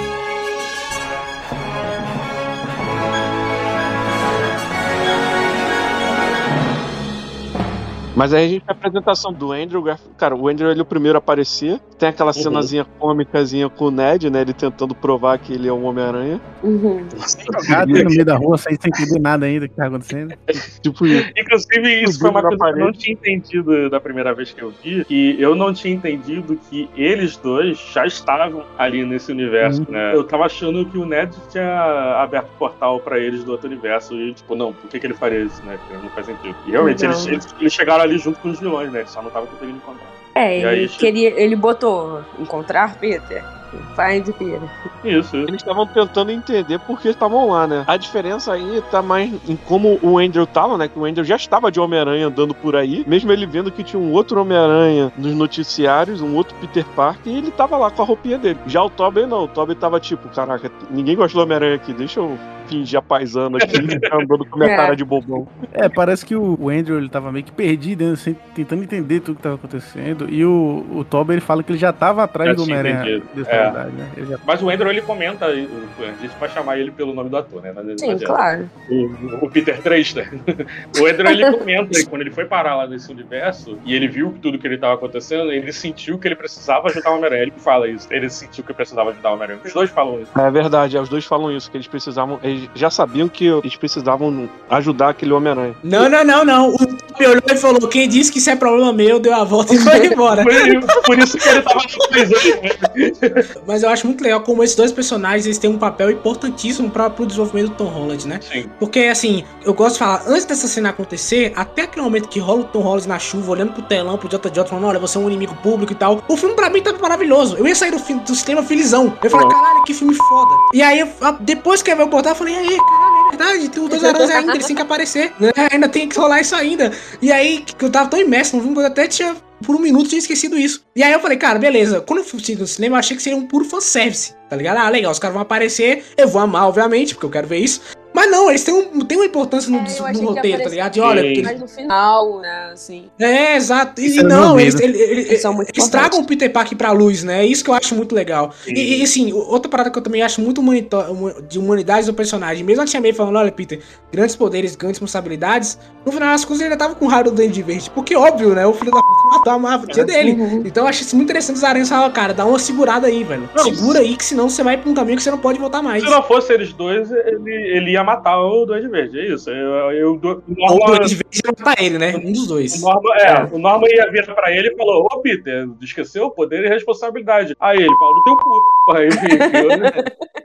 Mas aí a gente tem a apresentação do Andrew Garfield. Cara, o Andrew ele é o primeiro a aparecer. Tem aquela cenazinha cômicazinha com o Ned, né? Ele tentando provar que ele é um Homem-Aranha. Uhum. Jogado no meio da rua, sem entender nada ainda que tá acontecendo. Tipo isso. Inclusive, isso foi uma coisa que eu não tinha entendido da primeira vez que eu vi, que eu não tinha entendido que eles dois já estavam ali nesse universo, né? Eu tava achando que o Ned tinha aberto o portal pra eles do outro universo e, tipo, não, por que, que ele faria isso, né? Não faz sentido. E realmente, Não. eles, eles, eles chegaram ali junto com os vilões, né? Só não estavam conseguindo encontrar. É, E ele aí, queria. Ele botou encontrar Peter. Find Peter. Isso. Eles estavam tentando entender por que estavam lá, né? A diferença aí tá mais em como o Andrew tava, né? Que o Andrew já estava de Homem-Aranha andando por aí, mesmo ele vendo que tinha um outro Homem-Aranha nos noticiários, um outro Peter Parker, e ele tava lá com a roupinha dele. Já o Tobey não, o Tobey tava tipo, caraca, ninguém gosta do Homem-Aranha aqui, deixa eu fingir a paisana aqui ficar andando com minha É. cara de bobão. É, parece que o Andrew ele tava meio que perdido, né, sem- tentando entender tudo que tava acontecendo. E o, o Toby ele fala que ele já tava atrás Já do Homem-Aranha É. né? Já- Mas o Andrew, ele comenta, a gente vai chamar ele pelo nome do ator, né? Não Sim, adianta. claro. o, o Peter Trester. O Andrew ele comenta que quando ele foi parar lá nesse universo e ele viu tudo que ele estava acontecendo, ele sentiu que ele precisava ajudar o Homem-Aranha. Ele fala isso. Ele sentiu que precisava ajudar o Homem-Aranha. Os dois falam isso. É verdade, é, os dois falam isso, que eles precisavam, eles já sabiam que eles precisavam ajudar aquele Homem-Aranha. Não, não, não, não. O Toby olhou e falou: quem disse que isso é problema meu, deu a volta e foi embora. Por, por isso que ele tava coisando. Mas eu acho muito legal como esses dois personagens eles têm um papel importantíssimo para pro desenvolvimento do Tom Holland, né? Sim. Porque, assim, eu gosto de falar, antes dessa cena acontecer, até aquele momento que rola o Tom Holland na chuva, olhando pro telão, pro JJ, falando, olha, você é um inimigo público e tal, o filme pra mim tava maravilhoso. Eu ia sair do, do cinema felizão. Eu falei, caralho, que filme foda. E aí, depois que eu vi o portal, falei, aí, caralho, é verdade, tem os dois heróis ainda, eles têm que aparecer, né? Ainda tem que rolar isso ainda. E aí, que eu tava tão imerso eu até tinha por um minuto tinha esquecido isso. E aí eu falei, cara, beleza. Quando eu fui no cinema, eu achei que seria um puro fanservice, tá ligado? Ah, legal, os caras vão aparecer, eu vou amar, obviamente, porque eu quero ver isso. Mas não, eles têm, um, têm uma importância no, É, no roteiro, tá ligado? De olha, porque Mas no final, né, assim. é, exato. E, e meu não, eles, ele- ele- Eles são muito eles tragam o Peter Parker pra luz, né? É isso que eu acho muito legal. E, e, assim, outra parada que eu também acho muito de humanidade do personagem, mesmo a Tia May falando, olha, Peter, grandes poderes, grandes responsabilidades, no final das contas ele ainda tava com raiva do Dente Verde. Porque, óbvio, né? O filho da puta matou a Marvel, tia dele. Uhum. Então eu acho isso muito interessante os aranhas falar, cara, dá uma segurada aí, velho. Não, Segura aí, que senão você vai pra um caminho que você não pode voltar mais. Se não fosse eles dois, ele, ele ia matar o Duende Verde. É isso. Eu, eu, o Ou o Norman, Dente Verde ia matar ele, né? Um dos dois. o Norman, é, o Norman ia vir pra ele e falou: Ô Peter, esqueceu poder e responsabilidade. Aí ele, pau no teu cu. Aí, enfiou, né?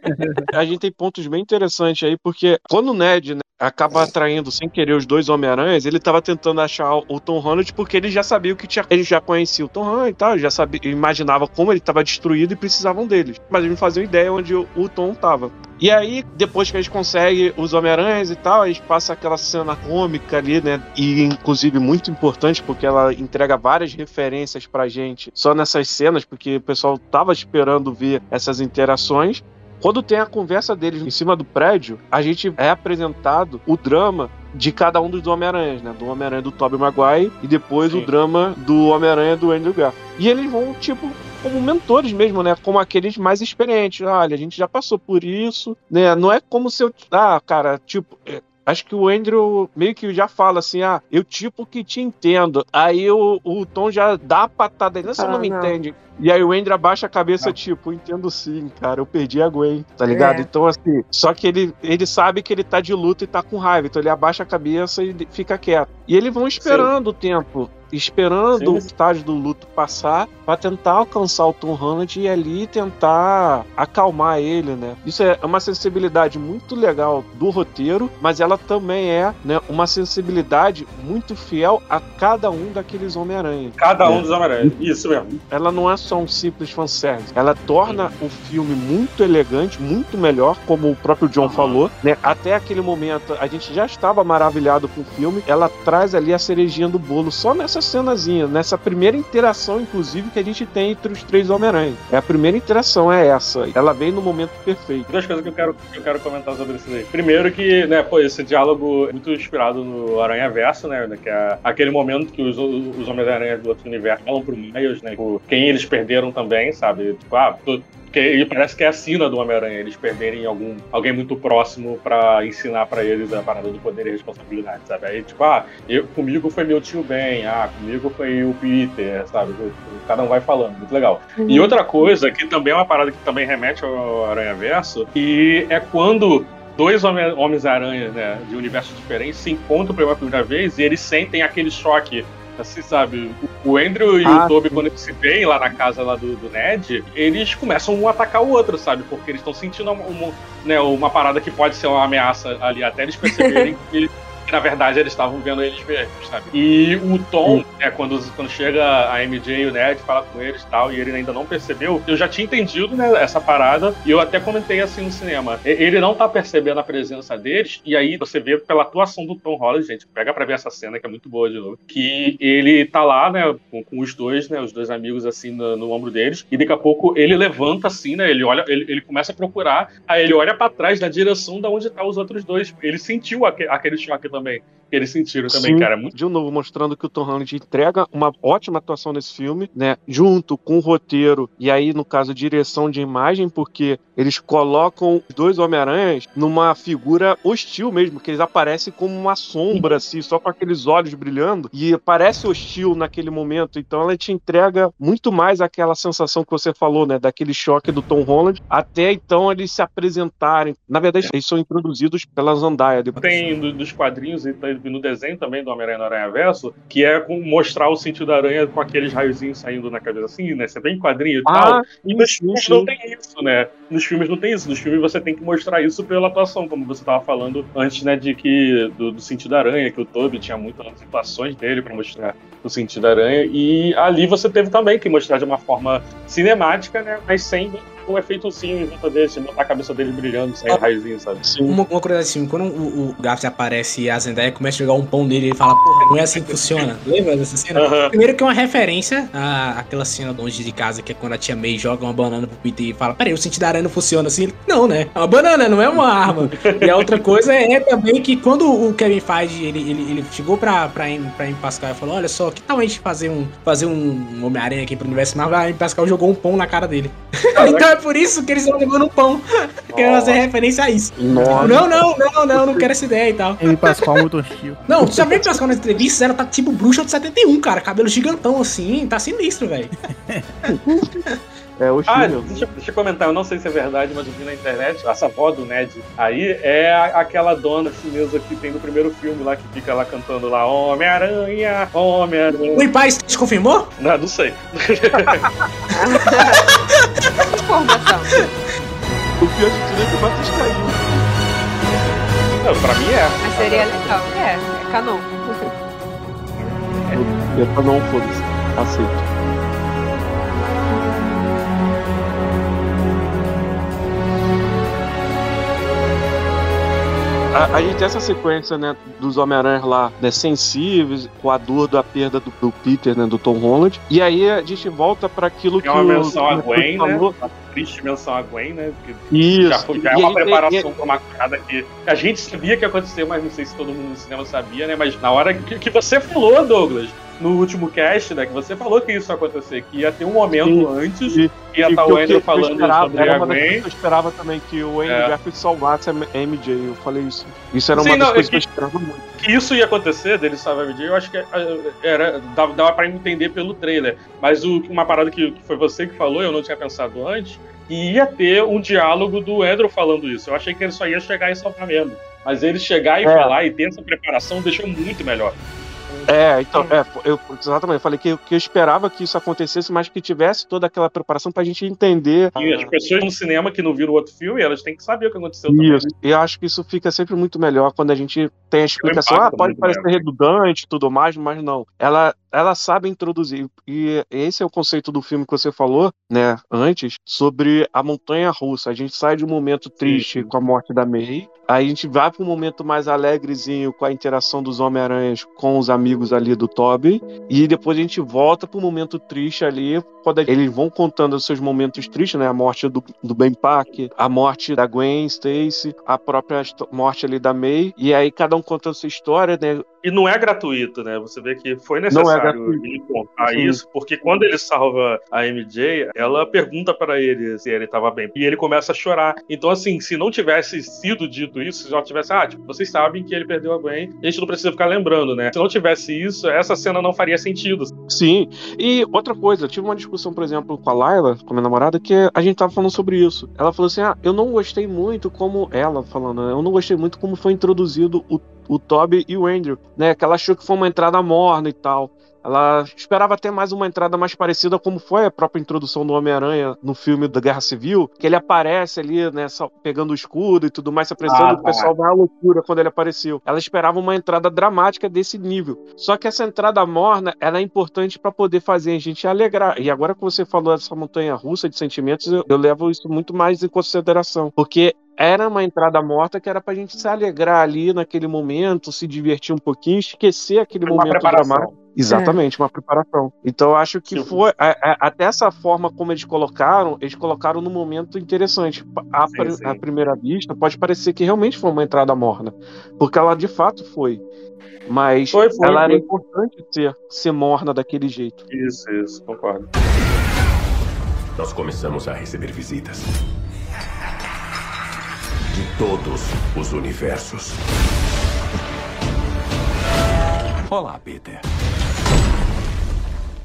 a gente tem pontos bem interessantes aí, porque quando o Ned né, acaba atraindo sem querer os dois Homem-Aranhas, ele tava tentando achar o Tom Holland porque ele já sabia o que tinha. Ele já conhecia o Tom Holland e tal, ele já sabia, imaginava como ele tava destruído e precisavam deles. Mas eles não faziam ideia onde o, o Tom tava. E aí, depois que eles conseguem os Homem-Aranhas e tal, eles passam aquela cena cômica ali, né? E inclusive muito importante, porque ela entrega várias referências pra gente só nessas cenas, porque o pessoal tava esperando ver essas interações. Quando tem a conversa deles em cima do prédio, a gente é apresentado o drama de cada um dos Homem-Aranhas, né? Do Homem-Aranha do Tobey Maguire e depois Sim. o drama do Homem-Aranha do Andrew Garfield. E eles vão, tipo, como mentores mesmo, né? Como aqueles mais experientes. Olha, a gente já passou por isso, né? Não é como se eu. Ah, cara, tipo. É, Acho que o Andrew meio que já fala assim: ah, eu tipo que te entendo. Aí o, o Tom já dá a patada aí, não, você Ah, não me não. entende. E aí o Andrew abaixa a cabeça, tipo, entendo sim, cara, eu perdi a Gwen, tá ligado? É. Então, assim, só que ele, ele sabe que ele tá de luto e tá com raiva, então ele abaixa a cabeça e fica quieto. E eles vão esperando o tempo, esperando Sim, o estágio do luto passar pra tentar alcançar o Tom Holland e ali tentar acalmar ele, né? Isso é uma sensibilidade muito legal do roteiro, mas ela também é, né, uma sensibilidade muito fiel a cada um daqueles Homem-Aranha. Cada um É. dos Homem-Aranha. Isso mesmo. Ela não é só um simples fanservice. Ela torna o filme muito elegante, muito melhor, como o próprio John falou, né? Até aquele momento a gente já estava maravilhado com o filme. Ela traz ali a cerejinha do bolo só nessa cenazinha, nessa primeira interação, inclusive, que a gente tem entre os três Homem-Aranha. É a primeira interação, é essa. Ela vem no momento perfeito. Duas coisas que eu quero, que eu quero comentar sobre isso daí. Primeiro que, né, pô, esse diálogo é muito inspirado no Aranha Verso, né, que é aquele momento que os, os Homens-Aranha do outro universo falam pro Miles, né, quem eles perderam também, sabe? Tipo, ah, tu- que e parece que é a sina do Homem-Aranha, eles perderem algum, alguém muito próximo pra ensinar pra eles a parada do poder e responsabilidade, sabe? Aí, tipo, ah, eu, comigo foi meu tio Ben, ah, comigo foi o Peter, sabe? Cada um vai falando, muito legal. E outra coisa, que também é uma parada que também remete ao Aranha Verso, e é quando dois Homem- Homens-Aranha né, de universos diferentes se encontram pela primeira vez e eles sentem aquele choque. Assim, sabe? O Andrew e Ah, o Toby, quando eles se veem lá na casa lá do, do Ned, eles começam um a atacar o outro, sabe? Porque eles estão sentindo uma, uma- né, uma parada que pode ser uma ameaça ali, até eles perceberem que, na verdade, eles estavam vendo eles mesmos, sabe? E o Tom, né, quando, quando chega a MJ e o Ned, fala com eles e tal, e ele ainda não percebeu, eu já tinha entendido, né, essa parada, e eu até comentei assim no cinema. Ele não tá percebendo a presença deles, e aí você vê pela atuação do Tom Holland, gente, pega pra ver essa cena que é muito boa de novo, que ele tá lá, né, com, com os dois, né, os dois amigos assim no, no ombro deles, e daqui a pouco ele levanta assim, né, ele olha, ele, ele começa a procurar, aí ele olha pra trás na direção da onde tá os outros dois. Ele sentiu aque- aquele choque também, que eles sentiram também, Sim. cara, muito De novo, mostrando que o Tom Holland entrega uma ótima atuação nesse filme, né? Junto com o roteiro e aí, no caso, direção de imagem, porque eles colocam os dois Homem-Aranhas numa figura hostil mesmo, que eles aparecem como uma sombra, assim, só com aqueles olhos brilhando, e parece hostil naquele momento. Então ela te entrega muito mais aquela sensação que você falou, né? Daquele choque do Tom Holland, até então eles se apresentarem. Na verdade, eles são introduzidos pela Zandaia depois. tem do- dos quadrinhos e tá- e no desenho também do Homem-Aranha no Aranha Verso, que é com mostrar o sentido da aranha com aqueles raiozinhos saindo na cabeça assim, né? Você vem em quadrinho e tal. E nos sim, filmes sim. não tem isso, né? Nos filmes não tem isso. Nos filmes você tem que mostrar isso pela atuação, como você tava falando antes, né? De que do, do sentido da aranha, que o Toby tinha muitas situações dele pra mostrar o sentido da aranha. E ali você teve também que mostrar de uma forma cinemática, né? Mas sem um efeitozinho em volta dele, de botar a cabeça dele brilhando, sem raiozinho, sabe? Uma, uma curiosidade assim, quando o, o aparece e a Zendaya começa a jogar um pão nele, ele fala, porra, não é assim que funciona. Lembra dessa cena? Primeiro que é uma referência à, àquela cena longe de casa, que é quando a tia May joga uma banana pro Peter e fala, peraí, o sentido da aranha não funciona assim. Ele, não, né? É uma banana, não é uma arma. e a outra coisa é também que quando o Kevin Feige, ele, ele, ele chegou pra, pra, Amy, pra Amy Pascal e falou, olha só, que tal a gente fazer um, fazer um Homem-Aranha aqui pro universo Marvel? A Amy Pascal jogou um pão na cara dele. então é por isso que eles estão levando um pão. Querendo fazer referência a isso. Nossa. Não, não, não, não, não quero essa ideia e tal. Ele Pascoal muito hostil. Não, tu já viu que Pascal nas entrevistas? Ela tá tipo bruxa de 71, cara. Cabelo gigantão assim, tá sinistro, velho. É o Ah, deixa, deixa eu comentar, eu não sei se é verdade, mas eu vi na internet, essa avó do Ned aí é a- aquela dona chinesa que tem no primeiro filme lá, que fica lá cantando lá, Homem-Aranha, Homem-Aranha. O Paz te confirmou? Não, não sei. Informação. O pior de tudo é que o Matheus caiu. Não, pra mim é. Mas seria legal. É, é canon. Eu pra não foda-se. Aceito. A, a gente tem essa sequência, né, dos Homem-Aranha lá, né, sensíveis, com a dor da perda do, do Peter, né, do Tom Holland. E aí a gente volta pra aquilo que É uma menção a o Gwen, né? Uma triste menção a Gwen, né? Que Isso. já, foi- já E é uma aí- preparação pra uma parada que a gente sabia que ia acontecer, mas não sei se todo mundo no cinema sabia, né? Mas na hora que, que você falou, Douglas, no último cast, né, que você falou que isso ia acontecer, que ia ter um momento Sim. antes, E- que ia E estar que o Andrew que eu falando esperava, sobre era a uma das coisas Gwen. que eu esperava também, que o Andrew É. Garfield salvasse a MJ. Eu falei isso. Isso era Sim, uma das não, é coisas que... que- eu esperava muito. que isso ia acontecer, dele salvar a MJ, eu acho que eh, era, dava, dava pra entender pelo trailer. Mas o- uma parada que, que foi você que falou, eu não tinha pensado antes, que ia ter um diálogo do Andrew falando isso. Eu achei que ele só ia chegar e salvar mesmo. Mas ele chegar e É. falar e ter essa preparação deixou muito melhor. É, então, é, eu, exatamente, eu falei que, que eu esperava que isso acontecesse, mas que tivesse toda aquela preparação pra gente entender. E as pessoas no cinema que não viram o outro filme, elas têm que saber o que aconteceu também. Isso. E eu acho que isso fica sempre muito melhor quando a gente tem a explicação. Ah, pode parecer redundante e tudo mais, mas não. Ela, ela sabe introduzir. E esse é o conceito do filme que você falou, né, antes, sobre a montanha russa. A gente sai de um momento triste com a morte da May. Aí a gente vai para um momento mais alegrezinho com a interação dos Homem-Aranhas com os amigos ali do Toby. E depois a gente volta um momento triste ali, quando eles vão contando os seus momentos tristes, né? A morte do, do Ben Park, a morte da Gwen Stacy, a própria morte ali da May. E aí cada um conta a sua história, né? E não é gratuito, né? Você vê que foi necessário gratuito. ele contar Sim. isso, porque quando ele salva a MJ, ela pergunta pra ele se ele tava bem. E ele começa a chorar. Então, assim, se não tivesse sido dito isso, se já tivesse, ah, tipo, vocês sabem que ele perdeu a Gwen, a gente não precisa ficar lembrando, né? Se não tivesse isso, essa cena não faria sentido. Sim. E outra coisa, eu tive uma discussão, por exemplo, com a Laila, com a minha namorada, que a gente tava falando sobre isso. Ela falou assim: ah, eu não gostei muito como. Ela falando, né? Eu não gostei muito como foi introduzido o, o Toby e o Andrew, né? Que ela achou que foi uma entrada morna e tal. Ela esperava até mais uma entrada mais parecida como foi a própria introdução do Homem-Aranha no filme da Guerra Civil, que ele aparece ali, né, pegando o escudo e tudo mais, se apresentando, Ah, o pessoal vai à loucura quando ele apareceu. Ela esperava uma entrada dramática desse nível. Só que essa entrada morna, ela é importante para poder fazer a gente alegrar. E agora que você falou dessa montanha russa de sentimentos, eu, eu levo isso muito mais em consideração, porque era uma entrada morta que era pra gente se alegrar ali naquele momento, se divertir um pouquinho, esquecer aquele Uma momento dramático. Exatamente, uma preparação. Então eu acho que Sim. foi. a- a- até essa forma como eles colocaram, eles colocaram num momento interessante. À, primeira vista, pode parecer que realmente foi uma entrada morna. Porque ela de fato foi. Mas Foi, foi, ela era foi. importante ser, ser morna daquele jeito. Isso, isso, concordo. Nós começamos a receber visitas. Todos os universos. Olá, Peter.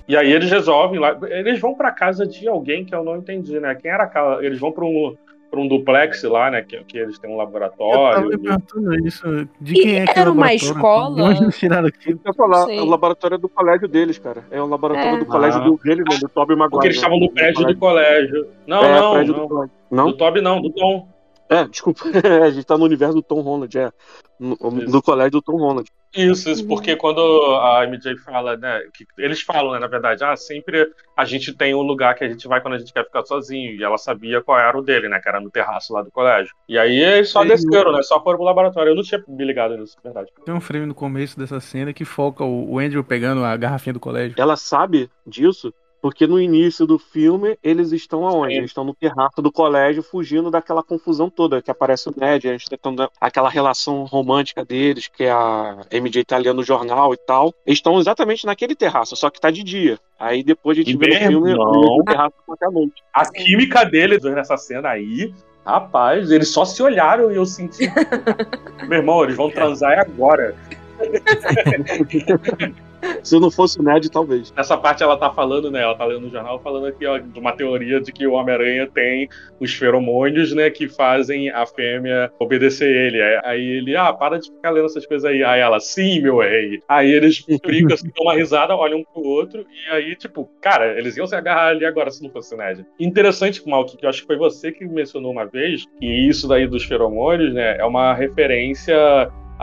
E aí eles resolvem lá. Eles vão pra casa de alguém que eu não entendi, né? Quem era aquela. Eles vão pra um, pra um duplex lá, né? Que, que eles têm um Eu tava laboratório. perguntando isso. De quem é que Era uma laboratório? escola? Eles tiraram aquilo? Eu ia falar, é o laboratório do colégio deles, cara. É o laboratório É. do colégio Ah. do, deles, né, do Tobey Maguire. Porque eles estavam no prédio do colégio. Não, é, não, prédio não. do colégio. Do Não? Toby não, do Tom. É, desculpa. a gente tá no universo do Tom Holland, é. No, do colégio do Tom Holland. Isso, isso, porque quando a MJ fala, né? Que eles falam, né, na verdade, ah, sempre a gente tem um lugar que a gente vai quando a gente quer ficar sozinho. E ela sabia qual era o dele, né? Que era no terraço lá do colégio. E aí eles só desceram, né? Só foram pro laboratório. Eu não tinha me ligado nisso, na verdade. Tem um frame no começo dessa cena que foca o Andrew pegando a garrafinha do colégio. Ela sabe disso porque no início do filme eles estão aonde? Eles estão no terraço do colégio fugindo daquela confusão toda que aparece o Ned, a gente tentando aquela relação romântica deles, que a MJ tá lendo no jornal e tal. Eles estão exatamente naquele terraço, só que tá de dia. Aí depois a gente vê no filme o terraço até a noite. A química deles nessa cena aí, rapaz, eles só se olharam e eu senti. Meu irmão, eles vão transar agora. Se não fosse o Ned, talvez. Nessa parte ela tá falando, né? Ela tá lendo no jornal falando aqui, ó, de uma teoria de que o Homem-Aranha tem os feromônios, né? Que fazem a fêmea obedecer ele. Aí- ele, ah, para de ficar lendo essas coisas aí. Aí ela, sim, meu rei. Aí eles brincam, assim, dão uma risada, olham um pro outro. E aí, tipo, cara, eles iam se agarrar ali agora se não fosse o Ned. Interessante, Malk, que eu acho que foi você que mencionou uma vez, que isso daí dos feromônios, né? É uma referência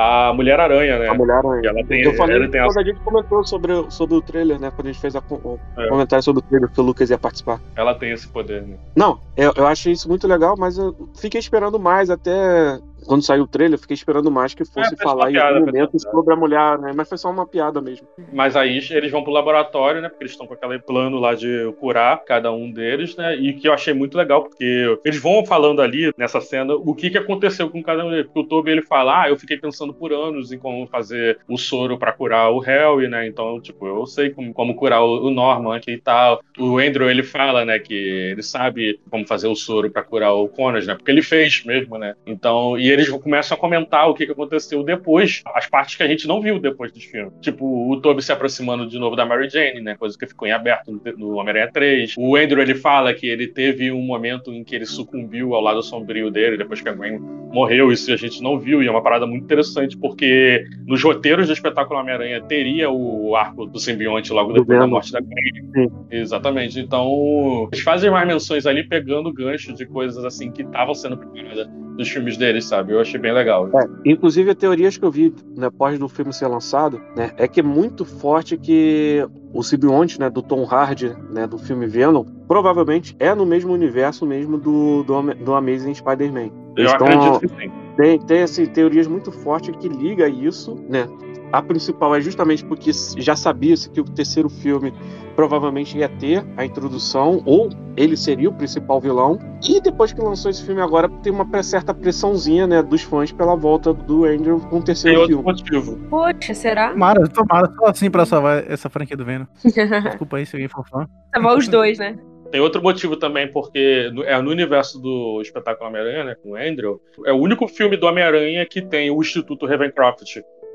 à Mulher-Aranha, né? A mulher Que ela tem, Eu falei ela tem quando a gente comentou sobre, o- sobre o trailer, né? Quando a gente fez a, o É. comentário sobre o trailer que o Lucas ia participar. ela tem esse poder, né? Não, eu, eu achei isso muito legal, mas eu fiquei esperando mais até quando saiu o trailer, eu fiquei esperando mais que fosse É, falar em algum momento sobre a mulher, né? Mas foi só uma piada mesmo. Mas aí eles vão pro laboratório, né? Porque eles estão com aquele plano lá de curar cada um deles, né? E que eu achei muito legal, porque eles vão falando ali nessa cena o que, que aconteceu com cada um deles. Porque o Toby ele fala: Ah, eu fiquei pensando por anos em como fazer o soro pra curar o Harry, né? Então, tipo, eu sei como, como curar o, o Norman aqui e tal. O Andrew ele fala, né, que ele sabe como fazer o soro pra curar o Connors, né? Porque ele fez mesmo, né? Então, e eles começam a comentar o que, que aconteceu depois, as partes que a gente não viu depois dos filmes. Tipo, o Toby se aproximando de novo da Mary Jane, né? Coisa que ficou em aberto no, no Homem-Aranha 3. O Andrew ele fala que ele teve um momento em que ele sucumbiu ao lado sombrio dele, depois que a Gwen morreu, isso a gente não viu, e é uma parada muito interessante, porque nos roteiros do espetáculo Homem-Aranha teria o arco do simbionte logo depois da Venom. morte da Gwen. Sim. Exatamente. Então, eles fazem mais menções ali, pegando gancho de coisas assim que estavam sendo preparadas dos filmes deles, sabe? Eu achei bem legal. É, inclusive, as teorias que eu vi né, após do filme ser lançado, né, é que é muito forte que o simbionte, né, do Tom Hardy, né, do filme Venom, provavelmente é no mesmo universo mesmo do, do, do Amazing Spider-Man. Eu Eles tão- acredito que sim. Tem, tem assim, teorias muito fortes que liga isso, né? A principal é justamente porque já sabia-se que o terceiro filme provavelmente ia ter a introdução, ou ele seria o principal vilão. E depois que lançou esse filme agora, tem uma certa pressãozinha, né, dos fãs pela volta do Andrew com o Tem terceiro outro filme. motivo. Poxa, será? Tomara, tomara, só assim pra salvar essa franquia do Venom. Desculpa aí se alguém for fã. Tava os dois, né? Tem outro motivo também, porque no- é no universo do espetáculo Homem-Aranha, né, com o Andrew, é o único filme do Homem-Aranha que tem o Instituto Ravencroft,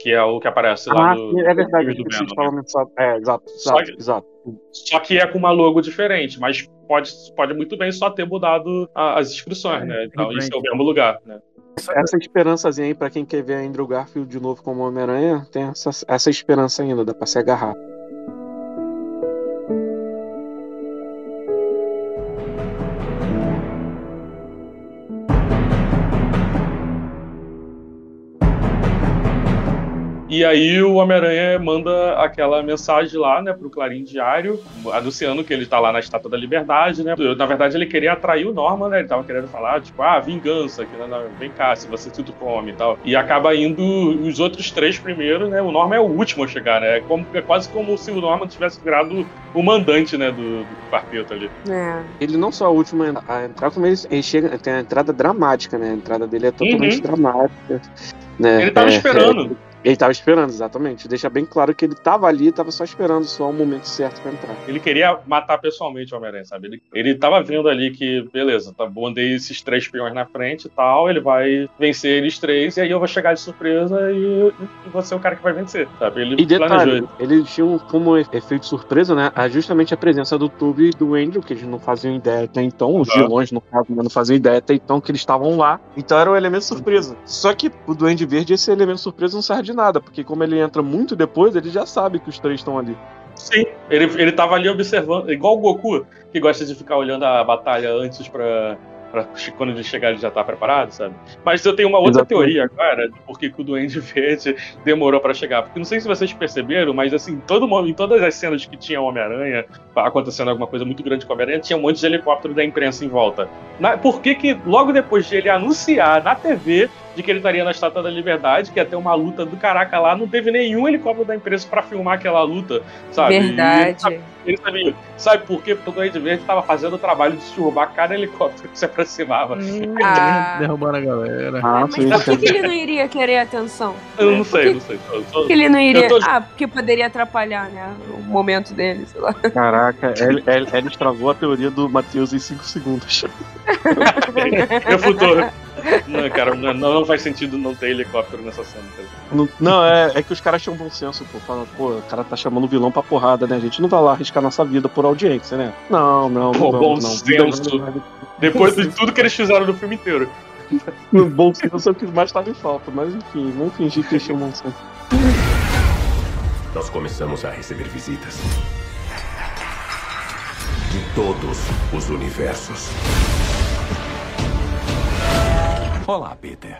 que é o que aparece lá Ah, no, é verdade, do Venom, falar né? É, exato, Só exato, que- exato. Só que é com uma logo diferente, mas pode, pode muito bem só ter mudado a- as inscrições, né? Então isso é o mesmo lugar, né? Essa esperançazinha aí pra quem quer ver Andrew Garfield de novo como Homem-Aranha, tem essa, essa esperança ainda, dá pra se agarrar. E aí o Homem-Aranha manda aquela mensagem lá, né, pro Clarim Diário, anunciando que ele tá lá na Estátua da Liberdade, né? Na verdade, ele queria atrair o Norman, né? Ele tava querendo falar, tipo, ah, vingança, que, né, vem cá, se você tudo come e tal. E acaba indo os outros três primeiros, né? O Norman é o último a chegar, né? É, como, é quase como se o Norman tivesse virado o mandante, né, do, do quarteto ali. É. Ele não só é o último a entrar, como ele, ele chega, tem a entrada dramática, né? A entrada dele é totalmente Uhum. dramática. Né? Ele tava É, esperando. Ele tava esperando, exatamente. Deixa bem claro que ele tava ali, tava só esperando só o momento certo pra entrar. Ele queria matar pessoalmente o Homem-Aranha, sabe? Ele, ele tava vendo ali que, beleza, tá bom, dei esses três peões na frente e tal, ele vai vencer eles três, e aí eu vou chegar de surpresa e, e vou ser o cara que vai vencer, sabe? Ele E detalhe, planejou. eles tinham como efeito surpresa, né? a- Justamente a presença do Tube e do Andrew, que eles não faziam ideia até então, os vilões no caso né, não faziam ideia até então que eles estavam lá. Então era um elemento surpresa. Só que o Duende Verde, esse elemento surpresa não serve de nada, porque como ele entra muito depois, ele já sabe que os três estão ali. Sim, ele, ele tava ali observando, igual o Goku, que gosta de ficar olhando a batalha antes pra. pra quando ele chegar ele já tá preparado, sabe? Mas eu tenho uma outra Exatamente. teoria agora de por que o Duende Verde demorou pra chegar. Porque não sei se vocês perceberam, mas assim, todo mundo, em todas as cenas que tinha o Homem-Aranha, acontecendo alguma coisa muito grande com o Homem-Aranha, tinha um monte de helicóptero da imprensa em volta. Na- por que que logo depois de ele anunciar na TV de que ele estaria na Estátua da Liberdade, que ia ter uma luta do caraca lá, não teve nenhum helicóptero da imprensa pra filmar aquela luta, sabe? Ele Verdade. sabe- ele sabia. Sabe por quê? Porque o Duende Verde tava fazendo o trabalho de derrubar cada helicóptero que se aproximava. Ah, Derrubando a galera. Ah, mas por que, que ele não iria querer atenção? Eu não sei, não sei. Só- só- Por que ele não iria. Tô- Ah, porque poderia atrapalhar, né? O momento dele, sei lá. Caraca, ele, ele, ele estragou a teoria do Matheus em 5 segundos. Refutou. Não, cara, não, não faz sentido não ter helicóptero nessa cena. cara. Não, não, é, é que os caras tinham bom senso, pô. Falando, pô, o cara tá chamando o vilão pra porrada, né? A gente não vai lá arriscar nossa vida por audiência, né? Não, não, Pô, não, bom não. senso. Depois de tudo que eles fizeram no filme inteiro. No bom senso é o que mais tava em falta, mas enfim, vamos fingir que eles tinham bom senso. Nós começamos a receber visitas. De todos os universos. Olá, Peter.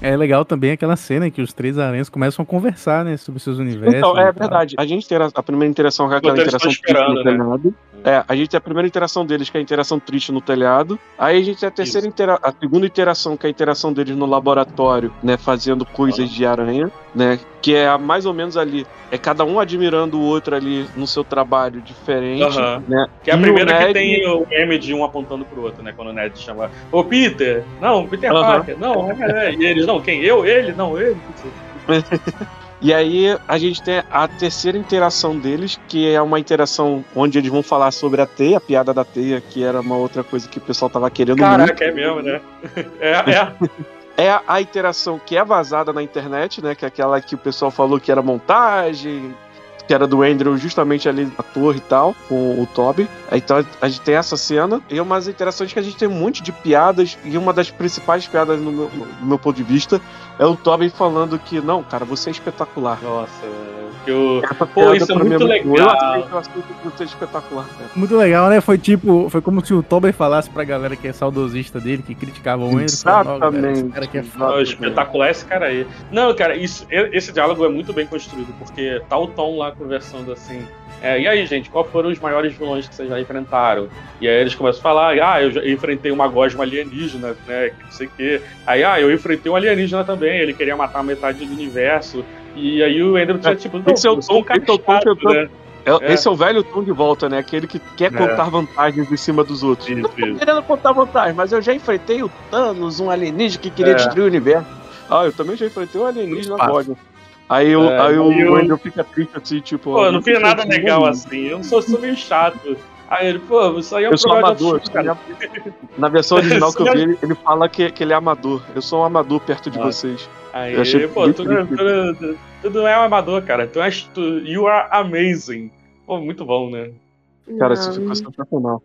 É legal também aquela cena em que os três aranhas começam a conversar, né, sobre seus universos. Então, é verdade. A gente tem a, a primeira interação com aquela eles interação triste no telhado. É, a gente tem a primeira interação deles, que é a interação triste no telhado. Aí a gente tem a terceira intera a segunda interação, que é a interação deles no laboratório, né, fazendo coisas de aranha, né, que é mais ou menos ali, é cada um admirando o outro ali no seu trabalho diferente, Aham. né? Que é a E primeira que Ned- tem o meme de um apontando pro outro, né? Quando o Ned chama, ô Peter, não, Peter Aham. Parker, não, é, é. E eles, não, quem? Eu? Ele? Não, ele? E aí a gente tem a terceira interação deles, que é uma interação onde eles vão falar sobre a teia, a piada da teia, que era uma outra coisa que o pessoal tava querendo muito. Caraca, é mesmo, né? É, é. É a, interação que é vazada na internet, né? Que é aquela que o pessoal falou que era montagem, que era do Andrew justamente ali na torre e tal, com o Toby. Então a gente tem essa cena e umas interações que a gente tem um monte de piadas, e uma das principais piadas no meu, do meu ponto de vista é o Toby falando que, não, cara, você é espetacular. Nossa, que o... Essa Pô, isso é muito Eu legal. eu aceito que você é espetacular, cara. Muito legal, né? Foi tipo, foi como se o Tober falasse pra galera que é saudosista dele, que criticava o Andrew. falando, "Ó, galera, Esse cara aqui é foda. Não, espetacular esse cara aí. Não, cara, isso, esse diálogo é muito bem construído, porque tá o Tom lá conversando assim. É, e aí, gente, qual foram os maiores vilões que vocês já enfrentaram? E aí eles começam a falar, ah, eu já enfrentei uma gosma alienígena, né? Que não sei o quê. Aí, ah, eu enfrentei um alienígena também, ele queria matar metade do universo. E aí o Andrew tinha tipo, não, Esse é o um tom- é o tom né? É- É. Esse é o velho tom de volta, né? Aquele que quer É. contar vantagens em cima dos outros. Isso, não tô querendo contar vantagens, mas eu já enfrentei o Thanos, um alienígena que queria É. destruir o universo. Ah, eu também já enfrentei um alienígena Fácil. Aí, o É, aí o o- Andrew fica triste assim, tipo. Pô, eu não fiz fiz nada legal assim, eu sou, sou meio chato. Aí ele, pô, isso aí é um Eu sou amador, autoestima, cara. Na versão original que eu vi, ele, ele fala que, que ele é amador. Eu sou um amador perto de Ah. vocês. Aí, Eu achei pô, tu, tu, tu, tu não é um amador, cara. Tu és. Tu, you are amazing. Pô, muito bom, né? Cara, Não. isso ficou sensacional.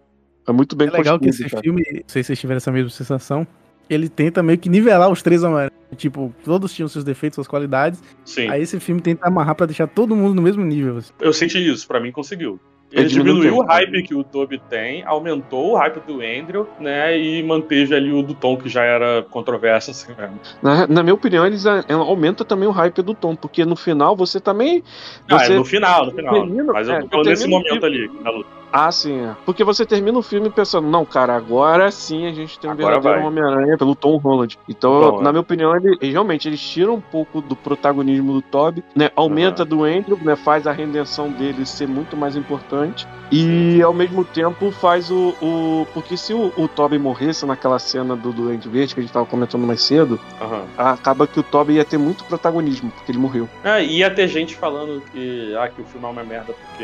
É muito bem É legal que esse cara. filme, não sei se vocês tiveram essa mesma sensação, ele tenta meio que nivelar os três Homem-Aranha. Tipo, todos tinham seus defeitos, suas qualidades. Sim. Aí esse filme tenta amarrar pra deixar todo mundo no mesmo nível. assim. Eu senti isso, pra mim conseguiu. Ele diminuiu o hype que o Toby tem, aumentou o hype do Andrew, né? E manteve ali o do Tom, que já era controverso, assim mesmo. Na, na minha opinião, eles a- aumenta também o hype do Tom, porque no final você também. Ah, Você é no final, no final. termina- Mas eu é, tô nesse momento ali, na luta. Ah, sim, é. Porque você termina o filme pensando, não, cara, agora sim a gente tem um Agora verdadeiro. Homem-Aranha pelo Tom Holland. Então, Bom, na é. minha opinião, ele, ele- realmente eles tiram um pouco do protagonismo do Toby, né? Aumenta do Andrew, né? Faz a redenção dele ser muito mais importante. E ao mesmo tempo faz o. o- porque se o, o Toby morresse naquela cena do Duende Verde que a gente tava comentando mais cedo, Aham. acaba que o Toby ia ter muito protagonismo, porque ele morreu. É, ia ter gente falando que, ah, que o filme é uma merda porque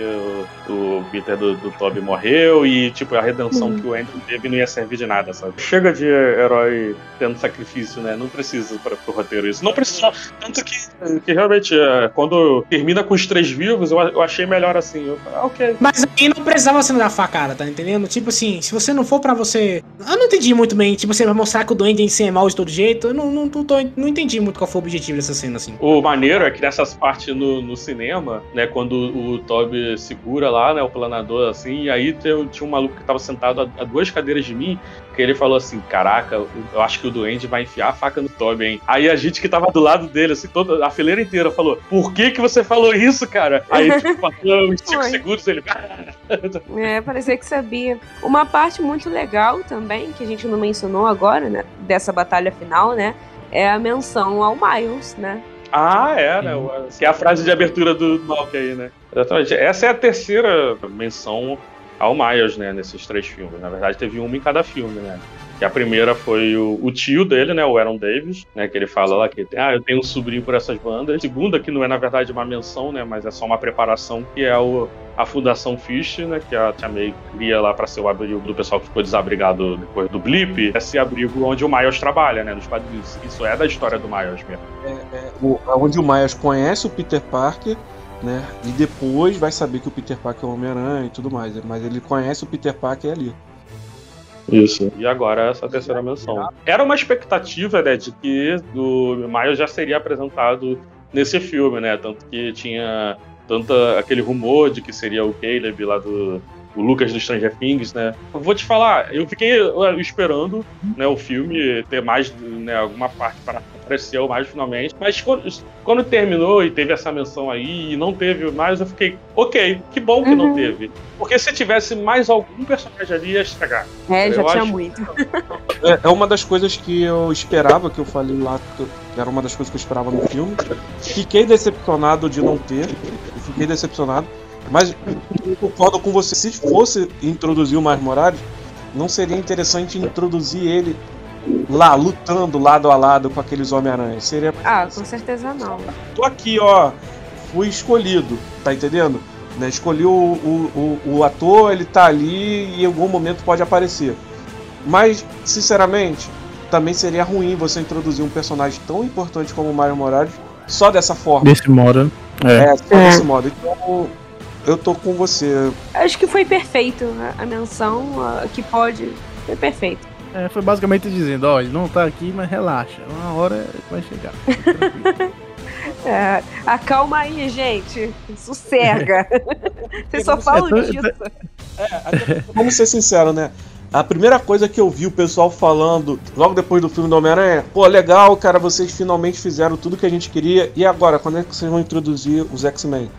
o, o Peter do, do Toby morreu e, tipo, a redenção que o Andrew teve não ia servir de nada, sabe? Chega de herói tendo sacrifício, né? Não precisa para pro roteiro isso. Não precisa. Tanto que, que realmente, é, quando termina com os três vivos, eu, eu achei melhor assim. Eu ah, ok. Mas aí não precisava você dar facada, tá entendendo? Tipo assim, se você não for pra você. Eu não entendi muito bem. Tipo, você vai mostrar que o Duende em si é mal de todo jeito. Eu não, não, não, tô- não entendi muito qual foi o objetivo dessa cena, assim. O maneiro é que nessas partes no, no cinema, né, quando o Toby segura lá, né, o planador, assim, e aí tem- tinha um maluco que tava sentado a, a duas cadeiras de mim, que ele falou assim, caraca, eu, eu acho que o Duende vai enfiar a faca no Toby, hein? Aí a gente que tava do lado dele, assim, toda a fileira inteira falou, por que que você falou isso, cara? Aí, tipo, passou uns 5 Foi. segundos, ele... É, parecia que sabia. Uma parte muito legal também, que a gente não mencionou agora, né? Dessa batalha final, né? É a menção ao Miles, né? Ah, é, né? Que é a frase de abertura do Malk aí, né? Exatamente. Essa é a terceira menção ao Miles, né? Nesses três filmes. Na verdade, teve uma em cada filme, né? Que a primeira foi o, o tio dele, né? O Aaron Davis, né? Que ele fala lá que ah, eu tenho um sobrinho por essas bandas. A segunda, que não é na verdade uma menção, né? Mas é só uma preparação, que é o, a Fundação Fish, né? Que a Tia May cria lá pra ser o abrigo do pessoal que ficou desabrigado depois do blip. Esse abrigo onde o Miles trabalha, né? Nos quadrinhos. Isso é da história do Miles mesmo. O- onde o Miles conhece o Peter Parker, né? E depois vai saber que o Peter Parker é o Homem-Aranha e tudo mais. Mas ele conhece o Peter Parker ali. Isso. E agora essa terceira menção. Era uma expectativa, né, de que o Miles já seria apresentado nesse filme, né? Tanto que tinha tanto aquele rumor de que seria o Caleb lá do, o Lucas do Stranger Things, né? Vou te falar, eu fiquei uh, esperando né, o filme ter mais né, alguma parte para aparecer mais finalmente, mas quando, quando terminou e teve essa menção aí e não teve mais, eu fiquei, ok, que bom que não Uhum. teve. Porque se tivesse mais algum personagem ali, ia estragar. É, já Eu tinha acho- muito. É, é uma das coisas que eu esperava, que eu falei lá, que era uma das coisas que eu esperava no filme. Fiquei decepcionado de não ter. Fiquei decepcionado. Mas eu concordo com você. Se fosse introduzir o Miles Morales, não seria interessante introduzir ele lá, lutando lado a lado com aqueles Homem-Aranha. Seria. Ah, com certeza não. Tô aqui, ó. Fui escolhido, tá entendendo? Né, escolhi o, o, o, o ator, ele tá ali e em algum momento pode aparecer. Mas, sinceramente, também seria ruim você introduzir um personagem tão importante como o Mario Morales só dessa forma. Desse modo. É. É, só desse modo. Então, eu tô com você. Acho que foi perfeito a- a menção que pode. Foi perfeito. É, foi basicamente dizendo, ó, ele não tá aqui, mas relaxa. Uma hora vai chegar. É, acalma aí, gente. Sossega. Vocês só falam É, tô- disso. Vamos ser sinceros, né? A primeira coisa que eu vi o pessoal falando logo depois do filme do Homem-Aranha é: pô, legal, cara, vocês finalmente fizeram tudo que a gente queria. E agora, quando é que vocês vão introduzir os X-Men?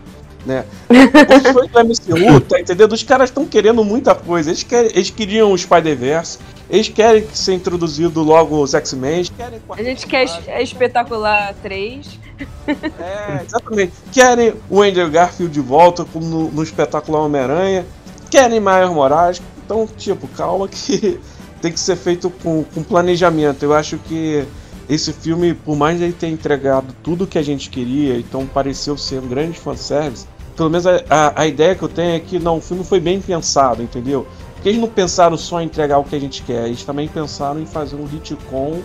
Né? Os fãs do MCU, tá entendendo? Os caras estão querendo muita coisa. Eles, querem, eles queriam o Spider-Verse, eles querem ser introduzido logo os X-Men, A gente quer es- é espetacular 3. É, exatamente. Querem o Andrew Garfield de volta como no, no espetáculo Homem-Aranha. Querem Miles Morales. Então, tipo, calma que tem que ser feito com, com planejamento. Eu acho que esse filme, por mais ele ter entregado tudo que a gente queria, então pareceu ser um grande fanservice, pelo menos a, a, a ideia que eu tenho é que não, o filme foi bem pensado, entendeu? Porque eles não pensaram só em entregar o que a gente quer, eles também pensaram em fazer um retcon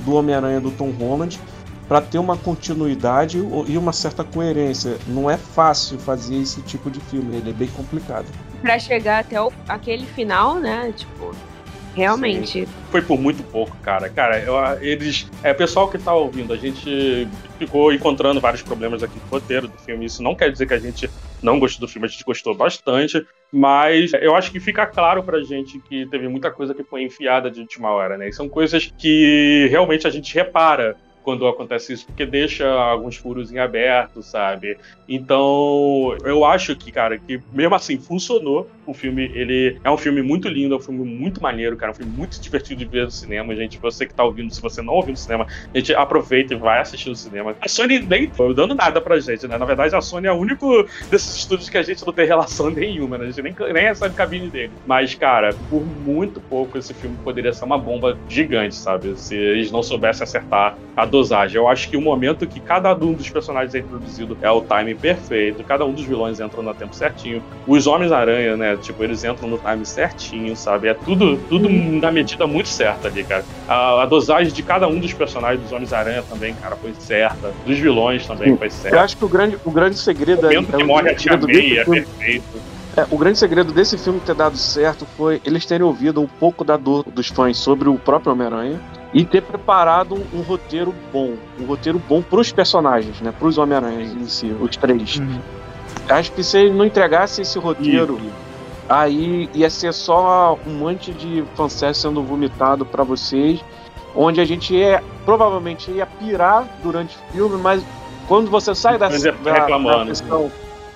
do Homem-Aranha do Tom Holland para ter uma continuidade e uma certa coerência. Não é fácil fazer esse tipo de filme, ele é bem complicado. Pra chegar até o- aquele final, né? Tipo, realmente. Foi por muito pouco, cara. Cara, eu- eles. É, pessoal que tá ouvindo, a gente ficou encontrando vários problemas aqui no roteiro do filme. Isso não quer dizer que a gente não gostou do filme, a gente gostou bastante. Mas eu acho que fica claro pra gente que teve muita coisa que foi enfiada de última hora, né? E são coisas que realmente a gente repara quando acontece isso, porque deixa alguns furos em aberto, sabe? Então, eu acho que, cara, que mesmo assim funcionou. O filme, ele é um filme muito lindo, é um filme muito maneiro, cara, é um filme muito divertido de ver no cinema, gente. Você que tá ouvindo, se você não ouviu no cinema, a gente aproveita e vai assistir no cinema. A Sony nem tá dando nada pra gente, né? Na verdade, a Sony é o único desses estúdios que a gente não tem relação nenhuma, né? A gente nem, nem recebe cabine dele. Mas, cara, por muito pouco esse filme poderia ser uma bomba gigante, sabe? Se eles não soubessem acertar a dosagem. Eu acho que o momento que cada um dos personagens é introduzido é o time perfeito, cada um dos vilões entra no tempo certinho. Os Homens-Aranha, né? Tipo, eles entram no time certinho, sabe? É tudo, tudo na medida muito certa ali, cara. A, a dosagem de cada um dos personagens dos Homens-Aranha também, cara, foi certa. Dos vilões também foi Eu certa. acho que o grande, o grande segredo O momento é que o morre a Tia May é perfeito. É, o grande segredo desse filme ter dado certo foi eles terem ouvido um pouco da dor dos fãs sobre o próprio Homem-Aranha e ter preparado um, um roteiro bom. Um roteiro bom pros personagens, né? Pros Homem-Aranha em si, os três. Acho que se ele não entregasse esse roteiro, aí ia ser só um monte de fanservice sendo vomitado pra vocês, onde a gente ia, provavelmente ia pirar durante o filme, mas quando você sai da, Mas é da, da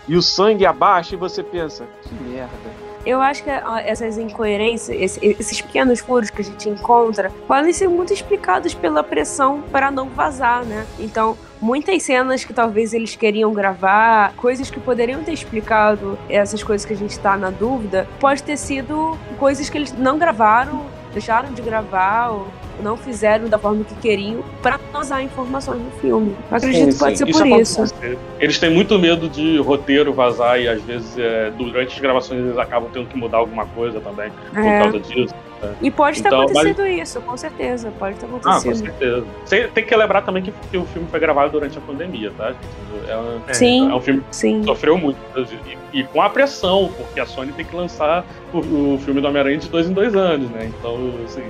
e o sangue abaixa e você pensa, que merda. Eu acho que essas incoerências, esse- esses pequenos furos que a gente encontra, podem ser muito explicados pela pressão para não vazar, né? Então, muitas cenas que talvez eles queriam gravar, coisas que poderiam ter explicado essas coisas que a gente tá na dúvida, pode ter sido coisas que eles não gravaram, deixaram de gravar ou não fizeram da forma que queriam para vazar informações no filme. Eu acredito que pode ser por isso. acontece. Eles têm muito medo de roteiro vazar e às vezes é, durante as gravações eles acabam tendo que mudar alguma coisa também por É. causa disso. né? E pode ter Então, mas- acontecido isso, com certeza. Pode ter Ah, com acontecido. certeza. Tem, tem que lembrar também que, que o filme foi gravado durante a pandemia, tá? gente? É, um- Sim, é um filme sim. que sofreu muito. E, e com a pressão, porque a Sony tem que lançar o, o filme do Homem-Aranha de dois em dois anos, né? Então, assim,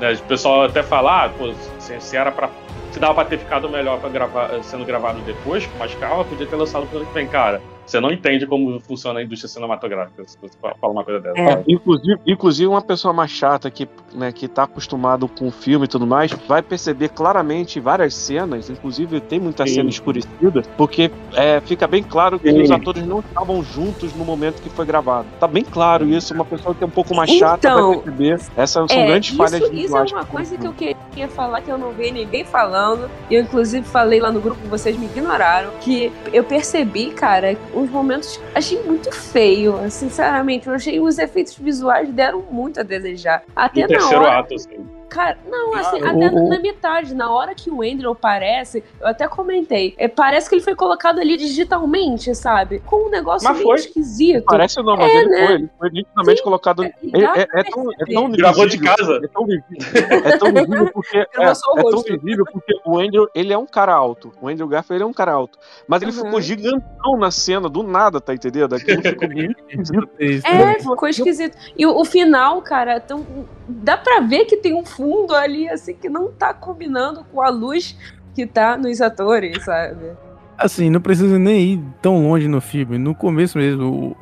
né, o pessoal até fala, ah, pô, se, se era pra. Se dava pra ter ficado melhor pra gravar, sendo gravado depois, com mais calma, podia ter lançado pro ano que vem, cara. Você não entende como funciona a indústria cinematográfica se você fala uma coisa dessa. É. Inclusive, inclusive, uma pessoa mais chata que, né, que tá acostumado com o filme e tudo mais, vai perceber claramente várias cenas, inclusive tem muita Sim. cena escurecida, porque é, fica bem claro que Sim. os atores não estavam juntos no momento que foi gravado. Tá bem claro isso, uma pessoa que é um pouco mais chata Então, vai perceber. Essas são É, grandes isso, falhas isso é uma coisa que eu queria falar que eu não vi ninguém falando. E eu, inclusive, falei lá no grupo, vocês me ignoraram. Que eu percebi, cara, uns momentos. Achei muito feio, sinceramente. Eu achei os efeitos visuais deram muito a desejar. Até na terceiro hora. ato, assim. Cara, não, assim, Ah, até o- na metade, na hora que o Andrew aparece, eu até comentei, é, parece que ele foi colocado ali digitalmente, sabe? Com um negócio Mas meio foi. esquisito. Parece não, mas É, ele né? foi. Ele foi nitidamente Sim, colocado. é, É, é- é tão, é tão Gravou de casa. É tão visível, é tão visível porque. É, o é tão visível porque o Andrew, ele é um cara alto. O Andrew Garfield ele é um cara alto. Mas ele Uhum. ficou gigantão na cena, do nada, tá entendendo? Aquilo ficou muito esquisito. É, ficou esquisito. E o, o final, cara, tão, dá pra ver que tem um fundo ali, assim, que não tá combinando com a luz que tá nos atores, sabe? Assim, não precisa nem ir tão longe no filme. No começo mesmo,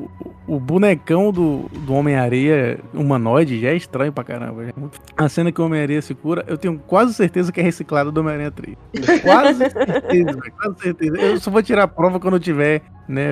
o, o- bonecão do, do Homem-Areia humanoide já é estranho pra caramba. já é A cena que o Homem-Areia se cura, eu tenho quase certeza que é reciclado do Homem-Aranha 3. Quase certeza, velho, quase certeza. Eu só vou tirar a prova quando eu tiver, né,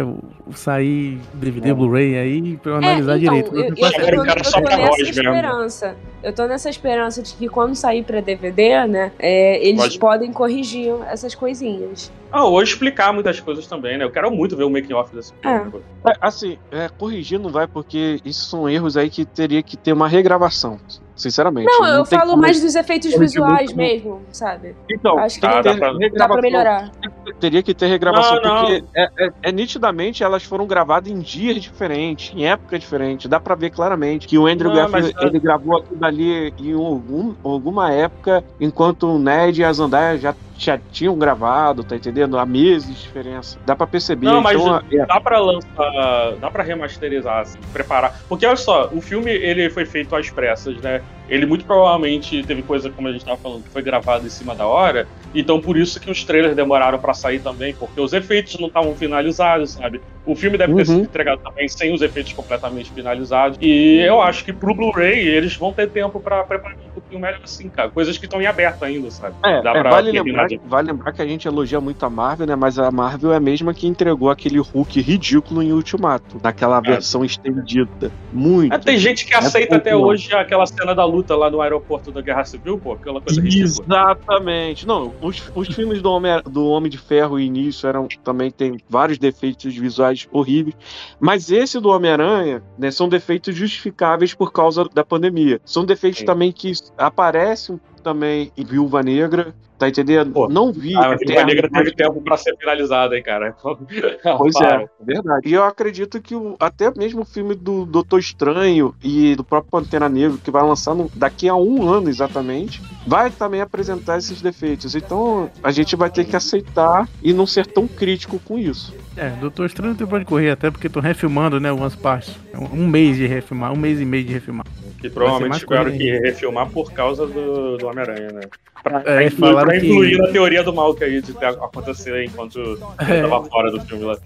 sair DVD, Blu-ray aí pra eu analisar É, então, direito. Eu, Eu eu, eu, tô, eu tô pra nessa mesmo. esperança. Eu tô nessa esperança de que quando sair pra DVD, né, é, eles Pode- podem corrigir essas coisinhas. Ah, ou explicar muitas coisas também, né? Eu quero muito ver o making off desse filme. pô. É, assim, é, corrigir não vai, porque isso são erros aí que teria que ter uma regravação. Sinceramente. Não, eu tem falo como- mais dos efeitos visuais muito. mesmo, sabe? Então, Acho que tem Tá, que dá ter pra- Dá pra melhorar. Teria que ter regravação, Não, não. porque é, é- é nitidamente elas foram gravadas em dias diferentes, em época diferente. Dá pra ver claramente que o Andrew Não, Garfield mas- ele gravou aquilo dali em algum, alguma época, enquanto o Ned e a Zendaya já, já tinham gravado, tá entendendo? Há meses de diferença. Dá pra perceber. Não, mas então, é, dá pra lançar, dá pra remasterizar, assim, preparar. Porque olha só, o filme ele foi feito às pressas, né? Ele muito provavelmente teve coisa, como a gente tava falando, que foi gravado em cima da hora. Então por isso que os trailers demoraram pra sair também, porque os efeitos não estavam finalizados, sabe? O filme deve ter Uhum. sido entregado também sem os efeitos completamente finalizados. E eu acho que pro Blu-ray eles vão ter tempo pra preparar um pouquinho melhor assim, cara. Coisas que estão em aberto ainda, sabe? É, Dá é, pra vale, terminar lembrar, vale lembrar que a gente elogia muito a Marvel, né? Mas a Marvel é a mesma que entregou aquele Hulk ridículo em Ultimato, naquela versão estendida. Muito. Ah, tem gente que É aceita até pouco, não. hoje aquela cena da luta lá no aeroporto da Guerra Civil, pô, aquela coisa ridícula. Exatamente. Não, os, os filmes do Homem, do Homem de Ferro início eram também tem vários defeitos visuais horríveis, mas esse do Homem-Aranha, né, são defeitos justificáveis por causa da pandemia. São defeitos Sim. também que aparecem também em Viúva Negra, tá entendendo? Pô, Não vi. Ah, a Viúva Negra mas- teve tempo pra ser finalizada, hein, cara. Pois Para. é, verdade. E eu acredito que o- até mesmo o filme do Doutor Estranho e do próprio Pantera Negra, que vai lançar no- daqui a um ano exatamente, vai também apresentar esses defeitos. Então a gente vai ter que aceitar e não ser tão crítico com isso. É, Doutor Estranho não tem pra correr, até porque estão refilmando, né, algumas partes. É um, um mês de refilmar, um mês e meio de refilmar. Que provavelmente tiveram que refilmar por causa do, do Homem-Aranha, né? Pra, É, pra falaram pra que- incluir na teoria do mal que aí de ter- acontecer enquanto É. eu tava fora do filme lá.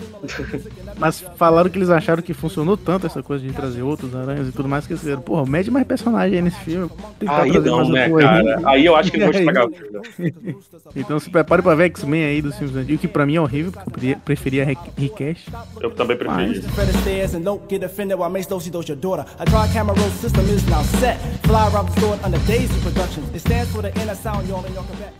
Mas falaram que eles acharam que funcionou tanto essa coisa de trazer outros aranhas e tudo mais, que eles disseram, porra, mede mais personagem aí nesse filme. Aí não, né, cara? Aí eu acho que E aí? estragar o filme. Então se prepare pra ver X-Men aí dos filmes antigos, que pra mim é horrível, porque eu preferia- preferia Re- Recash. Eu também preferi. Fred Your Quebec.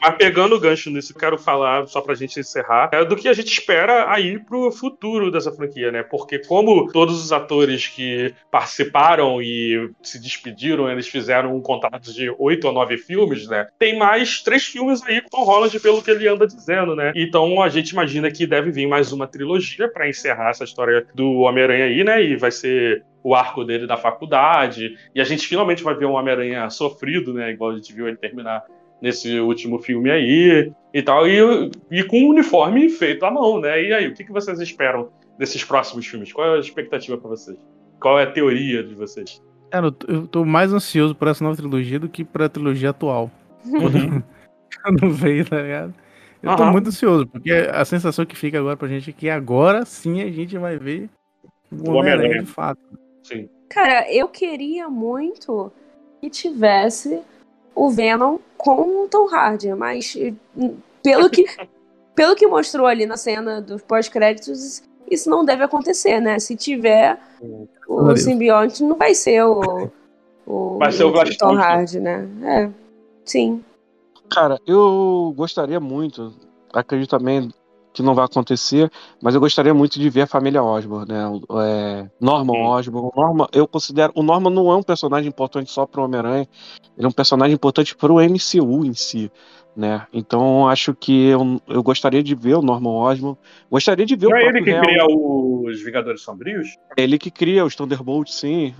Mas pegando o gancho nisso, quero falar, só pra gente encerrar, é do que a gente espera aí pro futuro dessa franquia, né? Porque como todos os atores que participaram e se despediram, eles fizeram um contrato de oito ou nove filmes, né? Tem mais três filmes aí com o Holland, pelo que ele anda dizendo, né? Então a gente imagina que deve vir mais uma trilogia pra encerrar essa história do Homem-Aranha aí, né? E vai ser o arco dele da faculdade. E a gente finalmente vai ver um Homem-Aranha sofrido, né? Igual a gente viu ele terminar nesse último filme aí e tal, e, e com o uniforme feito à mão, né? E aí, o que, que vocês esperam desses próximos filmes? Qual é a expectativa pra vocês? Qual é a teoria de vocês? Cara, eu tô- eu tô mais ansioso por essa nova trilogia do que pra trilogia atual. Quando, quando veio, tá ligado? Eu tô Aham. muito ansioso, porque a sensação que fica agora pra gente é que agora sim a gente vai ver o. Homem-Aranha de fato. Sim. Cara, eu queria muito que tivesse o Venom com o Tom Hardy, mas pelo que, pelo que mostrou ali na cena dos pós-créditos, isso não deve acontecer, né? Se tiver o Valeu. simbionte, não vai ser o, o, Vai ser o Glass Tom Thompson. Hardy, né? É, sim. Cara, eu gostaria muito, acredito também que não vai acontecer, mas eu gostaria muito de ver a família Osborn, né? O- é, Norman Sim. Osborn. O Norman, eu considero. O Norman não é um personagem importante só pro Homem-Aranha, ele é um personagem importante pro MCU em si. Né? Então acho que eu, eu gostaria de ver o Norman Osborn. Gostaria de ver Não o é ele que Real. cria os Vingadores Sombrios? É ele que cria os Thunderbolts, sim.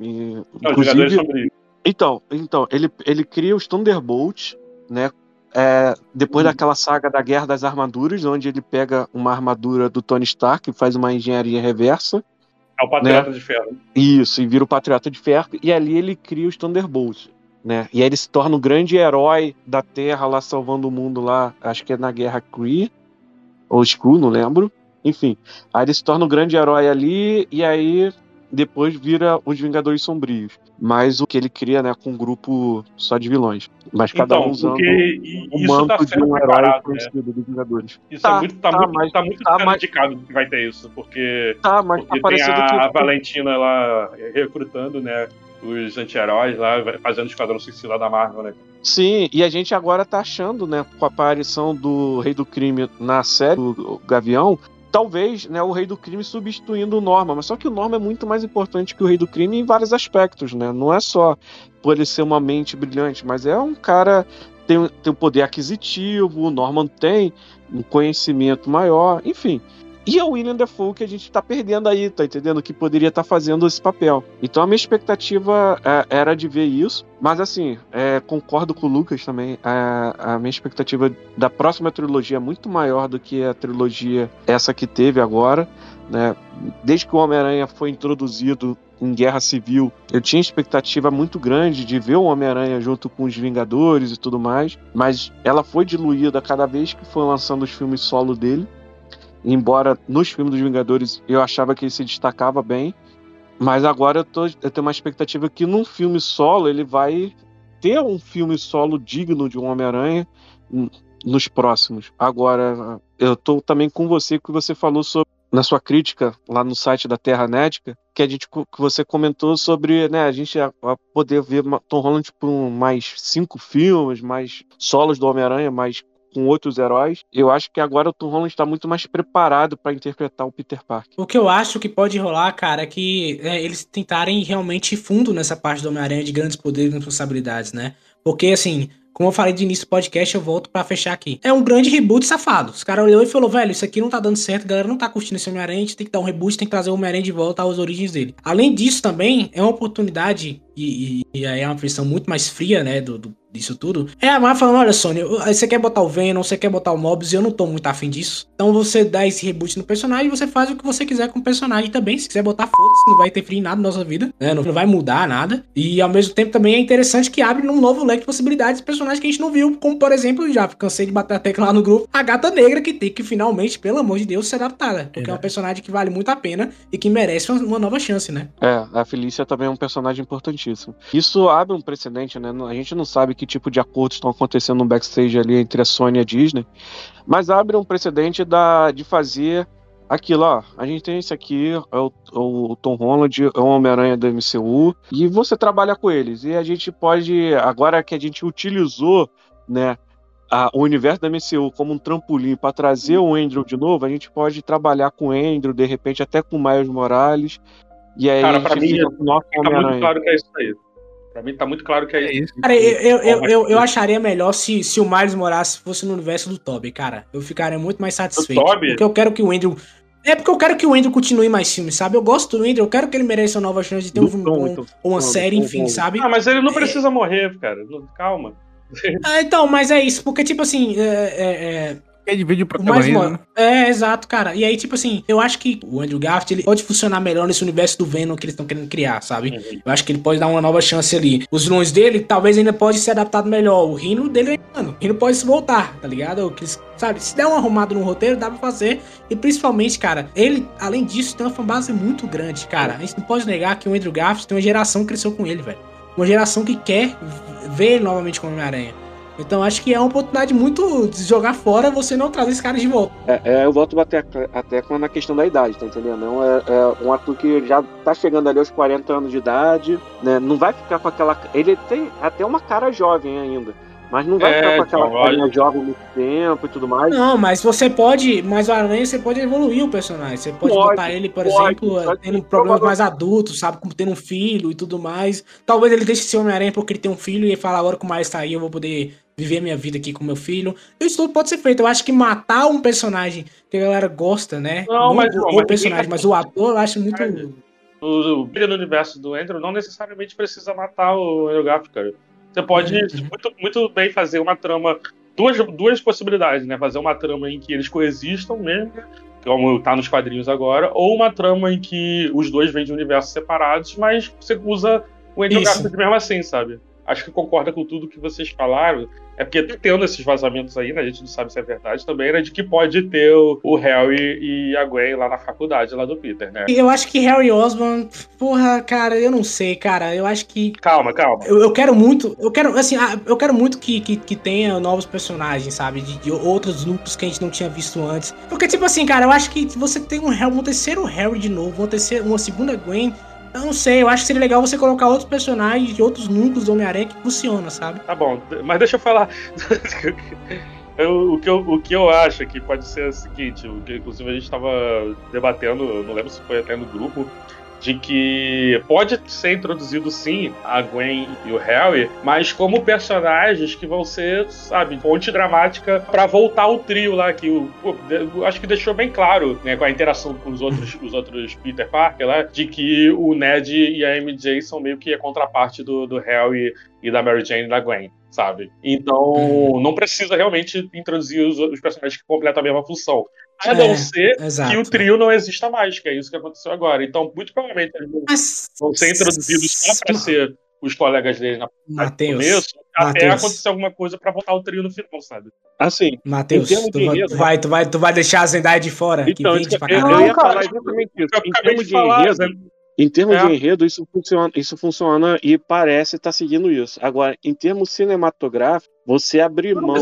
E, Não, os Vingadores Sombrios. então, então ele, ele cria os Thunderbolts, né? É, depois daquela saga da Guerra das Armaduras, onde ele pega uma armadura do Tony Stark e faz uma engenharia reversa. É o Patriota de Ferro. Isso, e vira o Patriota de Ferro. E ali ele cria os Thunderbolts. Né? E aí ele se torna o grande herói da Terra lá salvando o mundo lá, acho que é na Guerra Kree ou Skrull, não lembro. Enfim, aí ele se torna o grande herói ali e aí depois vira os Vingadores Sombrios. Mas o que ele cria, né, com um grupo só de vilões. Mas cada Então, um usando o isso manto tá de um herói né? conhecido dos Vingadores. Isso Tá, é muito, tá, tá, muito, mas- tá muito tá, mas- indicado que vai ter isso, porque, Tá, mas tá porque tem parecendo a, que a Valentina lá recrutando, né, os anti-heróis lá, fazendo o Esquadrão Suicida da Marvel, né? Sim, e a gente agora tá achando, né, com a aparição do Rei do Crime na série do Gavião, talvez, né, o Rei do Crime substituindo o Norma, mas só que o Norma é muito mais importante que o Rei do Crime em vários aspectos, né? Não é só por ele ser uma mente brilhante, mas é um cara tem, tem um poder aquisitivo, o Norman tem um conhecimento maior, enfim. E é o William Defoe que a gente tá perdendo aí, tá entendendo? Que poderia estar fazendo esse papel. Então a minha expectativa é, era de ver isso, mas assim, é, concordo com o Lucas também. é, a minha expectativa da próxima trilogia é muito maior do que a trilogia essa que teve agora, né? Desde que o Homem-Aranha foi introduzido em Guerra Civil, eu tinha expectativa muito grande de ver o Homem-Aranha junto com os Vingadores e tudo mais, mas ela foi diluída cada vez que foi lançando os filmes solo dele. Embora nos filmes dos Vingadores eu achava que ele se destacava bem, mas agora eu, tô, eu tenho uma expectativa que num filme solo ele vai ter um filme solo digno de um Homem-Aranha nos próximos. Agora, eu tô também com você que você falou sobre na sua crítica lá no site da Terra Nética, que a gente que você comentou sobre, né, a gente a, a poder ver Tom Holland por um- mais cinco filmes, mais solos do Homem-Aranha, mais com outros heróis. Eu acho que agora o Tom Holland está muito mais preparado para interpretar o Peter Parker. O que eu acho que pode rolar, cara, é que é, eles tentarem realmente fundo nessa parte do Homem-Aranha de grandes poderes e responsabilidades, né? Porque, assim, como eu falei de início do podcast, eu volto pra fechar aqui. É um grande reboot safado. Os caras olhou e falou, velho, isso aqui não tá dando certo, a galera não tá curtindo esse Homem-Aranha, tem que dar um reboot, tem que trazer o Homem-Aranha de volta às origens dele. Além disso, também, é uma oportunidade, e, e- e aí é uma versão muito mais fria, né, do, do- disso tudo. É a Marvel falando, olha, Sony, você quer botar o Venom, você quer botar o Mobius, e eu não tô muito afim disso. Então você dá esse reboot no personagem e você faz o que você quiser com o personagem também. Se quiser botar, foda-se, não vai interferir em nada na nossa vida, né? Não, não vai mudar nada. E ao mesmo tempo também é interessante que abre um novo leque de possibilidades de personagens que a gente não viu, como por exemplo, já cansei de bater a tecla lá no grupo, a gata negra que tem que finalmente, pelo amor de Deus, ser adaptada. Porque é uma personagem que vale muito a pena e que merece uma, uma nova chance, né? É, a Felícia também é um personagem importantíssimo. Isso abre um precedente, né? A gente não sabe que tipo de acordos estão acontecendo no backstage ali entre a Sony e a Disney, mas abre um precedente da, de fazer aquilo, ó. A gente tem esse aqui, é o, o Tom Holland, é o Homem-Aranha do MCU, e você trabalha com eles. E a gente pode, agora que a gente utilizou, né? a- o universo da MCU como um trampolim para trazer o Andrew de novo, a gente pode trabalhar com o Andrew, de repente até com o Miles Morales. E aí Cara, pra mim, fica nosso Fica muito claro que é isso aí. Pra mim tá muito claro que é, isso. Cara, eu, eu, eu, eu, eu acharia melhor se, se o Miles Morales fosse no universo do Tobey, cara. Eu ficaria muito mais satisfeito. Tobey? Porque eu quero que o Andrew. É porque eu quero que o Andrew continue mais filmes, sabe? Eu gosto do Andrew, eu quero que ele mereça uma nova chance de ter um filme bom, ou uma série, enfim, sabe? Ah, mas ele não precisa morrer, cara. Calma. Ah, então, mas é isso, porque, tipo assim, é, é, é, Quer dividir o protagonismo. mo- É, exato, cara. E aí, tipo assim, eu acho que o Andrew Garfield ele pode funcionar melhor nesse universo do Venom que eles estão querendo criar, sabe? Uhum. Eu acho que ele pode dar uma nova chance ali. Os vilões dele talvez ainda pode ser adaptado melhor. O Rino dele, mano, o Rino pode se voltar, tá ligado? O que eles- Sabe, se der uma arrumada no roteiro, dá pra fazer. E principalmente, cara, ele, além disso, tem uma fanbase muito grande, cara. A gente não pode negar que o Andrew Garfield tem uma geração que cresceu com ele, velho. Uma geração que quer ver ele novamente como Homem-Aranha. Então acho que é uma oportunidade muito de jogar fora você não trazer esse cara de volta. É, é, eu volto a bater a- a tecla na questão da idade, tá entendendo? Não é, é um ator que já tá chegando ali aos 40 anos de idade, né? Não vai ficar com aquela. Ele tem até uma cara jovem ainda. Mas não vai É, ficar com aquela então, carinha jovem muito tempo e tudo mais. Não, mas você pode. Mas o Aranha você pode evoluir o personagem. Você pode, Pode, botar ele, por pode, exemplo, pode. tendo problemas mais adultos, sabe? Como tendo um filho e tudo mais. Talvez ele deixe de ser Homem-Aranha porque ele tem um filho e ele fala agora que o Miles tá aí, eu vou poder viver minha vida aqui com meu filho. Isso tudo pode ser feito. Eu acho que matar um personagem que a galera gosta, né? Não, mas- o, mas o personagem, mas o ator eu acho muito. O, o brilho no universo do Andrew não necessariamente precisa matar o Andrew Garfield, cara. Você pode Uhum. muito, muito bem fazer uma trama. Duas, duas possibilidades, né? Fazer uma trama em que eles coexistam mesmo, como tá nos quadrinhos agora, ou uma trama em que os dois vêm de universos separados, mas você usa o Andrew Isso. Garfield mesmo assim, sabe? Acho que concorda com tudo que vocês falaram. É porque tá tendo esses vazamentos aí, né? A gente não sabe se é verdade também, né? De que pode ter o, o Harry e a Gwen lá na faculdade, lá do Peter, né? Eu acho que Harry Osborn, porra, cara, eu não sei, cara. Eu acho que Calma, calma. Eu, eu quero muito, eu quero, assim, ah, eu quero muito que, que, que tenha novos personagens, sabe? De, de outros núcleos que a gente não tinha visto antes. Porque, tipo assim, cara, eu acho que você tem um, um terceiro Harry de novo, um terceiro, uma segunda Gwen. Eu não sei, eu acho que seria legal você colocar outros personagens de outros núcleos do Homem-Aranha que funciona, sabe? Tá bom, mas deixa eu falar. Eu- o, que eu, o que eu acho que pode ser o seguinte, o que inclusive a gente estava debatendo, não lembro se foi até no grupo, de que pode ser introduzido sim a Gwen e o Harry, mas como personagens que vão ser, sabe, ponte dramática pra voltar o trio lá que o pô, acho que deixou bem claro, né, com a interação com os outros, os outros Peter Parker lá, de que o Ned e a MJ são meio que a contraparte do, do Harry e da Mary Jane e da Gwen, sabe? Então, não precisa realmente introduzir os, os personagens que completam a mesma função. A não É, ser exato. que o trio não exista mais, que é isso que aconteceu agora. Então, muito provavelmente eles vão- Mas, vão ser introduzidos só pra ser os colegas dele na no Matheus, começo, até Matheus. acontecer alguma coisa pra botar o trio no final, sabe? Assim, Matheus, Em termos tu, de vai- enredo- tu vai, tu, vai, tu vai deixar a Zendaya de fora, que Então, vende isso pra que eu, caralho. eu ia falar exatamente isso. eu Em acabei termos de falar, enredo, Zé. em termos É. de enredo, isso funciona, isso funciona e parece estar seguindo isso. Agora, em termos cinematográficos, você abrir mão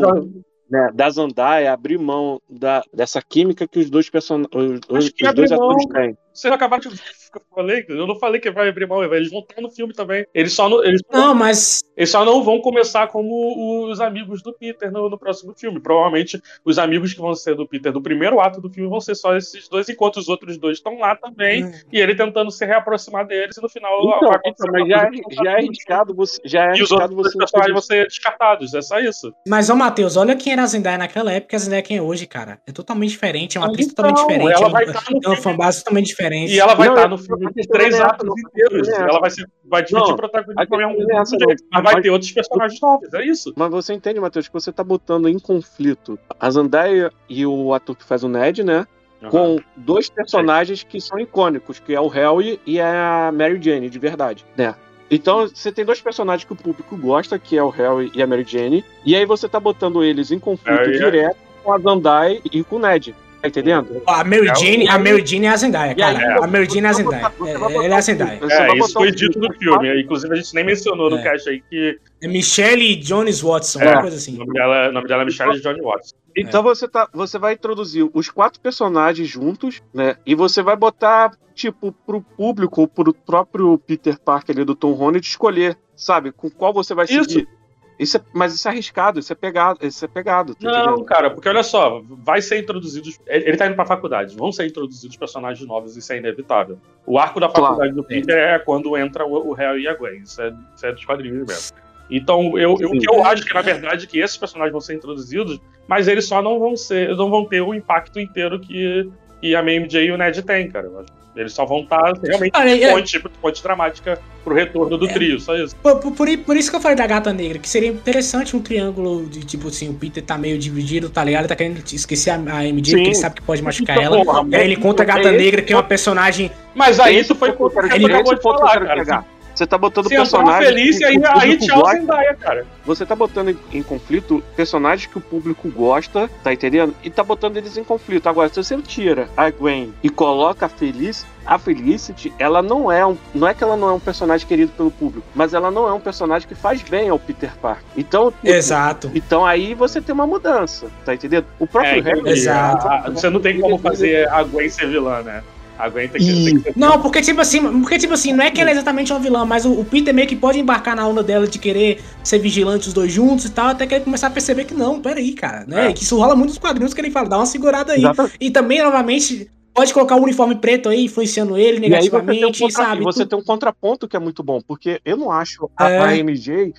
né, da Zandaia, abrir mão da, dessa química que os dois, person... os, os- dois atores têm. Vocês acabaram de. Eu falei, eu não falei que vai abrir mão, eles vão estar no filme também. Eles só não, eles, Não, mas eles só não vão começar como os amigos do Peter no, no próximo filme. Provavelmente os amigos que vão ser do Peter do primeiro ato do filme vão ser só esses dois, enquanto os outros dois estão lá também. E ele tentando se reaproximar deles e no final Então, então, mas já, não já é arriscado você. Já é E os outros você personagens vão ser descartados, é só isso. Mas, ô Matheus, olha quem era a Zendaya naquela época e a Zendaya quem é hoje, cara. É totalmente diferente, é uma Ah, atriz então, totalmente diferente. ela é vai uma- estar no é uma fanbase totalmente diferente. E ela vai Não, estar no filme de três atos inteiros. Ela vai, ser, vai dividir Não, protagonismo com é essa, não. Mas vai ter outros personagens novos, é isso. Mas você entende, Matheus, que você tá botando em conflito a Zandaia e o ator que faz o Ned, né? Com dois personagens que são icônicos, que é o Harry e a Mary Jane, de verdade, né? Então, você tem dois personagens que o público gosta, que é o Harry e a Mary Jane, e aí você tá botando eles em conflito é- direto com a Zendaya e com o Ned. Tá entendendo? A Mary É, Jane, a Mary Jane é a Zendaya, E aí, cara. A Mary Jane é a Zendaya. É, Ela é a Zendaya. É, isso foi dito no filme. Inclusive, a gente nem mencionou no É. cast aí que É Michelle Jones Watson, É. uma coisa assim. o nome dela, o nome dela é Michelle Johnny Watts. Então você, tá, você vai introduzir os quatro personagens juntos, né? E você vai botar, tipo, pro público, ou pro próprio Peter Parker ali do Tom Holland escolher, sabe, com qual você vai Isso. seguir. Isso é, mas isso é arriscado, isso é pegado, isso é pegado. tá Não, entendendo? cara, porque olha só, vai ser introduzidos. Ele tá indo pra faculdade, vão ser introduzidos personagens novos, isso é inevitável. O arco da Claro. faculdade do Peter é quando entra o, o Harry e a Gwen, isso é, isso é dos quadrinhos mesmo. Então, eu, eu, o que eu acho que, na verdade, que esses personagens vão ser introduzidos, mas eles só não vão ser, não vão ter o impacto inteiro que, que a MJ e o Ned têm, cara. Eu acho. Eles só vão estar realmente Olha, é- ponte, ponte dramática pro retorno do trio, só isso. Por, por- por isso que eu falei da gata negra, que seria interessante um triângulo de tipo assim, o Peter tá meio dividido, tá ligado? Ele tá querendo esquecer a, a MJ, porque ele sabe que pode machucar Então, ela. porra, aí ele conta a é gata esse negra, que é uma personagem. Mas aí isso foi o que quero- acabou de falar, cara. Você tá botando Se entrar personagens. feliz, que aí, o aí público tchau gosta. Zendaya, cara. Você tá botando em, em conflito personagens que o público gosta, tá entendendo? E tá botando eles em conflito. Agora, se você tira a Gwen e coloca a Feliz, a Felicity, ela não é um. Não é que ela não é um personagem querido pelo público, mas ela não é um personagem que faz bem ao Peter Parker. Então, tipo, Exato. então aí você tem uma mudança, tá entendendo? O próprio É, Harry. Exato. A- a- Você não tem como fazer a Gwen ser vilã, né? A Gwen tem que, ser Não, porque tipo assim, porque tipo assim, não é que ela é exatamente uma vilã, mas o, o Peter meio que pode embarcar na onda dela de querer ser vigilante os dois juntos e tal, até que ele começar a perceber que não, peraí, cara, né? É. Que isso rola muito nos quadrinhos que ele fala, dá uma segurada aí. Exatamente. E também, novamente, pode colocar o uniforme preto aí, influenciando ele E aí você tem, um negativamente, contra- sabe? e você tem um contraponto que é muito bom, porque eu não acho a, É. a MJ,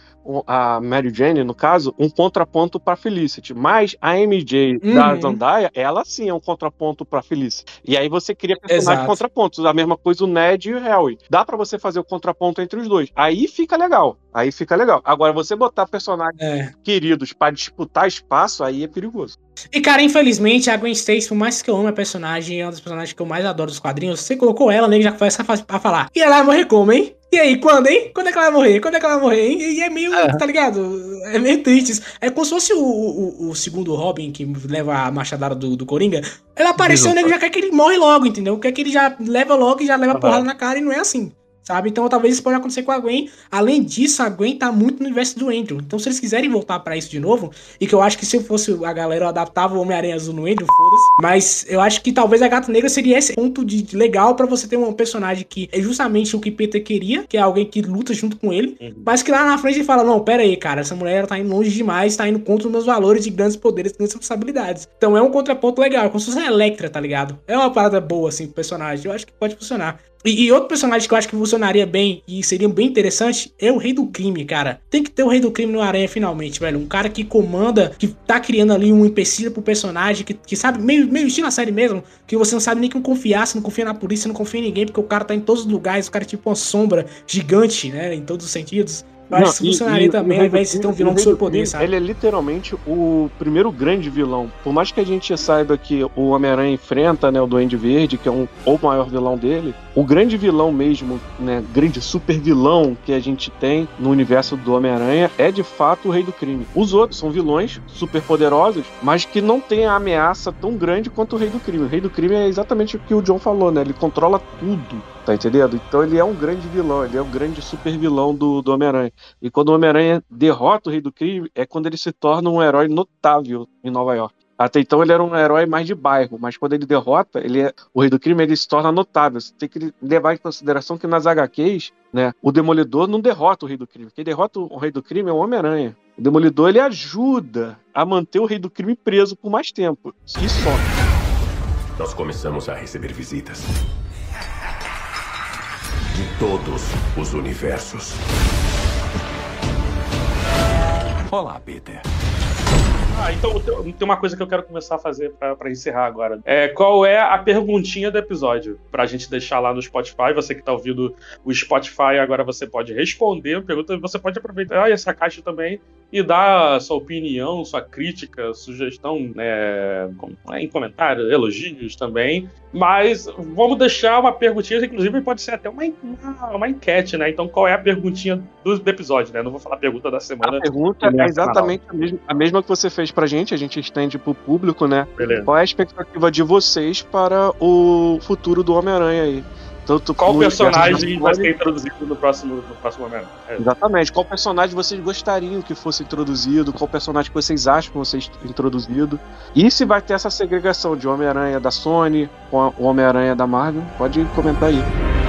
a Mary Jane, no caso, um contraponto pra Felicity. Mas a MJ da Uhum. Zendaya, ela sim é um contraponto pra Felicity. E aí você cria personagens contrapontos. A mesma coisa o Ned e o Harry. Dá pra você fazer o contraponto entre os dois. Aí fica legal. Aí fica legal. Agora, você botar personagens É. queridos pra disputar espaço, aí é perigoso. E, cara, infelizmente, a Gwen Stacy, por mais que eu ame a personagem, é uma das personagens que eu mais adoro dos quadrinhos, você colocou ela, né, já começa a fa- a falar. E ela vai morrer como, hein? E aí, quando, hein? Quando é que ela vai morrer? Quando é que ela vai morrer, hein? E é meio, tá ligado? É meio triste. isso. É como se fosse o, o, o segundo Robin que leva a machadada do, do Coringa. Ela apareceu, o nego já quer que ele morre logo, entendeu? Quer que ele já leva logo e já leva Aham. porrada na cara e não é assim. Sabe? Então talvez isso pode acontecer com a Gwen. Além disso, a Gwen tá muito no universo do Andrew. Então, se eles quiserem voltar pra isso de novo, e que eu acho que se eu fosse a galera, eu adaptava o Homem-Aranha Azul no Andrew, foda-se. Mas eu acho que talvez a Gata Negra seria esse ponto de de legal pra você ter um personagem que é justamente o que Peter queria, que é alguém que luta junto com ele, Uhum. mas que lá na frente ele fala: Não, pera aí, cara, essa mulher tá indo longe demais, tá indo contra os meus valores de grandes poderes, grandes responsabilidades. Então é um contraponto legal, é como se fosse uma Electra, tá ligado? É uma parada boa, assim, pro personagem. Eu acho que pode funcionar. E, e outro personagem que eu acho que funcionaria bem e seria bem interessante é o Rei do Crime, cara. Tem que ter o Rei do Crime no Aranha finalmente, velho. Um cara que comanda, que tá criando ali um empecilho pro personagem, que, que sabe, meio, meio estilo a série mesmo, que você não sabe nem quem confiar, você não confia na polícia, não confia em ninguém, porque o cara tá em todos os lugares, o cara é tipo uma sombra gigante, né, em todos os sentidos. Isso Não, e- funcionaria e- também, e o ao invés de ter um vilão com superpoder, sabe? Ele é literalmente o primeiro grande vilão. Por mais que a gente saiba que o Homem-Aranha enfrenta, né, o Duende Verde, que é um, o maior vilão dele, o grande vilão mesmo, né, grande super vilão que a gente tem no universo do Homem-Aranha é de fato o Rei do Crime. Os outros são vilões super poderosos, mas que não têm a ameaça tão grande quanto o Rei do Crime. O Rei do Crime é exatamente o que o John falou, né? Ele controla tudo. Tá entendendo? Então ele é um grande vilão, ele é um grande super vilão do, do Homem-Aranha. E quando o Homem-Aranha derrota o Rei do Crime, é quando ele se torna um herói notável em Nova York. Até então ele era um herói mais de bairro, mas quando ele derrota, ele é, o Rei do Crime ele se torna notável. Você tem que levar em consideração que nas HQs, né, o Demolidor não derrota o Rei do Crime. Quem derrota o Rei do Crime é o Homem-Aranha. O Demolidor ele ajuda a manter o Rei do Crime preso por mais tempo. E só. Nós começamos a receber visitas. De todos os universos. Olá, Peter. Ah, então tem uma coisa que eu quero começar a fazer pra, pra encerrar agora. É, qual é a perguntinha do episódio? Pra gente deixar lá no Spotify. Você que tá ouvindo o Spotify, agora você pode responder a pergunta. Você pode aproveitar essa caixa também e dar sua opinião, sua crítica, sugestão né, com- em comentários, elogios também. Mas vamos deixar uma perguntinha, inclusive pode ser até uma, uma, uma enquete, né? Então qual é a perguntinha do, do episódio, né? Não vou falar a pergunta da semana. A pergunta é exatamente a mesma, a mesma que você fez pra gente, a gente estende pro público, né? Beleza. Qual é a expectativa de vocês para o futuro do Homem-Aranha aí? Tanto Qual personagem vai ser introduzido no próximo, no próximo momento? É. Exatamente. Qual personagem vocês gostariam que fosse introduzido? Qual personagem que vocês acham que fosse introduzido? E se vai ter essa segregação de Homem-Aranha da Sony com o Homem-Aranha da Marvel? Pode comentar aí.